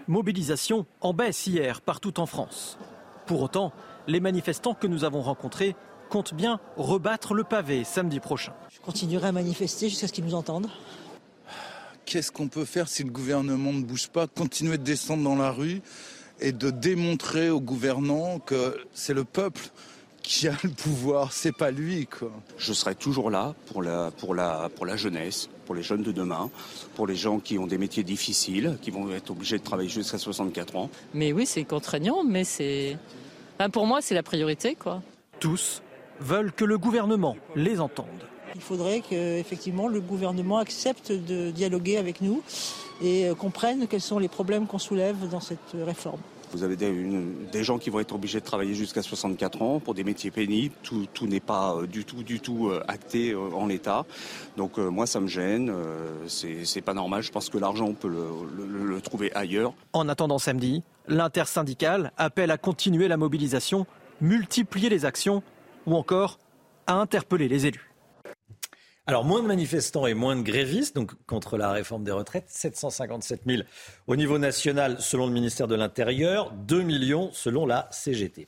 Mobilisation en baisse hier partout en France. Pour autant, les manifestants que nous avons rencontrés comptent bien rebattre le pavé samedi prochain. Je continuerai à manifester jusqu'à ce qu'ils nous entendent. Qu'est-ce qu'on peut faire si le gouvernement ne bouge pas Continuer de descendre dans la rue et de démontrer aux gouvernants que c'est le peuple qui a le pouvoir, c'est pas lui. Quoi. Je serai toujours là pour la, pour, la, pour la jeunesse, pour les jeunes de demain, pour les gens qui ont des métiers difficiles, qui vont être obligés de travailler jusqu'à 64 ans. Mais oui, c'est contraignant, mais c'est. pour moi, c'est la priorité. quoi. Tous veulent que le gouvernement les entende. Il faudrait qu'effectivement le gouvernement accepte de dialoguer avec nous et euh, comprenne quels sont les problèmes qu'on soulève dans cette réforme. Vous avez des, gens qui vont être obligés de travailler jusqu'à 64 ans pour des métiers pénibles. Tout, n'est pas euh, du tout, euh, acté en l'état. Donc moi, ça me gêne. C'est pas normal. Je pense que l'argent, on peut le trouver ailleurs. En attendant samedi, l'intersyndicale appelle à continuer la mobilisation, multiplier les actions ou encore à interpeller les élus. Alors, moins de manifestants et moins de grévistes, donc contre la réforme des retraites, 757 000 au niveau national selon le ministère de l'Intérieur, 2 millions selon la CGT.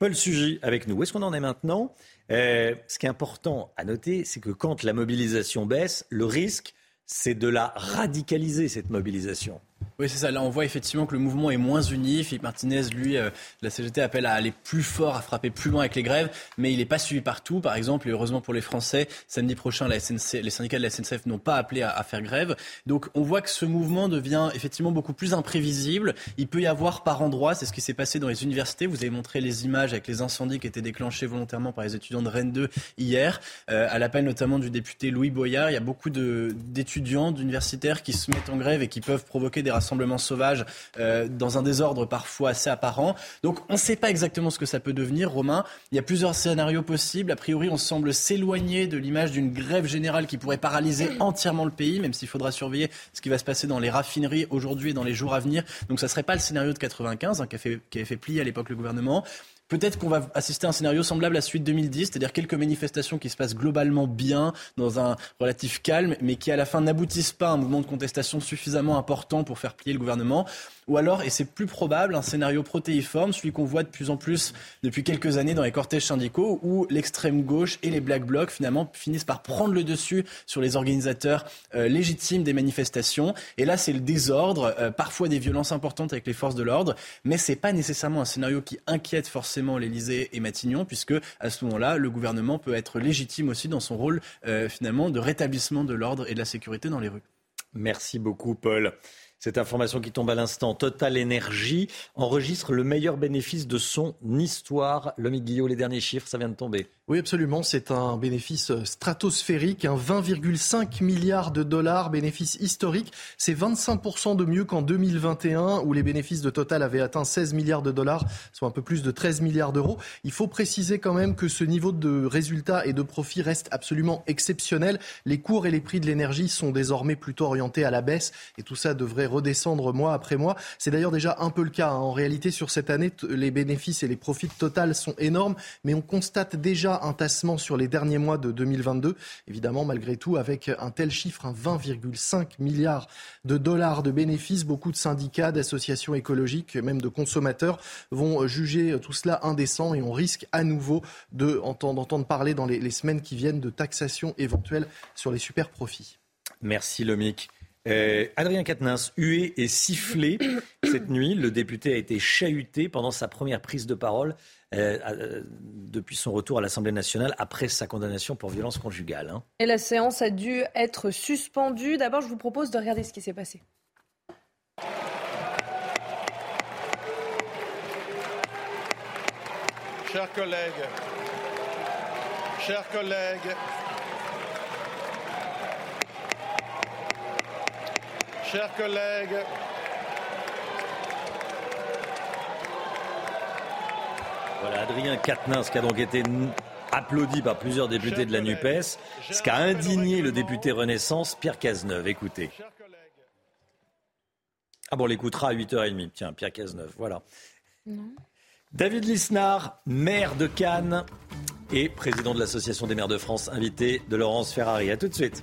Paul Sugy avec nous. Où est-ce qu'on en est maintenant? Euh, Ce qui est important à noter, c'est que quand la mobilisation baisse, le risque, c'est de la radicaliser, cette mobilisation. Oui, c'est ça. Là, on voit effectivement que le mouvement est moins uni. Philippe Martinez, lui, euh, la CGT appelle à aller plus fort, à frapper plus loin avec les grèves, mais il n'est pas suivi partout. Par exemple, et heureusement pour les Français, samedi prochain, les syndicats de la SNCF n'ont pas appelé à, faire grève. Donc, on voit que ce mouvement devient effectivement beaucoup plus imprévisible. Il peut y avoir par endroits, c'est ce qui s'est passé dans les universités. Vous avez montré les images avec les incendies qui étaient déclenchés volontairement par les étudiants de Rennes 2 hier, euh, à l'appel notamment du député Louis Boyard. Il y a beaucoup d'étudiants, d'universitaires qui se mettent en grève et qui peuvent provoquer des rassemblements sauvages euh, dans un désordre parfois assez apparent. Donc on ne sait pas exactement ce que ça peut devenir, Romain. Il y a plusieurs scénarios possibles. A priori, on semble s'éloigner de l'image d'une grève générale qui pourrait paralyser entièrement le pays, même s'il faudra surveiller ce qui va se passer dans les raffineries aujourd'hui et dans les jours à venir. Donc ça ne serait pas le scénario de 95 hein, qui, qui avait fait plier à l'époque le gouvernement. Peut-être qu'on va assister à un scénario semblable à la suite 2010, c'est-à-dire quelques manifestations qui se passent globalement bien, dans un relatif calme, mais qui à la fin n'aboutissent pas à un mouvement de contestation suffisamment important pour faire plier le gouvernement. Ou alors, et c'est plus probable, un scénario protéiforme, celui qu'on voit de plus en plus depuis quelques années dans les cortèges syndicaux, où l'extrême gauche et les black blocs finalement finissent par prendre le dessus sur les organisateurs euh, légitimes des manifestations. Et là, c'est le désordre, euh, parfois des violences importantes avec les forces de l'ordre, mais c'est pas nécessairement un scénario qui inquiète forcément l'Élysée et Matignon, puisque à ce moment-là, le gouvernement peut être légitime aussi dans son rôle euh, finalement de rétablissement de l'ordre et de la sécurité dans les rues. Merci beaucoup, Paul. Cette information qui tombe à l'instant, Total Energy enregistre le meilleur bénéfice de son histoire. L'homme Guillaume, les derniers chiffres, ça vient de tomber. Oui, absolument. C'est un bénéfice stratosphérique, un 20,5 milliards de dollars, bénéfice historique. C'est 25% de mieux qu'en 2021, où les bénéfices de Total avaient atteint 16 milliards de dollars, soit un peu plus de 13 milliards d'euros. Il faut préciser quand même que ce niveau de résultats et de profit reste absolument exceptionnel. Les cours et les prix de l'énergie sont désormais plutôt orientés à la baisse, et tout ça devrait redescendre mois après mois. C'est d'ailleurs déjà un peu le cas. Hein. En réalité, sur cette année, les bénéfices et les profits Total sont énormes, mais on constate déjà un tassement sur les derniers mois de 2022. Évidemment, malgré tout, avec un tel chiffre, un 20,5 milliards de dollars de bénéfices, beaucoup de syndicats, d'associations écologiques, même de consommateurs vont juger tout cela indécent et on risque à nouveau d'entendre parler dans les, semaines qui viennent de taxation éventuelle sur les super profits. Merci Lomic. Euh, Adrien Quatennens, hué et sifflé cette nuit. Le député a été chahuté pendant sa première prise de parole euh, euh, depuis son retour à l'Assemblée nationale après sa condamnation pour violence conjugale. Hein. Et la séance a dû être suspendue. D'abord, je vous propose de regarder ce qui s'est passé. Chers collègues, chers collègues, Chers collègues, Voilà, Adrien Quatennens qui a donc été applaudi par plusieurs députés de la NUPES, ce qui a indigné le député Renaissance Pierre Cazeneuve. Écoutez. Ah bon, on l'écoutera à 8h30. Tiens, Pierre Cazeneuve, voilà. David Lisnard, maire de Cannes et président de l'Association des maires de France, invité de Laurence Ferrari. A tout de suite.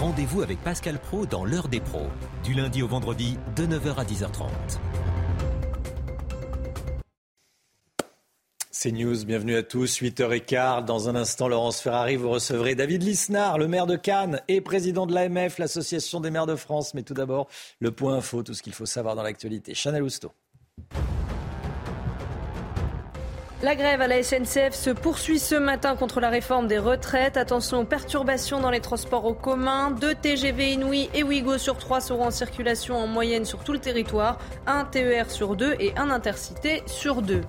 Rendez-vous avec Pascal Pro dans l'heure des pros, du lundi au vendredi de 9h à 10h30. C'est News, bienvenue à tous, 8h15. Dans un instant, Laurence Ferrari, vous recevrez David Lisnard, le maire de Cannes et président de l'AMF, l'Association des maires de France. Mais tout d'abord, le point info, tout ce qu'il faut savoir dans l'actualité. Chanel Housteau. La grève à la SNCF se poursuit ce matin contre la réforme des retraites. Attention aux perturbations dans les transports en commun. Deux TGV Inouï et Ouigo sur trois seront en circulation en moyenne sur tout le territoire. Un TER sur deux et un Intercité sur deux.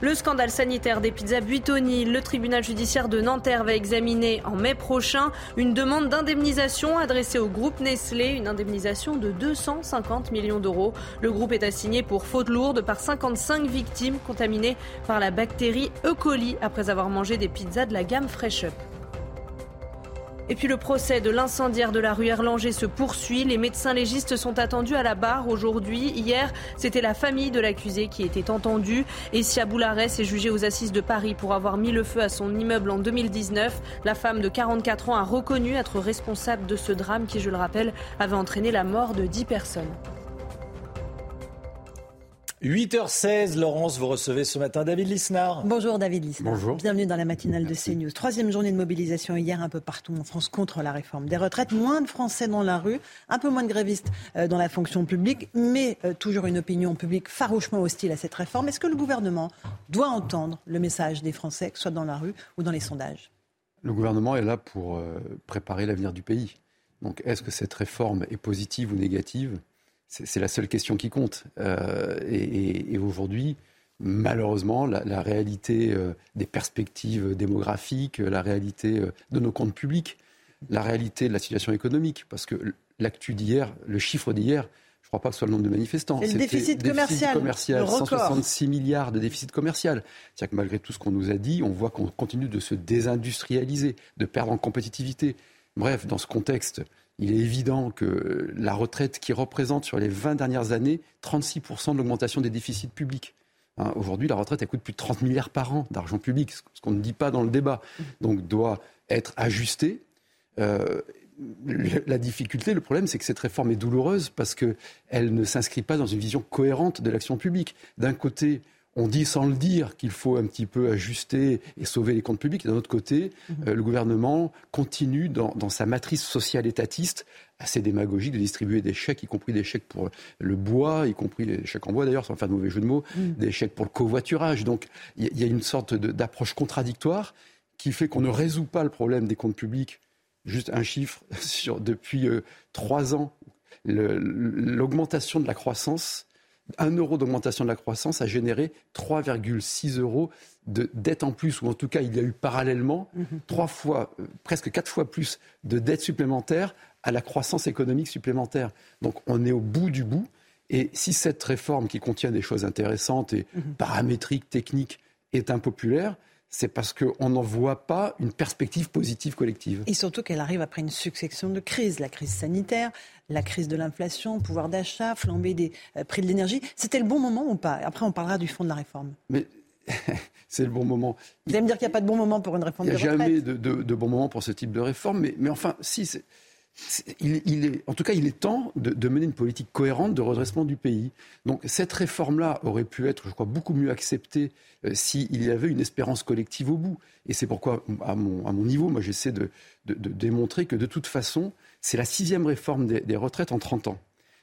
Le scandale sanitaire des pizzas Buitoni, le tribunal judiciaire de Nanterre va examiner en mai prochain une demande d'indemnisation adressée au groupe Nestlé, une indemnisation de 250 millions d'euros. Le groupe est assigné pour faute lourde par 55 victimes contaminées par la bactérie E. coli après avoir mangé des pizzas de la gamme Fresh Up. Et puis le procès de l'incendiaire de la rue Erlanger se poursuit. Les médecins légistes sont attendus à la barre aujourd'hui. Hier, c'était la famille de l'accusé qui était entendue. Essia Boularès est jugée aux assises de Paris pour avoir mis le feu à son immeuble en 2019. La femme de 44 ans a reconnu être responsable de ce drame qui, je le rappelle, avait entraîné la mort de 10 personnes. 8h16, Laurence, vous recevez ce matin David Lisnard. Bonjour David Lisnard. Bonjour. Bienvenue dans la matinale de CNews. Troisième journée de mobilisation hier un peu partout en France contre la réforme des retraites. Moins de Français dans la rue, un peu moins de grévistes euh, dans la fonction publique, mais euh, toujours une opinion publique farouchement hostile à cette réforme. Est-ce que le gouvernement doit entendre le message des Français, que ce soit dans la rue ou dans les sondages? Le gouvernement est là pour euh, préparer l'avenir du pays. Donc est-ce que cette réforme est positive ou négative? C'est la seule question qui compte. Euh, et, aujourd'hui, malheureusement, la, réalité euh, des perspectives démographiques, la réalité euh, de nos comptes publics, la réalité de la situation économique, parce que l'actu d'hier, le chiffre d'hier, je ne crois pas que ce soit le nombre de manifestants. C'est le déficit commercial. commercial 166 milliards de déficit commercial. C'est-à-dire que malgré tout ce qu'on nous a dit, on voit qu'on continue de se désindustrialiser, de perdre en compétitivité. Bref, dans ce contexte, il est évident que la retraite qui représente sur les 20 dernières années 36% de l'augmentation des déficits publics. Hein, aujourd'hui, la retraite, elle coûte plus de 30 milliards par an d'argent public, ce qu'on ne dit pas dans le débat. Donc, doit être ajustée. Euh, la difficulté, le problème, c'est que cette réforme est douloureuse parce qu'elle ne s'inscrit pas dans une vision cohérente de l'action publique. D'un côté, on dit sans le dire qu'il faut un petit peu ajuster et sauver les comptes publics. D'un autre côté, mhm. euh, le gouvernement continue dans, sa matrice sociale étatiste assez démagogique de distribuer des chèques, y compris des chèques pour le bois, y compris des chèques en bois d'ailleurs, sans faire de mauvais jeu de mots, mhm. des chèques pour le covoiturage. Donc il y, a une sorte d'approche contradictoire qui fait qu'on ne résout pas le problème des comptes publics. Juste un chiffre, sur, depuis euh, trois ans, l'augmentation de la croissance 1 euro d'augmentation de la croissance a généré 3,6 euros de dette en plus, ou en tout cas, il y a eu parallèlement mhm. trois fois, euh, presque quatre fois plus de dettes supplémentaires à la croissance économique supplémentaire. Donc on est au bout du bout. Et si cette réforme qui contient des choses intéressantes et mhm. paramétriques, techniques, est impopulaire, c'est parce qu'on n'en voit pas une perspective positive collective. Et surtout qu'elle arrive après une succession de crises. La crise sanitaire, la crise de l'inflation, pouvoir d'achat, flambée des euh, prix de l'énergie. C'était le bon moment ou pas? Après, on parlera du fond de la réforme. Mais c'est le bon moment. Vous allez me dire qu'il n'y a pas de bon moment pour une réforme de retraite Il n'y a jamais de, bon moment pour ce type de réforme. Mais, mais enfin, si, en tout cas, il est temps de, mener une politique cohérente de redressement du pays. Donc cette réforme-là aurait pu être, je crois, beaucoup mieux acceptée euh, s'il y avait une espérance collective au bout. Et c'est pourquoi, à mon, à mon, niveau, moi j'essaie de, démontrer que de toute façon, c'est la sixième réforme des, des retraites en 30 ans.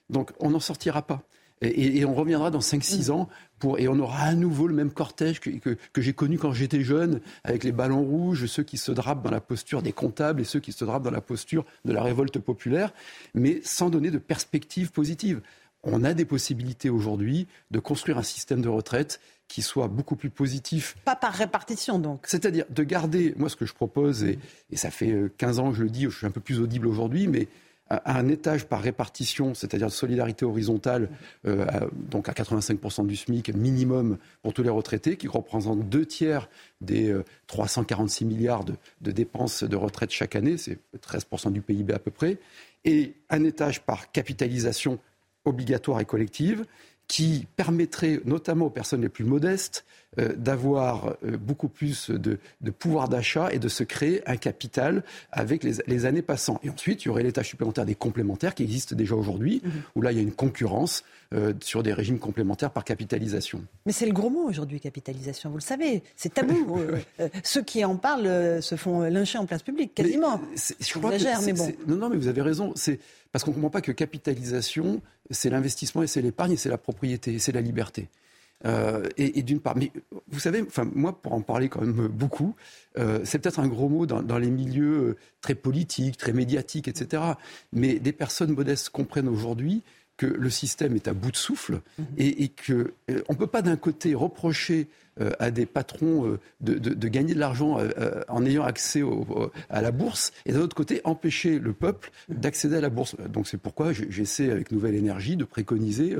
Donc on n'en sortira pas. Et, on reviendra dans 5-6 ans pour, et on aura à nouveau le même cortège que, que, j'ai connu quand j'étais jeune, avec les ballons rouges, ceux qui se drapent dans la posture des comptables et ceux qui se drapent dans la posture de la révolte populaire, mais sans donner de perspective positive. On a des possibilités aujourd'hui de construire un système de retraite qui soit beaucoup plus positif. Pas par répartition, donc. C'est-à-dire de garder, moi ce que je propose, et, et, ça fait 15 ans que je le dis, je suis un peu plus audible aujourd'hui, mais un étage par répartition, c'est-à-dire solidarité horizontale, euh, donc à 85% du SMIC minimum pour tous les retraités, qui représente deux tiers des 346 euh, milliards de, dépenses de retraite chaque année, c'est 13% du PIB à peu près, et un étage par capitalisation obligatoire et collective, qui permettrait notamment aux personnes les plus modestes euh, d'avoir euh, beaucoup plus de, pouvoir d'achat et de se créer un capital avec les, années passant. Et ensuite, il y aurait l'état supplémentaire des complémentaires qui existent déjà aujourd'hui, mhm. où là, il y a une concurrence euh, sur des régimes complémentaires par capitalisation. Mais c'est le gros mot aujourd'hui, capitalisation, vous le savez. C'est tabou. ceux qui en parlent se font lyncher en place publique, quasiment. je mais bon. Non, non, mais vous avez raison. C'est parce qu'on ne comprend pas que capitalisation, c'est l'investissement et c'est l'épargne et c'est la propriété et c'est la liberté. Euh, et, d'une part, mais vous savez, enfin moi pour en parler quand même beaucoup, euh, c'est peut-être un gros mot dans, les milieux euh, très politiques, très médiatiques, etc. Mais des personnes modestes comprennent aujourd'hui que le système est à bout de souffle et, et qu'on ne peut pas d'un côté reprocher euh, à des patrons euh, de, gagner de l'argent euh, en ayant accès à la bourse, et d'un autre côté, empêcher le peuple d'accéder à la bourse. Donc c'est pourquoi j'essaie, avec Nouvelle Énergie, de préconiser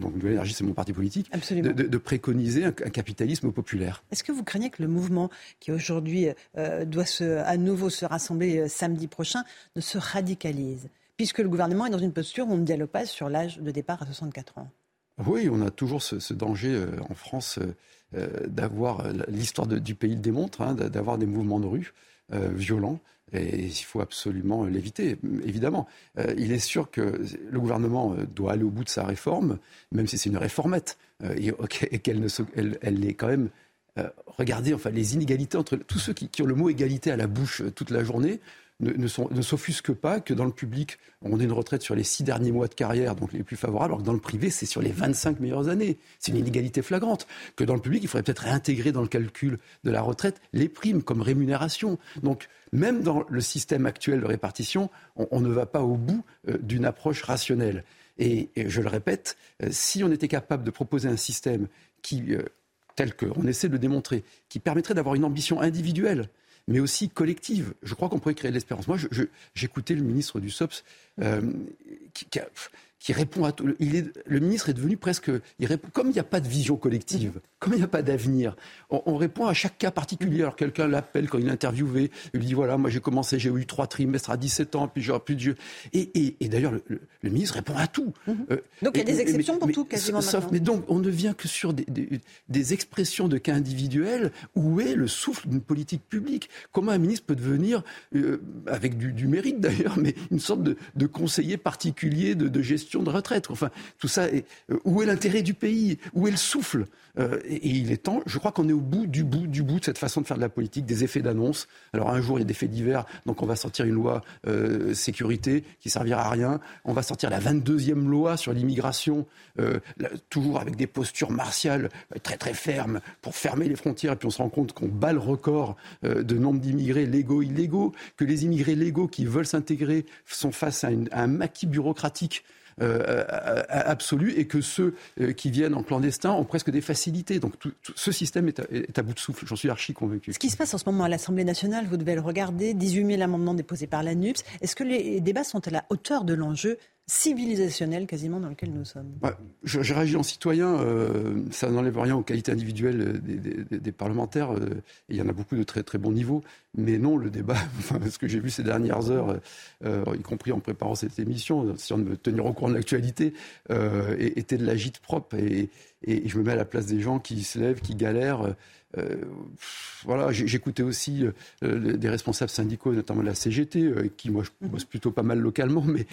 donc Nouvelle Énergie, c'est mon parti politique, de, préconiser un, capitalisme populaire. Est-ce que vous craignez que le mouvement qui aujourd'hui doit se, à nouveau se rassembler samedi prochain ne se radicalise? Puisque le gouvernement est dans une posture où on ne dialogue pas sur l'âge de départ à 64 ans. Oui, on a toujours ce, danger en France euh, d'avoir l'histoire du pays le démontre, hein, d'avoir des mouvements de rue euh, violents. Et il faut absolument l'éviter, évidemment. Euh, il est sûr que le gouvernement doit aller au bout de sa réforme, même si c'est une réformette, et, qu'elle elle, est quand même regardez enfin les inégalités entre tous ceux qui, ont le mot égalité à la bouche toute la journée ne, ne pas que dans le public, on ait une retraite sur les six derniers mois de carrière, donc les plus favorables, alors que dans le privé, c'est sur les 25 meilleures années. C'est une inégalité flagrante. Que dans le public, il faudrait peut-être réintégrer dans le calcul de la retraite les primes comme rémunération. Donc, même dans le système actuel de répartition, on, ne va pas au bout euh, d'une approche rationnelle. Et, je le répète, euh, si on était capable de proposer un système qui, euh, tel qu'on essaie de le démontrer, qui permettrait d'avoir une ambition individuelle, mais aussi collective. Je crois qu'on pourrait créer de l'espérance. Moi, j'écoutais le ministre du SOPS euh, qui, qui, a, qui répond à tout. Il est, le ministre est devenu presque. Il répond, comme il n'y a pas de vision collective, comme il n'y a pas d'avenir, on, répond à chaque cas particulier. Alors quelqu'un l'appelle quand il est interviewé, il lui dit voilà, moi j'ai commencé, j'ai eu trois trimestres à 17 ans, puis j'aurai plus de jeu. Et, et, et d'ailleurs, le, le, ministre répond à tout. Mhm. Euh, donc il y a des exceptions pour tout, quasiment. Sauf, mais donc on ne vient que sur des, des, des, expressions de cas individuels. Où est le souffle d'une politique publique Comment un ministre peut devenir, euh, avec du, du mérite d'ailleurs, mais une sorte de, de conseiller particulier de, de gestion de retraite. Enfin, tout ça, euh, où est l'intérêt du pays? Où est le souffle? Euh, et, il est temps, je crois qu'on est au bout du bout du bout de cette façon de faire de la politique, des effets d'annonce. Alors un jour, il y a des faits divers, donc on va sortir une loi euh, sécurité qui servira à rien. On va sortir la 22e loi sur l'immigration, toujours avec des postures martiales très très fermes pour fermer les frontières. Et puis on se rend compte qu'on bat le record de nombre d'immigrés légaux, illégaux, que les immigrés légaux qui veulent s'intégrer sont face à un maquis bureaucratique euh, euh, absolue et que ceux euh, qui viennent en clandestin ont presque des facilités. Donc tout, ce système est à, bout de souffle, j'en suis archi convaincu. Ce qui se passe en ce moment à l'Assemblée nationale, vous devez le regarder, 18 000 amendements déposés par la NUPS. Est-ce que les débats sont à la hauteur de l'enjeu civilisationnel quasiment dans lequel nous sommes. je, réagis en citoyen, euh, ça n'enlève rien aux qualités individuelles des, parlementaires, euh, il y en a beaucoup de très très bons niveaux, mais non, le débat, ce que j'ai vu ces dernières heures, euh, y compris en préparant cette émission, si on me tenir au courant de l'actualité, était de l'agite propre, et, et, je me mets à la place des gens qui se lèvent, qui galèrent. Euh, voilà, j'écoutais aussi euh, des responsables syndicaux, notamment la CGT, euh, qui moi je mhm. bosse plutôt pas mal localement, mais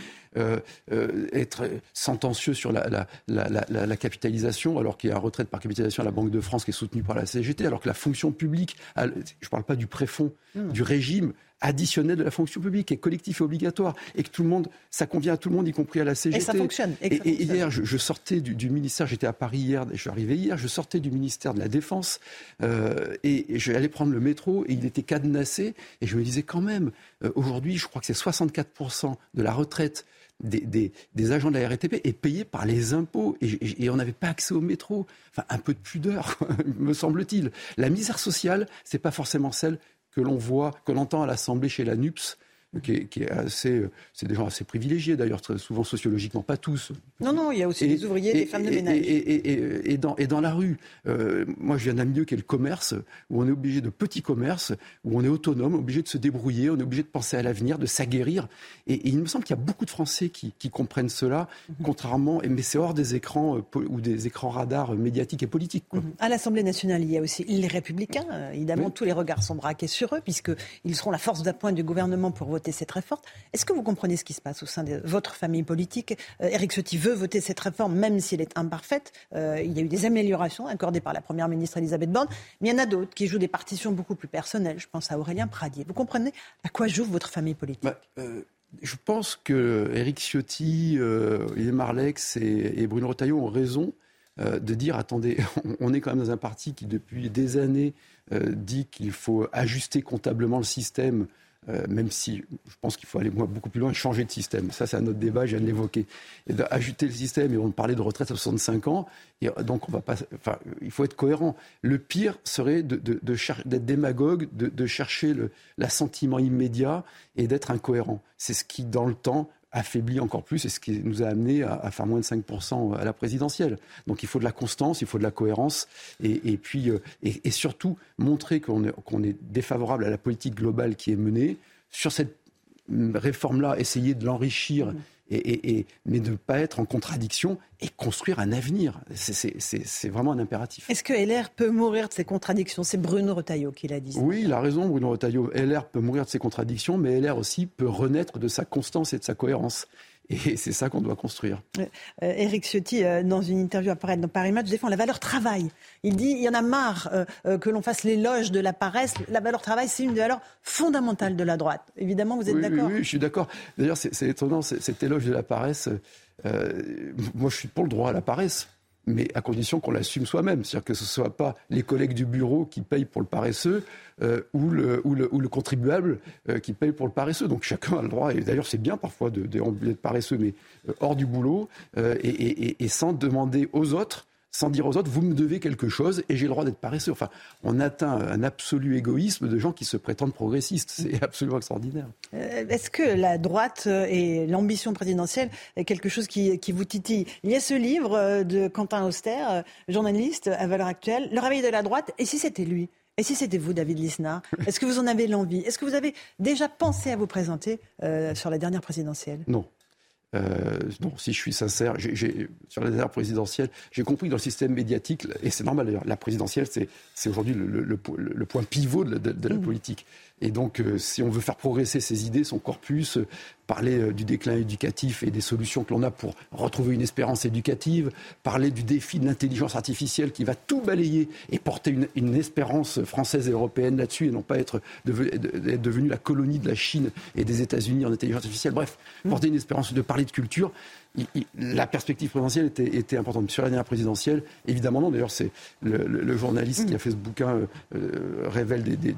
être sentencieux sur la, la, capitalisation, alors qu'il y a un retraite par capitalisation à la Banque de France qui est soutenue par la CGT, alors que la fonction publique, je ne parle pas du préfond, du régime, additionnel de la fonction publique, est collectif et obligatoire, et que tout le monde, ça convient à tout le monde, y compris à la CGT. Et ça fonctionne. Et, hier, je, sortais du, ministère, j'étais à Paris hier, je suis arrivé hier, je sortais du ministère de la Défense, euh, et, aller prendre le métro, et il était cadenassé, et je me disais quand même, euh, aujourd'hui, je crois que c'est 64% de la retraite des, agents de la RATP est payée par les impôts et, on n'avait pas accès au métro. Enfin, un peu de pudeur, me semble-t-il. La misère sociale, c'est pas forcément celle que l'on voit, que l'on entend à l'Assemblée chez la NUPS, qui est, assez, euh, c'est des gens assez privilégiés d'ailleurs, souvent sociologiquement, pas tous. Non, non, il y a aussi des ouvriers, des femmes de ménage. Et, dans, et dans la rue, euh, moi je viens d'un milieu qui est le commerce, où on est obligé de petits commerces, où on est autonome, obligé de se débrouiller, on est obligé de penser à l'avenir, de s'aguerrir. Et, il me semble qu'il y a beaucoup de Français qui, comprennent cela, mhm. contrairement, mais c'est hors des écrans euh, ou des écrans radars médiatiques et politiques. Quoi. Mhm. À l'Assemblée nationale, il y a aussi les Républicains. évidemment, tous les regards sont braqués sur eux, puisqu'ils seront la force d'appoint du gouvernement pour voter cette réforme. Est-ce que vous comprenez ce qui se passe au sein de votre famille politique? Euh, Ciotti veut voter cette réforme, même si elle est imparfaite. Euh, il y a eu des améliorations accordées par la Première ministre Elisabeth Borne, mais il y en a d'autres qui jouent des partitions beaucoup plus personnelles. Je pense à Aurélien Pradier. Vous comprenez à quoi joue votre famille politique? Bah, euh, Je pense que Eric Ciotti, euh, Marlex et, Bruno Retailleau ont raison de dire attendez, on est quand même dans un parti qui depuis des années dit qu'il faut ajuster comptablement le système même si je pense qu'il faut aller beaucoup plus loin, changer de système. Ça, c'est un autre débat, je viens de l'évoquer. Ajouter le système, et on parlait de retraite à 65 ans, et donc on va pas, enfin, il faut être cohérent. Le pire serait d'être de, de, démagogue, de, chercher l'assentiment immédiat et d'être incohérent. C'est ce qui, dans le temps, affaiblit encore plus et ce qui nous a amené à, faire moins de 5% à la présidentielle. Donc il faut de la constance, il faut de la cohérence et, puis euh, et, surtout montrer qu'on est, défavorable à la politique globale qui est menée. Sur cette réforme-là, essayer de l'enrichir et, mais de ne pas être en contradiction et construire un avenir. C'est vraiment un impératif. Est-ce que LR peut mourir de ses contradictions? C'est Bruno Retailleau qui l'a dit. Oui, il a raison, Bruno Retailleau. LR peut mourir de ses contradictions, mais LR aussi peut renaître de sa constance et de sa cohérence. Et c'est ça qu'on doit construire. Euh, Éric Ciotti, euh, dans une interview à dans Paris Match, défend la valeur travail. Il dit il y en a marre euh, que l'on fasse l'éloge de la paresse. La valeur travail, c'est une des valeurs fondamentales de la droite. Évidemment, vous êtes d'accord oui, oui, je suis d'accord. D'ailleurs, c'est étonnant, cet éloge de la paresse. moi, je suis pour le droit à la paresse mais à condition qu'on l'assume soi-même. C'est-à-dire que ce ne soit pas les collègues du bureau qui payent pour le paresseux euh, ou, le, ou, le, ou, le, contribuable euh, qui paye pour le paresseux. Donc chacun a le droit, et d'ailleurs c'est bien parfois de, de, paresseux, mais euh, hors du boulot et, et, et, sans demander aux autres sans dire aux autres, vous me devez quelque chose et j'ai le droit d'être paresseux. Enfin, on atteint un absolu égoïsme de gens qui se prétendent progressistes. C'est absolument extraordinaire. Est-ce que la droite et l'ambition présidentielle est quelque chose qui, qui, vous titille? Il y a ce livre de Quentin Auster, journaliste à valeur actuelle, Le réveil de la droite. Et si c'était lui? Et si c'était vous, David Lisnard? Est-ce que vous en avez l'envie? Est-ce que vous avez déjà pensé à vous présenter euh, sur la dernière présidentielle? Non. Euh, non, si je suis sincère, sur la dernière présidentielle, j'ai compris dans le système médiatique, et c'est normal d'ailleurs, la présidentielle, c'est aujourd'hui le, point pivot de, la mmh. politique. Et donc, euh, si on veut faire progresser ses idées, son corpus, euh, parler euh, du déclin éducatif et des solutions que l'on a pour retrouver une espérance éducative, parler du défi de l'intelligence artificielle qui va tout balayer et porter une, espérance française et européenne là-dessus et non pas être, devenue la colonie de la Chine et des États-Unis en intelligence artificielle. Bref, mmh. porter une espérance de parler de culture la perspective présidentielle était, importante. Sur la dernière présidentielle, évidemment non. D'ailleurs, c'est le, journaliste qui a fait ce bouquin euh, euh, révèle des,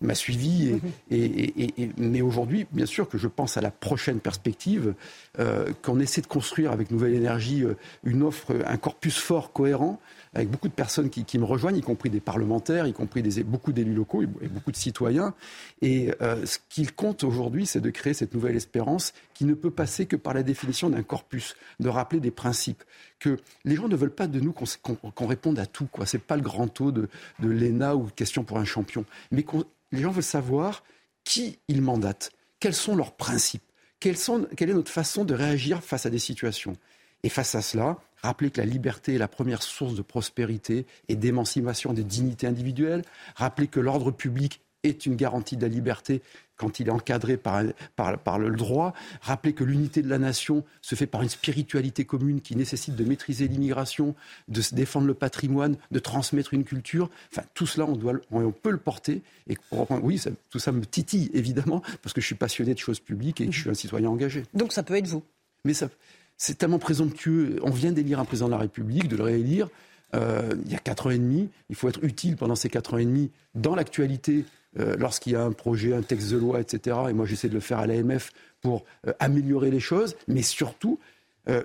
m'a suivi. Et, mais aujourd'hui, bien sûr que je pense à la prochaine perspective, euh, qu'on essaie de construire avec Nouvelle Énergie une offre, un corpus fort, cohérent, avec beaucoup de personnes qui, me rejoignent, y compris des parlementaires, y compris beaucoup d'élus locaux et, beaucoup de citoyens. Et euh, ce qu'il compte aujourd'hui, c'est de créer cette nouvelle espérance qui ne peut passer que par la définition d'un corpus, de rappeler des principes. Que les gens ne veulent pas de nous qu'on réponde à tout. Ce n'est pas le grand taux de, de l'ENA ou question pour un champion. Mais les gens veulent savoir qui ils mandatent, quels sont leurs principes, quelle est notre façon de réagir face à des situations. Et face à cela, rappeler que la liberté est la première source de prospérité et d'émancipation des dignités individuelles, rappeler que l'ordre public est une garantie de la liberté quand il est encadré par, par, le droit, rappeler que l'unité de la nation se fait par une spiritualité commune qui nécessite de maîtriser l'immigration, de se défendre le patrimoine, de transmettre une culture. Enfin, tout cela, on, doit, on peut le porter. Et oui, tout ça me titille, évidemment, parce que je suis passionné de choses publiques et que je suis un citoyen engagé. Donc ça peut être vous Mais ça, c'est tellement présomptueux. On vient d'élire un président de la République, de le réélire. Euh, il y a quatre ans et demi. Il faut être utile pendant ces quatre ans et demi dans l'actualité, euh, lorsqu'il y a un projet, un texte de loi, etc. Et moi, j'essaie de le faire à l'AMF pour euh, améliorer les choses. Mais surtout,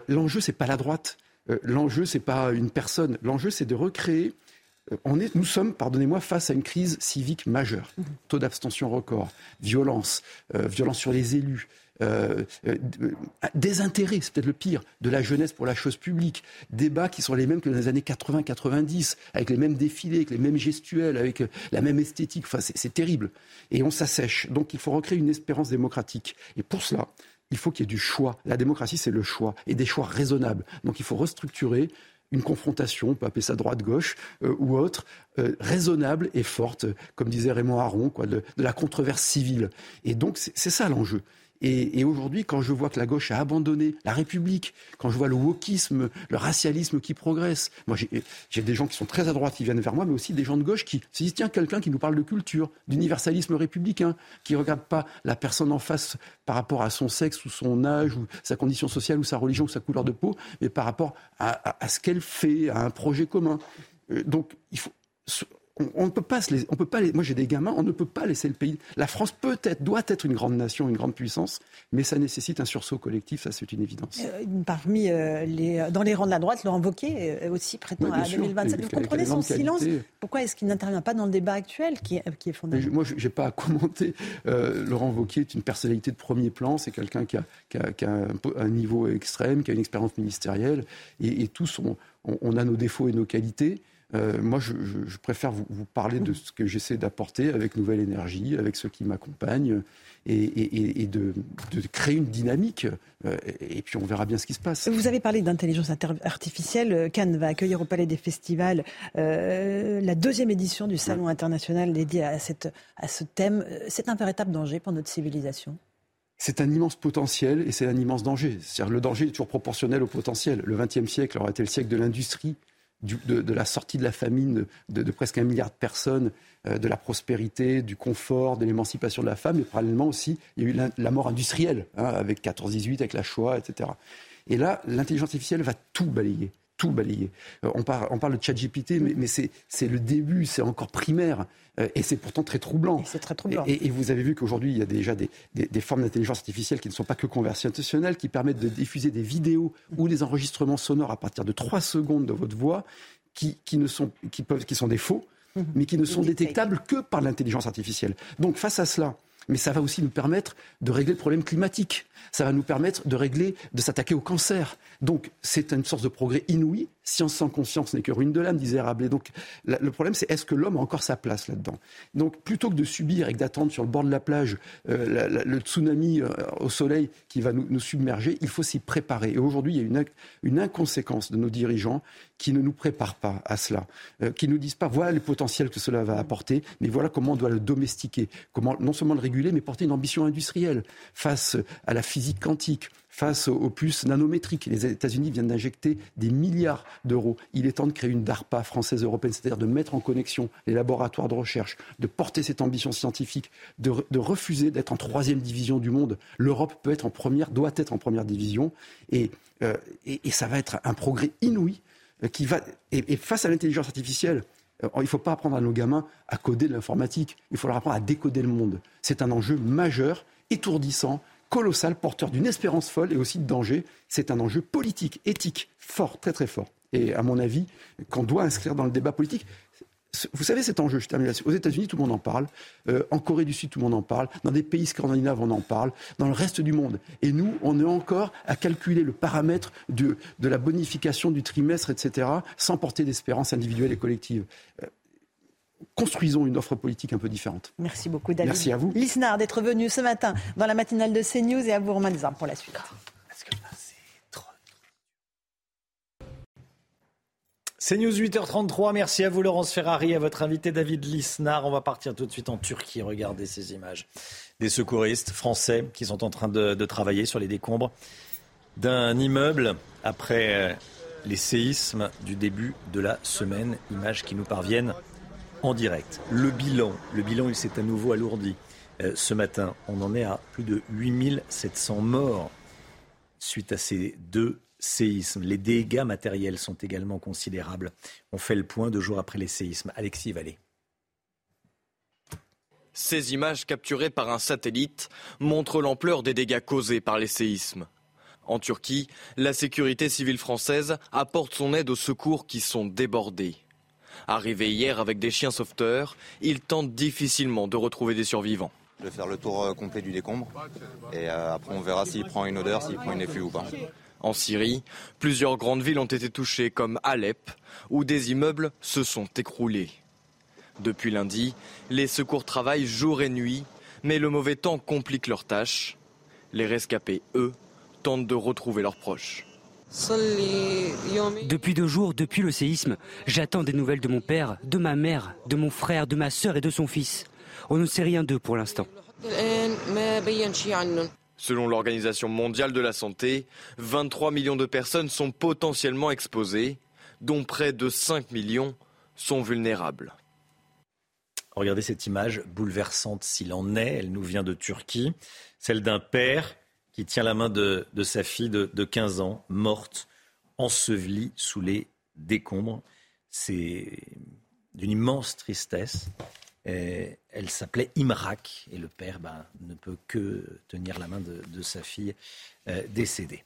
l'enjeu, c'est pas la droite. l'enjeu, c'est pas une personne. L'enjeu, c'est de recréer. On est, nous sommes, pardonnez-moi, face à une crise civique majeure. Mmh. Taux d'abstention record, violence, violence sur les élus, euh, euh, désintérêt, c'est peut-être le pire, de la jeunesse pour la chose publique, débats qui sont les mêmes que dans les années 80-90, avec les mêmes défilés, avec les mêmes gestuels, avec euh, la même esthétique, enfin c'est terrible. Et on s'assèche. Donc il faut recréer une espérance démocratique. Et pour cela, il faut qu'il y ait du choix. La démocratie, c'est le choix, et des choix raisonnables. Donc il faut restructurer une confrontation, on peut appeler ça droite-gauche ou autre, raisonnable et forte, comme disait Raymond Aron, quoi, de, la controverse civile. Et donc c'est ça l'enjeu. Et, aujourd'hui, quand je vois que la gauche a abandonné la République, quand je vois le wokisme, le racialisme qui progresse, moi j'ai des gens qui sont très à droite qui viennent vers moi, mais aussi des gens de gauche qui se disent tiens, quelqu'un qui nous parle de culture, d'universalisme républicain, qui ne regarde pas la personne en face par rapport à son sexe ou son âge ou sa condition sociale ou sa religion ou sa couleur de peau, mais par rapport à, à ce qu'elle fait, à un projet commun. Euh, donc il faut on, ne peut pas se on peut pas les, moi j'ai des gamins, on ne peut pas laisser le pays. La France peut-être, doit être une grande nation, une grande puissance, mais ça nécessite un sursaut collectif, ça c'est une évidence. Euh, parmi euh, les, dans les rangs de la droite, Laurent Wauquiez aussi prétend à 2027. Vous comprenez son silence Pourquoi est-ce qu'il n'intervient pas dans le débat actuel qui est, qui est fondamental Moi, je n'ai pas à commenter. Laurent Wauquiez est une personnalité de premier plan, c'est quelqu'un qui a, qui a, qui a un, niveau extrême, qui a une expérience ministérielle, et, et tous on, on a nos défauts et nos qualités. Euh, moi, je, préfère vous, parler de ce que j'essaie d'apporter avec Nouvelle Énergie, avec ceux qui m'accompagnent, et, de, créer une dynamique. Euh, et puis, on verra bien ce qui se passe. Vous avez parlé d'intelligence artificielle. Cannes va accueillir au Palais des Festivals euh, la deuxième édition du Salon international dédié à, cette, à ce thème. C'est un véritable danger pour notre civilisation? C'est un immense potentiel et c'est un immense danger. C'est-à-dire le danger est toujours proportionnel au potentiel. Le XXe siècle aura été le siècle de l'industrie, de, la sortie de la famine de, presque un milliard de personnes, euh, de la prospérité, du confort, de l'émancipation de la femme, et parallèlement aussi, il y a eu la, mort industrielle, hein, avec 14-18, avec la Shoah, etc. Et là, l'intelligence artificielle va tout balayer tout balayer. Euh, on, parle, on parle de ChatGPT, mais, mais c'est le début, c'est encore primaire. Euh, et c'est pourtant très troublant. C'est très troublant. Et, vous avez vu qu'aujourd'hui, il y a déjà des, formes d'intelligence artificielle qui ne sont pas que conversationnelles, qui permettent de diffuser des vidéos ou des enregistrements sonores à partir de 3 secondes de votre voix, qui, ne sont, qui, peuvent, qui sont des faux, mhm. mais qui ne sont détectables que par l'intelligence artificielle. Donc face à cela, mais ça va aussi nous permettre de régler le problème climatique. Ça va nous permettre de régler, de s'attaquer au cancer. Donc, c'est une source de progrès inouï. Science sans conscience n'est que ruine de l'âme, disait Rabelais. Donc, le problème, c'est est-ce que l'homme a encore sa place là-dedans? Donc, plutôt que de subir et d'attendre sur le bord de la plage euh, le tsunami euh, au soleil qui va nous, submerger, il faut s'y préparer. Et aujourd'hui, il y a une, une, inconséquence de nos dirigeants qui ne nous préparent pas à cela, euh, qui nous disent pas voilà le potentiel que cela va apporter, mais voilà comment on doit le domestiquer, comment non seulement le réguler, mais porter une ambition industrielle face à la physique quantique, face aux puces nanométriques. Les États-Unis viennent d'injecter des milliards d'euros. Il est temps de créer une DARPA française européenne, c'est-à-dire de mettre en connexion les laboratoires de recherche, de porter cette ambition scientifique, de, refuser d'être en troisième division du monde. L'Europe peut être en première, doit être en première division, et, euh, ça va être un progrès inouï euh, qui va. Et, face à l'intelligence artificielle, euh, il ne faut pas apprendre à nos gamins à coder de l'informatique. Il faut leur apprendre à décoder le monde. C'est un enjeu majeur, étourdissant, colossal, porteur d'une espérance folle et aussi de danger. C'est un enjeu politique, éthique, fort, très très fort. Et à mon avis, qu'on doit inscrire dans le débat politique. Vous savez cet enjeu, je termine Aux États-Unis, tout le monde en parle. Euh, en Corée du Sud, tout le monde en parle. Dans des pays scandinaves, on en parle. Dans le reste du monde. Et nous, on est encore à calculer le paramètre de, de la bonification du trimestre, etc., sans porter d'espérance individuelle et collective. Euh, construisons une offre politique un peu différente. Merci beaucoup, David. Merci à vous. Lisnard d'être venu ce matin dans la matinale de CNews et à vous, Romain Desarmes, pour la suite. C'est News 8h33. Merci à vous, Laurence Ferrari, à votre invité David Lisnard. On va partir tout de suite en Turquie. Regardez ces images. Des secouristes français qui sont en train de, de travailler sur les décombres d'un immeuble après euh, les séismes du début de la semaine. Images qui nous parviennent en direct. Le bilan, le bilan, il s'est à nouveau alourdi. Euh, ce matin, on en est à plus de 8700 morts suite à ces deux séismes. Les dégâts matériels sont également considérables. On fait le point deux jours après les séismes. Alexis Vallée. Ces images capturées par un satellite montrent l'ampleur des dégâts causés par les séismes. En Turquie, la sécurité civile française apporte son aide aux secours qui sont débordés. Arrivé hier avec des chiens sauveteurs, ils tentent difficilement de retrouver des survivants. Je vais faire le tour euh, complet du décombre et euh, après on verra s'il prend une odeur, s'il prend une effluve ou pas. En Syrie, plusieurs grandes villes ont été touchées comme Alep, où des immeubles se sont écroulés. Depuis lundi, les secours travaillent jour et nuit, mais le mauvais temps complique leurs tâches. Les rescapés, eux, tentent de retrouver leurs proches. Depuis deux jours, depuis le séisme, j'attends des nouvelles de mon père, de ma mère, de mon frère, de ma sœur et de son fils. On ne sait rien d'eux pour l'instant. Selon l'Organisation mondiale de la santé, 23 millions de personnes sont potentiellement exposées, dont près de 5 millions sont vulnérables. Regardez cette image bouleversante s'il en est, elle nous vient de Turquie, celle d'un père qui tient la main de, sa fille de, 15 ans, morte, ensevelie sous les décombres. C'est d'une immense tristesse. elle s'appelait Imrak et le père ben, ne peut que tenir la main de, sa fille euh, décédée.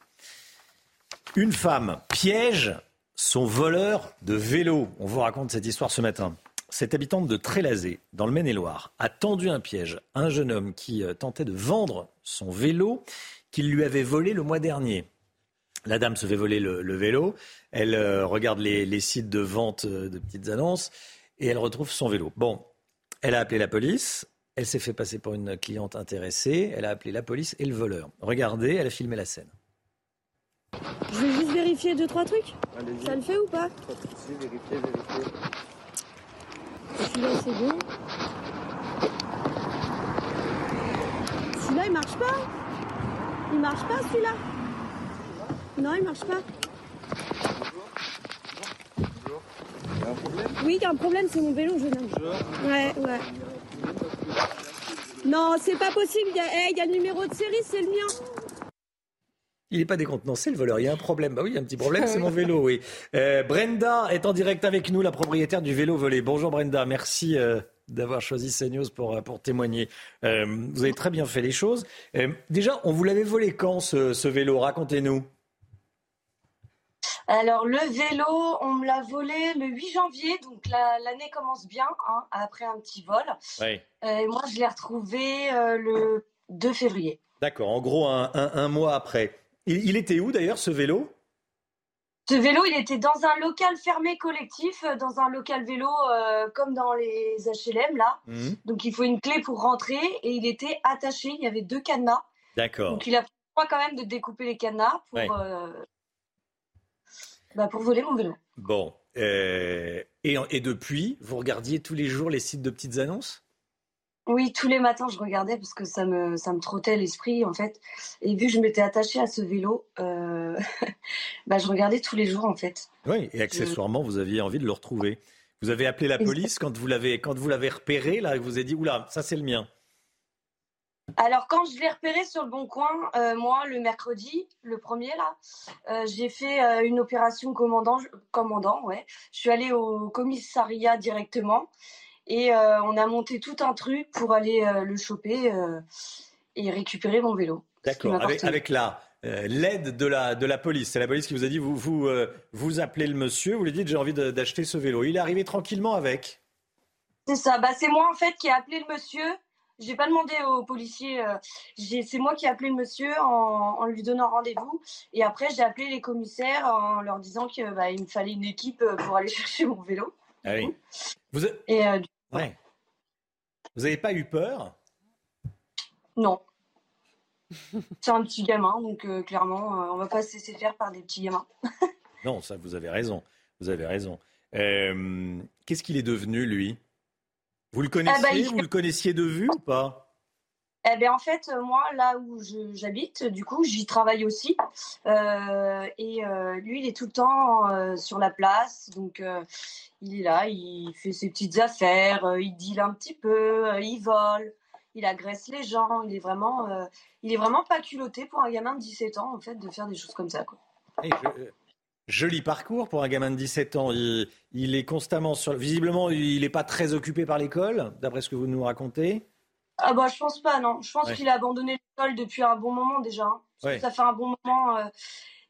Une femme piège son voleur de vélo. On vous raconte cette histoire ce matin. Cette habitante de Trélazé, dans le Maine-et-Loire, a tendu un piège à un jeune homme qui euh, tentait de vendre son vélo qu'il lui avait volé le mois dernier. La dame se fait voler le, vélo, elle euh, regarde les, sites de vente euh, de petites annonces et elle retrouve son vélo. Bon, elle a appelé la police, elle s'est fait passer pour une cliente intéressée, elle a appelé la police et le voleur. Regardez, elle a filmé la scène. Je vais juste vérifier deux, trois trucs. Ça le fait ou pas vérifier, vérifier. Celui-là, c'est bon. Celui-là, il marche pas Il marche pas, celui-là Non, il marche pas. Oui, il y a un problème, c'est mon vélo, jeune homme. Ouais, ouais. Non, c'est pas possible. Il y, a, il y a le numéro de série, c'est le mien. Il n'est pas décontenancé, le voleur. Il y a un problème. Bah oui, il y a un petit problème, c'est mon vélo, oui. Euh, Brenda est en direct avec nous, la propriétaire du vélo volé. Bonjour Brenda, merci euh, d'avoir choisi CNews pour, euh, pour témoigner. vous avez très bien fait les choses. déjà, on vous l'avait volé quand, ce, vélo? Racontez-nous. Alors le vélo, on me l'a volé le 8 janvier, donc l'année commence bien, hein, après un petit vol. Oui. et moi, je l'ai retrouvé le 2 février. D'accord, en gros un mois après. Il, était où d'ailleurs ce vélo? Ce vélo, il était dans un local fermé collectif, euh, dans un local vélo euh, comme dans les HLM là. Mhm. Donc il faut une clé pour rentrer et il était attaché. Il y avait deux cadenas. D'accord. Donc il a pris quand même de découper les cadenas pour, euh, bah, pour voler mon vélo. Bon. et, et depuis, vous regardiez tous les jours les sites de petites annonces? Oui, tous les matins, je regardais parce que ça me, ça me trottait l'esprit, en fait. Et vu que je m'étais attachée à ce vélo, euh, bah, je regardais tous les jours, en fait. Oui, et accessoirement, vous aviez envie de le retrouver. Vous avez appelé la police quand vous l'avez, quand vous l'avez repéré, là, vous avez dit, oula, ça c'est le mien. Alors, quand je l'ai repéré sur le bon coin, euh, moi, le mercredi, le premier, là, euh, j'ai fait une opération commandant, commandant, ouais. Je suis allée au commissariat directement. Et euh, on a monté tout un truc pour aller euh, le choper euh, et récupérer mon vélo. D'accord, avec, la, l'aide de la, de la police. C'est la police qui vous a dit, vous, vous, vous appelez le monsieur, vous lui dites j'ai envie d'acheter ce vélo. Il est arrivé tranquillement avec. C'est ça, bah, c'est moi en fait qui ai appelé le monsieur. J'ai pas demandé aux policiers, c'est moi qui ai appelé le monsieur en, lui donnant rendez-vous. Et après, j'ai appelé les commissaires en leur disant qu'il bah, me fallait une équipe pour aller chercher mon vélo. Ah oui. Vous, Et, Ouais. Vous n'avez pas eu peur? Non. C'est un petit gamin, donc euh, clairement, euh, on va pas se laisser faire par des petits gamins. non, ça, vous avez raison. Vous avez raison. Euh, qu'est-ce qu'il est devenu, lui? Vous le connaissiez ah bah, Vous le connaissiez de vue ou pas? Eh bien, en fait, moi, là où j'habite, du coup, j'y travaille aussi. et lui, il est tout le temps sur la place. Donc, il est là, il fait ses petites affaires, euh, il deal un petit peu, euh, il vole, il agresse les gens. Il est vraiment, euh, il est vraiment pas culotté pour un gamin de 17 ans en fait de faire des choses comme ça. Quoi. joli parcours pour un gamin de 17 ans. Il, est constamment sur. Visiblement, il n'est pas très occupé par l'école, d'après ce que vous nous racontez. Ah bah je pense pas non. Je pense qu'il a abandonné l'école depuis un bon moment déjà. Hein. Ça fait un bon moment.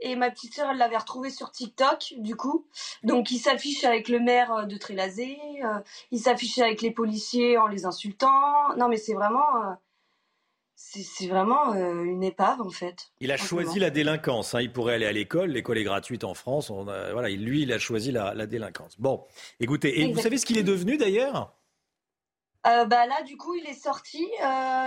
Et ma petite sœur, elle l'avait retrouvé sur TikTok, du coup. Donc, il s'affiche avec le maire euh, de Trélazé. Euh, il s'affiche avec les policiers en les insultant. Non, mais c'est vraiment. Euh, c'est vraiment une épave, en fait. Il a choisi la délinquance. Hein. Il pourrait aller à l'école. L'école est gratuite en France. On voilà, lui, il a choisi la, délinquance. Bon, écoutez, et vous savez ce qu'il est devenu d'ailleurs? Bah là, du coup, il est sorti,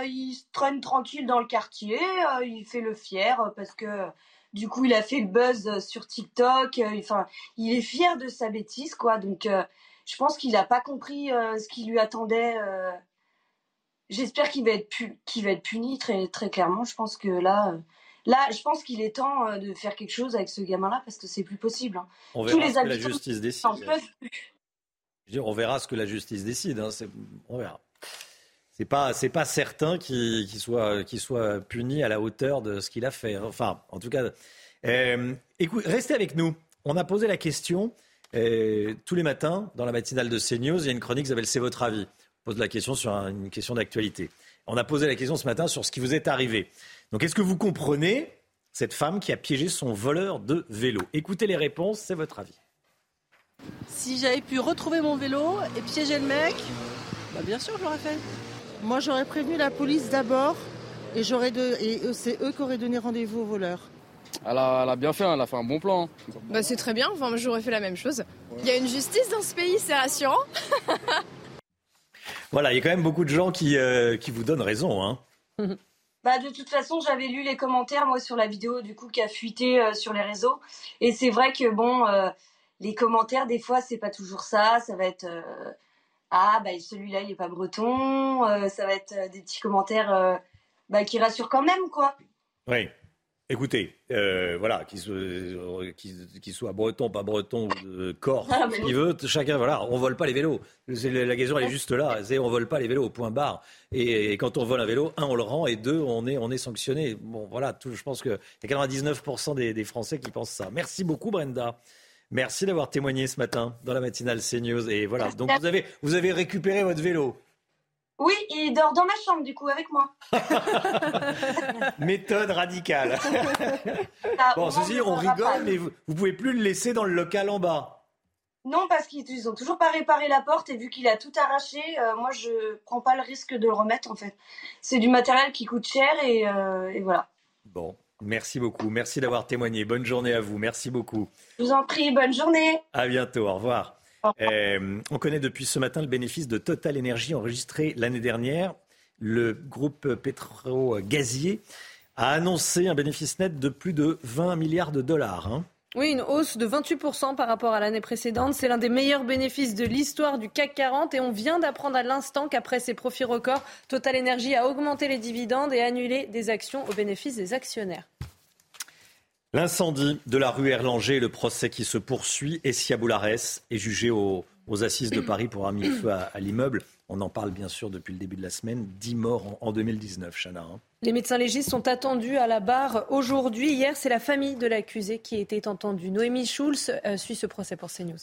il se traîne tranquille dans le quartier, il fait le fier parce que du coup, il a fait le buzz euh, sur TikTok. Euh, enfin, il est fier de sa bêtise, quoi. Donc, euh, je pense qu'il n'a pas compris ce qui lui attendait. J'espère qu'il va être qu'il va être puni très très clairement. Je pense que là. Là, je pense qu'il est temps de faire quelque chose avec ce gamin-là parce que c'est plus possible. Hein. On verra Tous les que la justice décide. On verra ce que la justice décide. Hein. On verra c'est pas pas certain qu'il soit puni à la hauteur de ce qu'il a fait. Enfin, en tout cas, euh, restez avec nous. On a posé la question Et tous les matins, dans la matinale de CNews, il y a une chronique qui s'appelle C'est votre avis. On pose la question sur une question d'actualité. On a posé la question ce matin sur ce qui vous est arrivé. Donc, est-ce que vous comprenez cette femme qui a piégé son voleur de vélo? Écoutez les réponses, c'est votre avis. Si j'avais pu retrouver mon vélo et piéger le mec, bah bien sûr, je l'aurais fait. Moi, j'aurais prévenu la police d'abord et, j'aurais de... et c'est eux qui auraient donné rendez-vous au voleur. Elle a, bien fait, hein, elle a fait un bon plan. Bah, c'est très bien, enfin, j'aurais fait la même chose. Il y a une justice dans ce pays, c'est rassurant. voilà, il y a quand même beaucoup de gens qui, euh, qui vous donnent raison. Hein. Bah, de toute façon, j'avais lu les commentaires, moi, sur la vidéo, du coup, qui a fuité euh, sur les réseaux. Et c'est vrai que, bon, euh, les commentaires, des fois, c'est pas toujours ça. Ça va être Ah, bah, celui-là, il est pas breton. ça va être des petits commentaires bah, qui rassurent quand même, quoi. Oui. Écoutez, euh, voilà, qu'il soit, euh, soit, breton, pas breton, de corse, ah, qui veut, chacun, voilà, on vole pas les vélos. La question elle est juste là, c'est on vole pas les vélos, point barre. Et, quand on vole un vélo, un, on le rend, et deux, on est, on est sanctionné. Bon, voilà, tout, je pense qu'il y a 99% des, des, Français qui pensent ça. Merci beaucoup, Brenda. Merci d'avoir témoigné ce matin dans la matinale CNews. Et voilà, donc vous avez, vous avez récupéré votre vélo. Oui, il dort dans ma chambre, du coup, avec moi. Méthode radicale. Bon, ceci, on rigole, mais vous, ne pouvez plus le laisser dans le local en bas. Non, parce qu'ils ont toujours pas réparé la porte et vu qu'il a tout arraché, euh, moi je prends pas le risque de le remettre en fait. C'est du matériel qui coûte cher et, euh, et voilà. Bon, merci beaucoup. Merci d'avoir témoigné. Bonne journée à vous. Merci beaucoup. Je vous en prie, bonne journée. À bientôt. Au revoir. Euh, on connaît depuis ce matin le bénéfice de Total Energy enregistré l'année dernière. Le groupe pétro-gazier a annoncé un bénéfice net de plus de 20 milliards de dollars. Hein. Oui, une hausse de 28% par rapport à l'année précédente. C'est l'un des meilleurs bénéfices de l'histoire du CAC 40 et on vient d'apprendre à l'instant qu'après ses profits records, Total Energy a augmenté les dividendes et annulé des actions au bénéfice des actionnaires. L'incendie de la rue Erlanger, le procès qui se poursuit, Essia Boulares est jugé aux, assises de Paris pour avoir mis feu à, l'immeuble. On en parle bien sûr depuis le début de la semaine. 10 morts en, 2019, Chana. Hein. Les médecins légistes sont attendus à la barre aujourd'hui. Hier, c'est la famille de l'accusé qui était entendue. Noémie Schulz euh, suit ce procès pour CNews.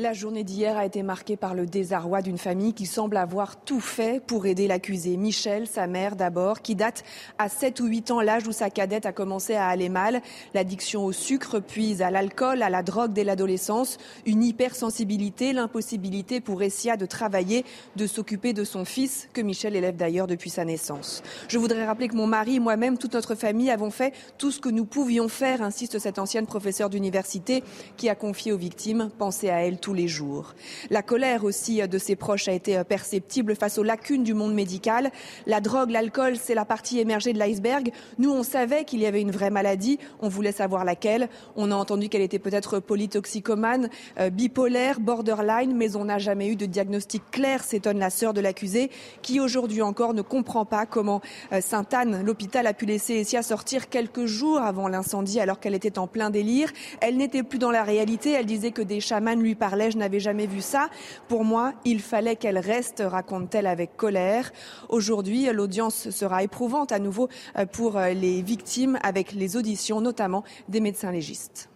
La journée d'hier a été marquée par le désarroi d'une famille qui semble avoir tout fait pour aider l'accusé. Michel, sa mère d'abord, qui date à 7 ou 8 ans l'âge où sa cadette a commencé à aller mal. L'addiction au sucre, puis à l'alcool, à la drogue dès l'adolescence, une hypersensibilité, l'impossibilité pour Essia de travailler, de s'occuper de son fils, que Michel élève d'ailleurs depuis sa naissance. Je voudrais rappeler que mon mari, moi-même, toute notre famille avons fait tout ce que nous pouvions faire, insiste cette ancienne professeure d'université qui a confié aux victimes, pensez à elle tout les jours. La colère aussi de ses proches a été perceptible face aux lacunes du monde médical. La drogue, l'alcool, c'est la partie émergée de l'iceberg. Nous, on savait qu'il y avait une vraie maladie. On voulait savoir laquelle. On a entendu qu'elle était peut-être polytoxicomane, euh, bipolaire, borderline, mais on n'a jamais eu de diagnostic clair, s'étonne la sœur de l'accusé, qui aujourd'hui encore ne comprend pas comment euh, Sainte-Anne, l'hôpital, a pu laisser Essia sortir quelques jours avant l'incendie alors qu'elle était en plein délire. Elle n'était plus dans la réalité. Elle disait que des chamans lui parlaient je n'avais jamais vu ça. Pour moi, il fallait qu'elle reste, raconte-t-elle avec colère. Aujourd'hui, l'audience sera éprouvante à nouveau euh, pour euh, les victimes avec les auditions, notamment des médecins légistes.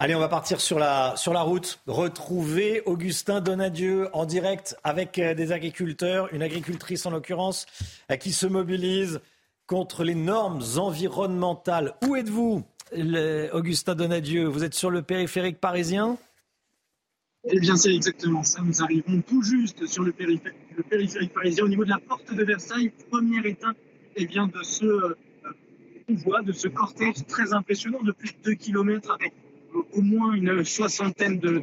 Allez, on va partir sur la, sur la route. Retrouver Augustin Donadieu en direct avec euh, des agriculteurs, une agricultrice en l'occurrence, qui se mobilise contre les normes environnementales. Où êtes-vous, Augustin Donadieu Vous êtes sur le périphérique parisien? Eh bien, c'est exactement ça. Nous arrivons tout juste sur le périphérique, parisien, au niveau de la porte de Versailles, première étape eh bien, de ce euh, convoi, de ce cortège très impressionnant de plus de 2 km avec euh, au moins une soixantaine de,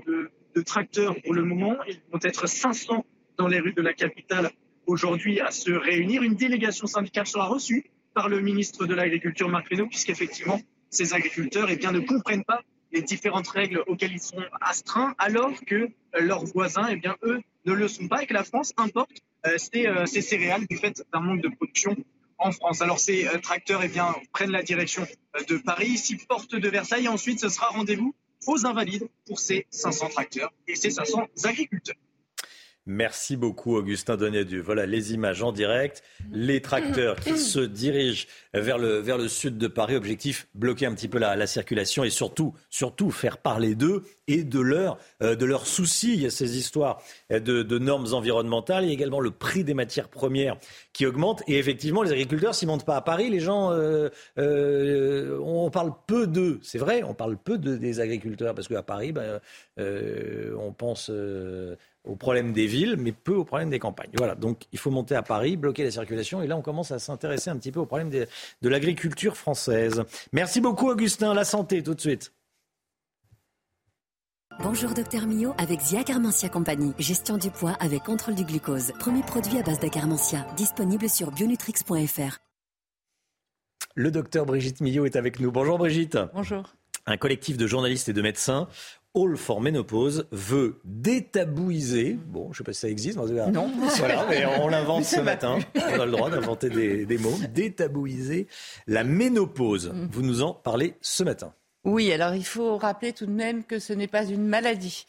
de, tracteurs pour le moment. Ils vont être 500 dans les rues de la capitale aujourd'hui à se réunir. Une délégation syndicale sera reçue par le ministre de l'Agriculture, Marc Fesneau, puisqu'effectivement, ces agriculteurs eh bien, ne comprennent pas les différentes règles auxquelles ils sont astreints, alors que euh, leurs voisins, eh bien, eux, ne le sont pas et que la France importe euh, euh, ces, céréales du fait d'un manque de production en France. Alors ces tracteurs eh bien, prennent la direction de Paris, ici porte de Versailles, et ensuite ce sera rendez-vous aux Invalides pour ces 500 tracteurs et ces 500 agriculteurs. Merci beaucoup, Augustin Donadieu. Voilà les images en direct. Les tracteurs qui se dirigent vers le, vers le sud de Paris. Objectif, bloquer un petit peu la, la circulation et surtout, surtout faire parler d'eux et de leurs euh, de leurs soucis. Il y a ces histoires de, de, normes environnementales. Il y a également le prix des matières premières qui augmente. Et effectivement, les agriculteurs, s'ils ne montent pas à Paris, les gens, euh, euh, on parle peu d'eux. C'est vrai, on parle peu de, des agriculteurs parce qu'à Paris, ben, on pense au problème des villes, mais peu au problème des campagnes. Voilà, donc il faut monter à Paris, bloquer la circulation, et là on commence à s'intéresser un petit peu au problème de, de l'agriculture française. Merci beaucoup Augustin, la santé tout de suite. Bonjour Docteur Mio avec Zia Carmentia Compagnie. Gestion du poids avec contrôle du glucose. Premier produit à base d'acarmentia. Disponible sur bionutrix.fr. Le docteur Brigitte Millot est avec nous. Bonjour Brigitte. Bonjour. Un collectif de journalistes et de médecins All for Ménopause veut détabouiser, bon, je ne sais pas si ça existe, non. Voilà, mais on l'invente ce matin. On a le droit d'inventer des, des, mots. Détabouiser la ménopause. Mm. Vous nous en parlez ce matin. Oui, alors il faut rappeler tout de même que ce n'est pas une maladie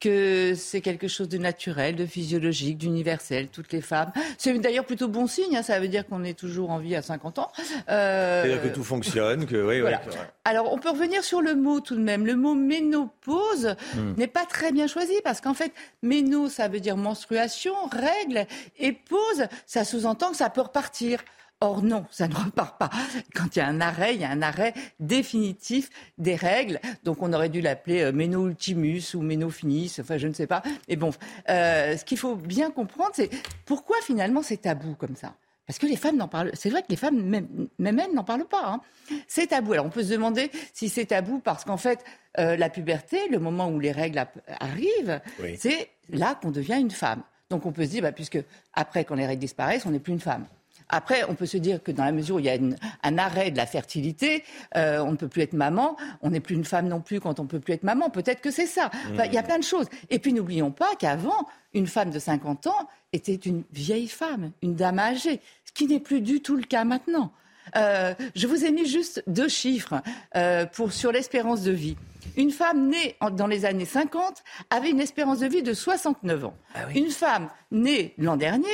que c'est quelque chose de naturel, de physiologique, d'universel, toutes les femmes. C'est d'ailleurs plutôt bon signe, hein, ça veut dire qu'on est toujours en vie à 50 ans. Euh... C'est-à-dire que tout fonctionne, que oui, voilà. Alors on peut revenir sur le mot tout de même. Le mot ménopause hmm. n'est pas très bien choisi parce qu'en fait, méno, ça veut dire menstruation, règle, et pause, ça sous-entend que ça peut repartir. Or non, ça ne repart pas. Quand il y a un arrêt, il y a un arrêt définitif des règles. Donc on aurait dû l'appeler euh, méno ultimus ou méno finis, enfin je ne sais pas. Mais bon, euh, ce qu'il faut bien comprendre, c'est pourquoi finalement c'est tabou comme ça? Parce que les femmes n'en parlent. C'est vrai que les femmes, même, même elles, n'en parlent pas. Hein. C'est tabou. Alors on peut se demander si c'est tabou parce qu'en fait, euh, la puberté, le moment où les règles arrivent, oui. c'est là qu'on devient une femme. Donc on peut se dire, bah, puisque après, quand les règles disparaissent, on n'est plus une femme. Après, on peut se dire que dans la mesure où il y a une, un arrêt de la fertilité, euh, on ne peut plus être maman, on n'est plus une femme non plus quand on ne peut plus être maman. Peut-être que c'est ça. Enfin, il y a plein de choses. Et puis n'oublions pas qu'avant, une femme de 50 ans était une vieille femme, une dame âgée, ce qui n'est plus du tout le cas maintenant. Euh, je vous ai mis juste deux chiffres euh, pour, sur l'espérance de vie. Une femme née en, dans les années 50 avait une espérance de vie de 69 ans. Ah oui. Une femme née l'an dernier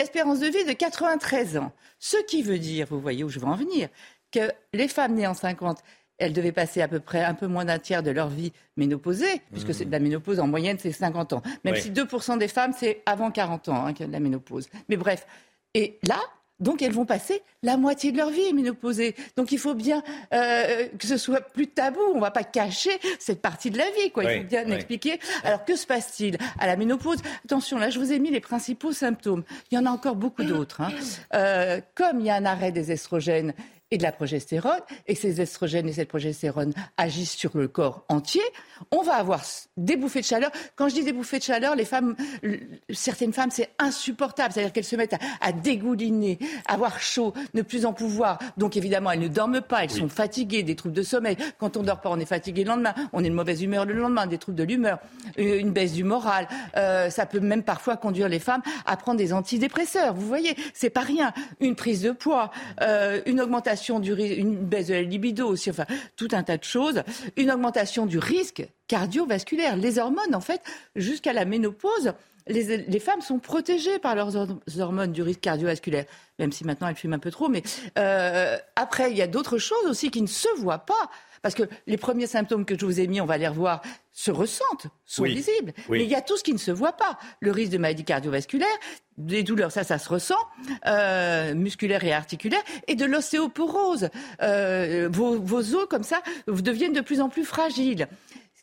espérance de vie de 93 ans. Ce qui veut dire, vous voyez où je veux en venir, que les femmes nées en 50, elles devaient passer à peu près un peu moins d'un tiers de leur vie ménopausée, puisque mmh. la ménopause en moyenne c'est 50 ans. Même oui. si 2% des femmes c'est avant 40 ans hein, la ménopause. Mais bref. Et là, donc elles vont passer la moitié de leur vie ménopausée. Donc il faut bien euh, que ce soit plus tabou. On ne va pas cacher cette partie de la vie. Quoi. Il oui, faut bien oui. expliquer. Alors que se passe-t-il à la ménopause? Attention, là je vous ai mis les principaux symptômes. Il y en a encore beaucoup d'autres. Hein. Euh, comme il y a un arrêt des estrogènes et de la progestérone, et ces estrogènes et cette progestérone agissent sur le corps entier, on va avoir des bouffées de chaleur. Quand je dis des bouffées de chaleur, les femmes, certaines femmes, c'est insupportable. C'est-à-dire qu'elles se mettent à, à, dégouliner, à avoir chaud, ne plus en pouvoir. Donc évidemment, elles ne dorment pas, elles oui. sont fatiguées, des troubles de sommeil. Quand on ne dort pas, on est fatigué le lendemain, on est de mauvaise humeur le lendemain, des troubles de l'humeur, une baisse du moral. Euh, ça peut même parfois conduire les femmes à prendre des antidépresseurs. Vous voyez, c'est pas rien. Une prise de poids, euh, une augmentation du une baisse de la libido aussi, enfin tout un tas de choses, une augmentation du risque cardiovasculaire. Les hormones, en fait, jusqu'à la ménopause, les, les, femmes sont protégées par leurs hormones du risque cardiovasculaire, même si maintenant elles fument un peu trop. Mais euh, après, il y a d'autres choses aussi qui ne se voient pas. Parce que les premiers symptômes que je vous ai mis, on va les revoir, se ressentent, sont oui. visibles. Oui. Mais il y a tout ce qui ne se voit pas. Le risque de maladie cardiovasculaire, des douleurs, ça, ça se ressent, euh, musculaire et articulaire, et de l'ostéoporose. Euh, vos, vos os, comme ça, deviennent de plus en plus fragiles.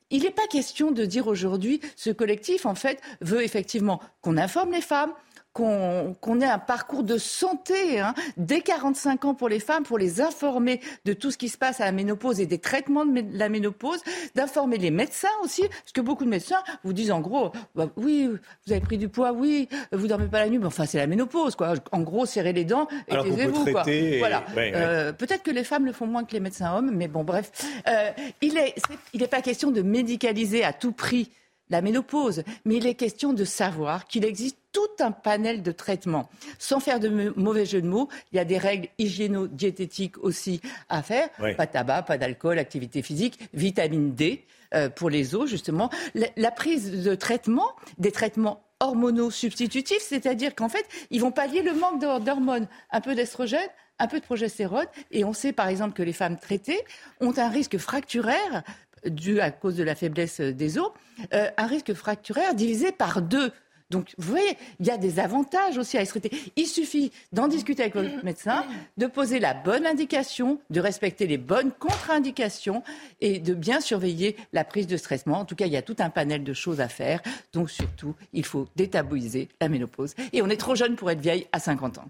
Il n'est pas question de dire aujourd'hui, ce collectif, en fait, veut effectivement qu'on informe les femmes, qu'on qu ait un parcours de santé hein, dès 45 ans pour les femmes, pour les informer de tout ce qui se passe à la ménopause et des traitements de la ménopause, d'informer les médecins aussi, parce que beaucoup de médecins vous disent en gros, bah, oui, vous avez pris du poids, oui, vous dormez pas la nuit, mais enfin c'est la ménopause, quoi. En gros, serrez les dents et taisez-vous, quoi. Voilà. Ouais, ouais. Euh, Peut-être que les femmes le font moins que les médecins hommes, mais bon, bref, euh, il est, il n'est pas question de médicaliser à tout prix la ménopause, mais il est question de savoir qu'il existe tout un panel de traitements. Sans faire de mauvais jeu de mots, il y a des règles hygiéno-diététiques aussi à faire. Pas de tabac, pas d'alcool, activité physique, vitamine D euh, pour les os, justement. La, prise de traitement, des traitements hormonaux substitutifs, c'est-à-dire qu'en fait, ils vont pallier le manque d'hormones, un peu d'estrogène, un peu de progestérone, et on sait par exemple que les femmes traitées ont un risque fracturaire dû à cause de la faiblesse des os, euh, un risque fracturaire divisé par deux. Donc, vous voyez, il y a des avantages aussi à se traiter. Il suffit d'en discuter avec votre médecin, de poser la bonne indication, de respecter les bonnes contre-indications et de bien surveiller la prise de stressement. En tout cas, il y a tout un panel de choses à faire. Donc, surtout, il faut détabouiser la ménopause. Et on est trop jeune pour être vieille à 50 ans.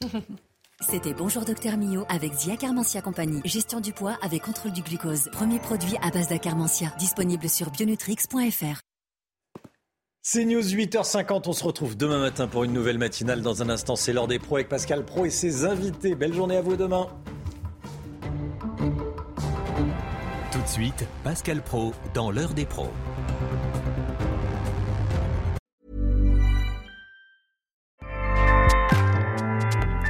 C'était Bonjour Docteur Mio avec Zia Carmentia Compagnie. Gestion du poids avec contrôle du glucose. Premier produit à base d'Acarmentia. Disponible sur bionutrix.fr. C'est News 8h50, on se retrouve demain matin pour une nouvelle matinale. Dans un instant, c'est l'heure des pros avec Pascal Pro et ses invités. Belle journée à vous demain. Tout de suite, Pascal Pro dans l'heure des pros.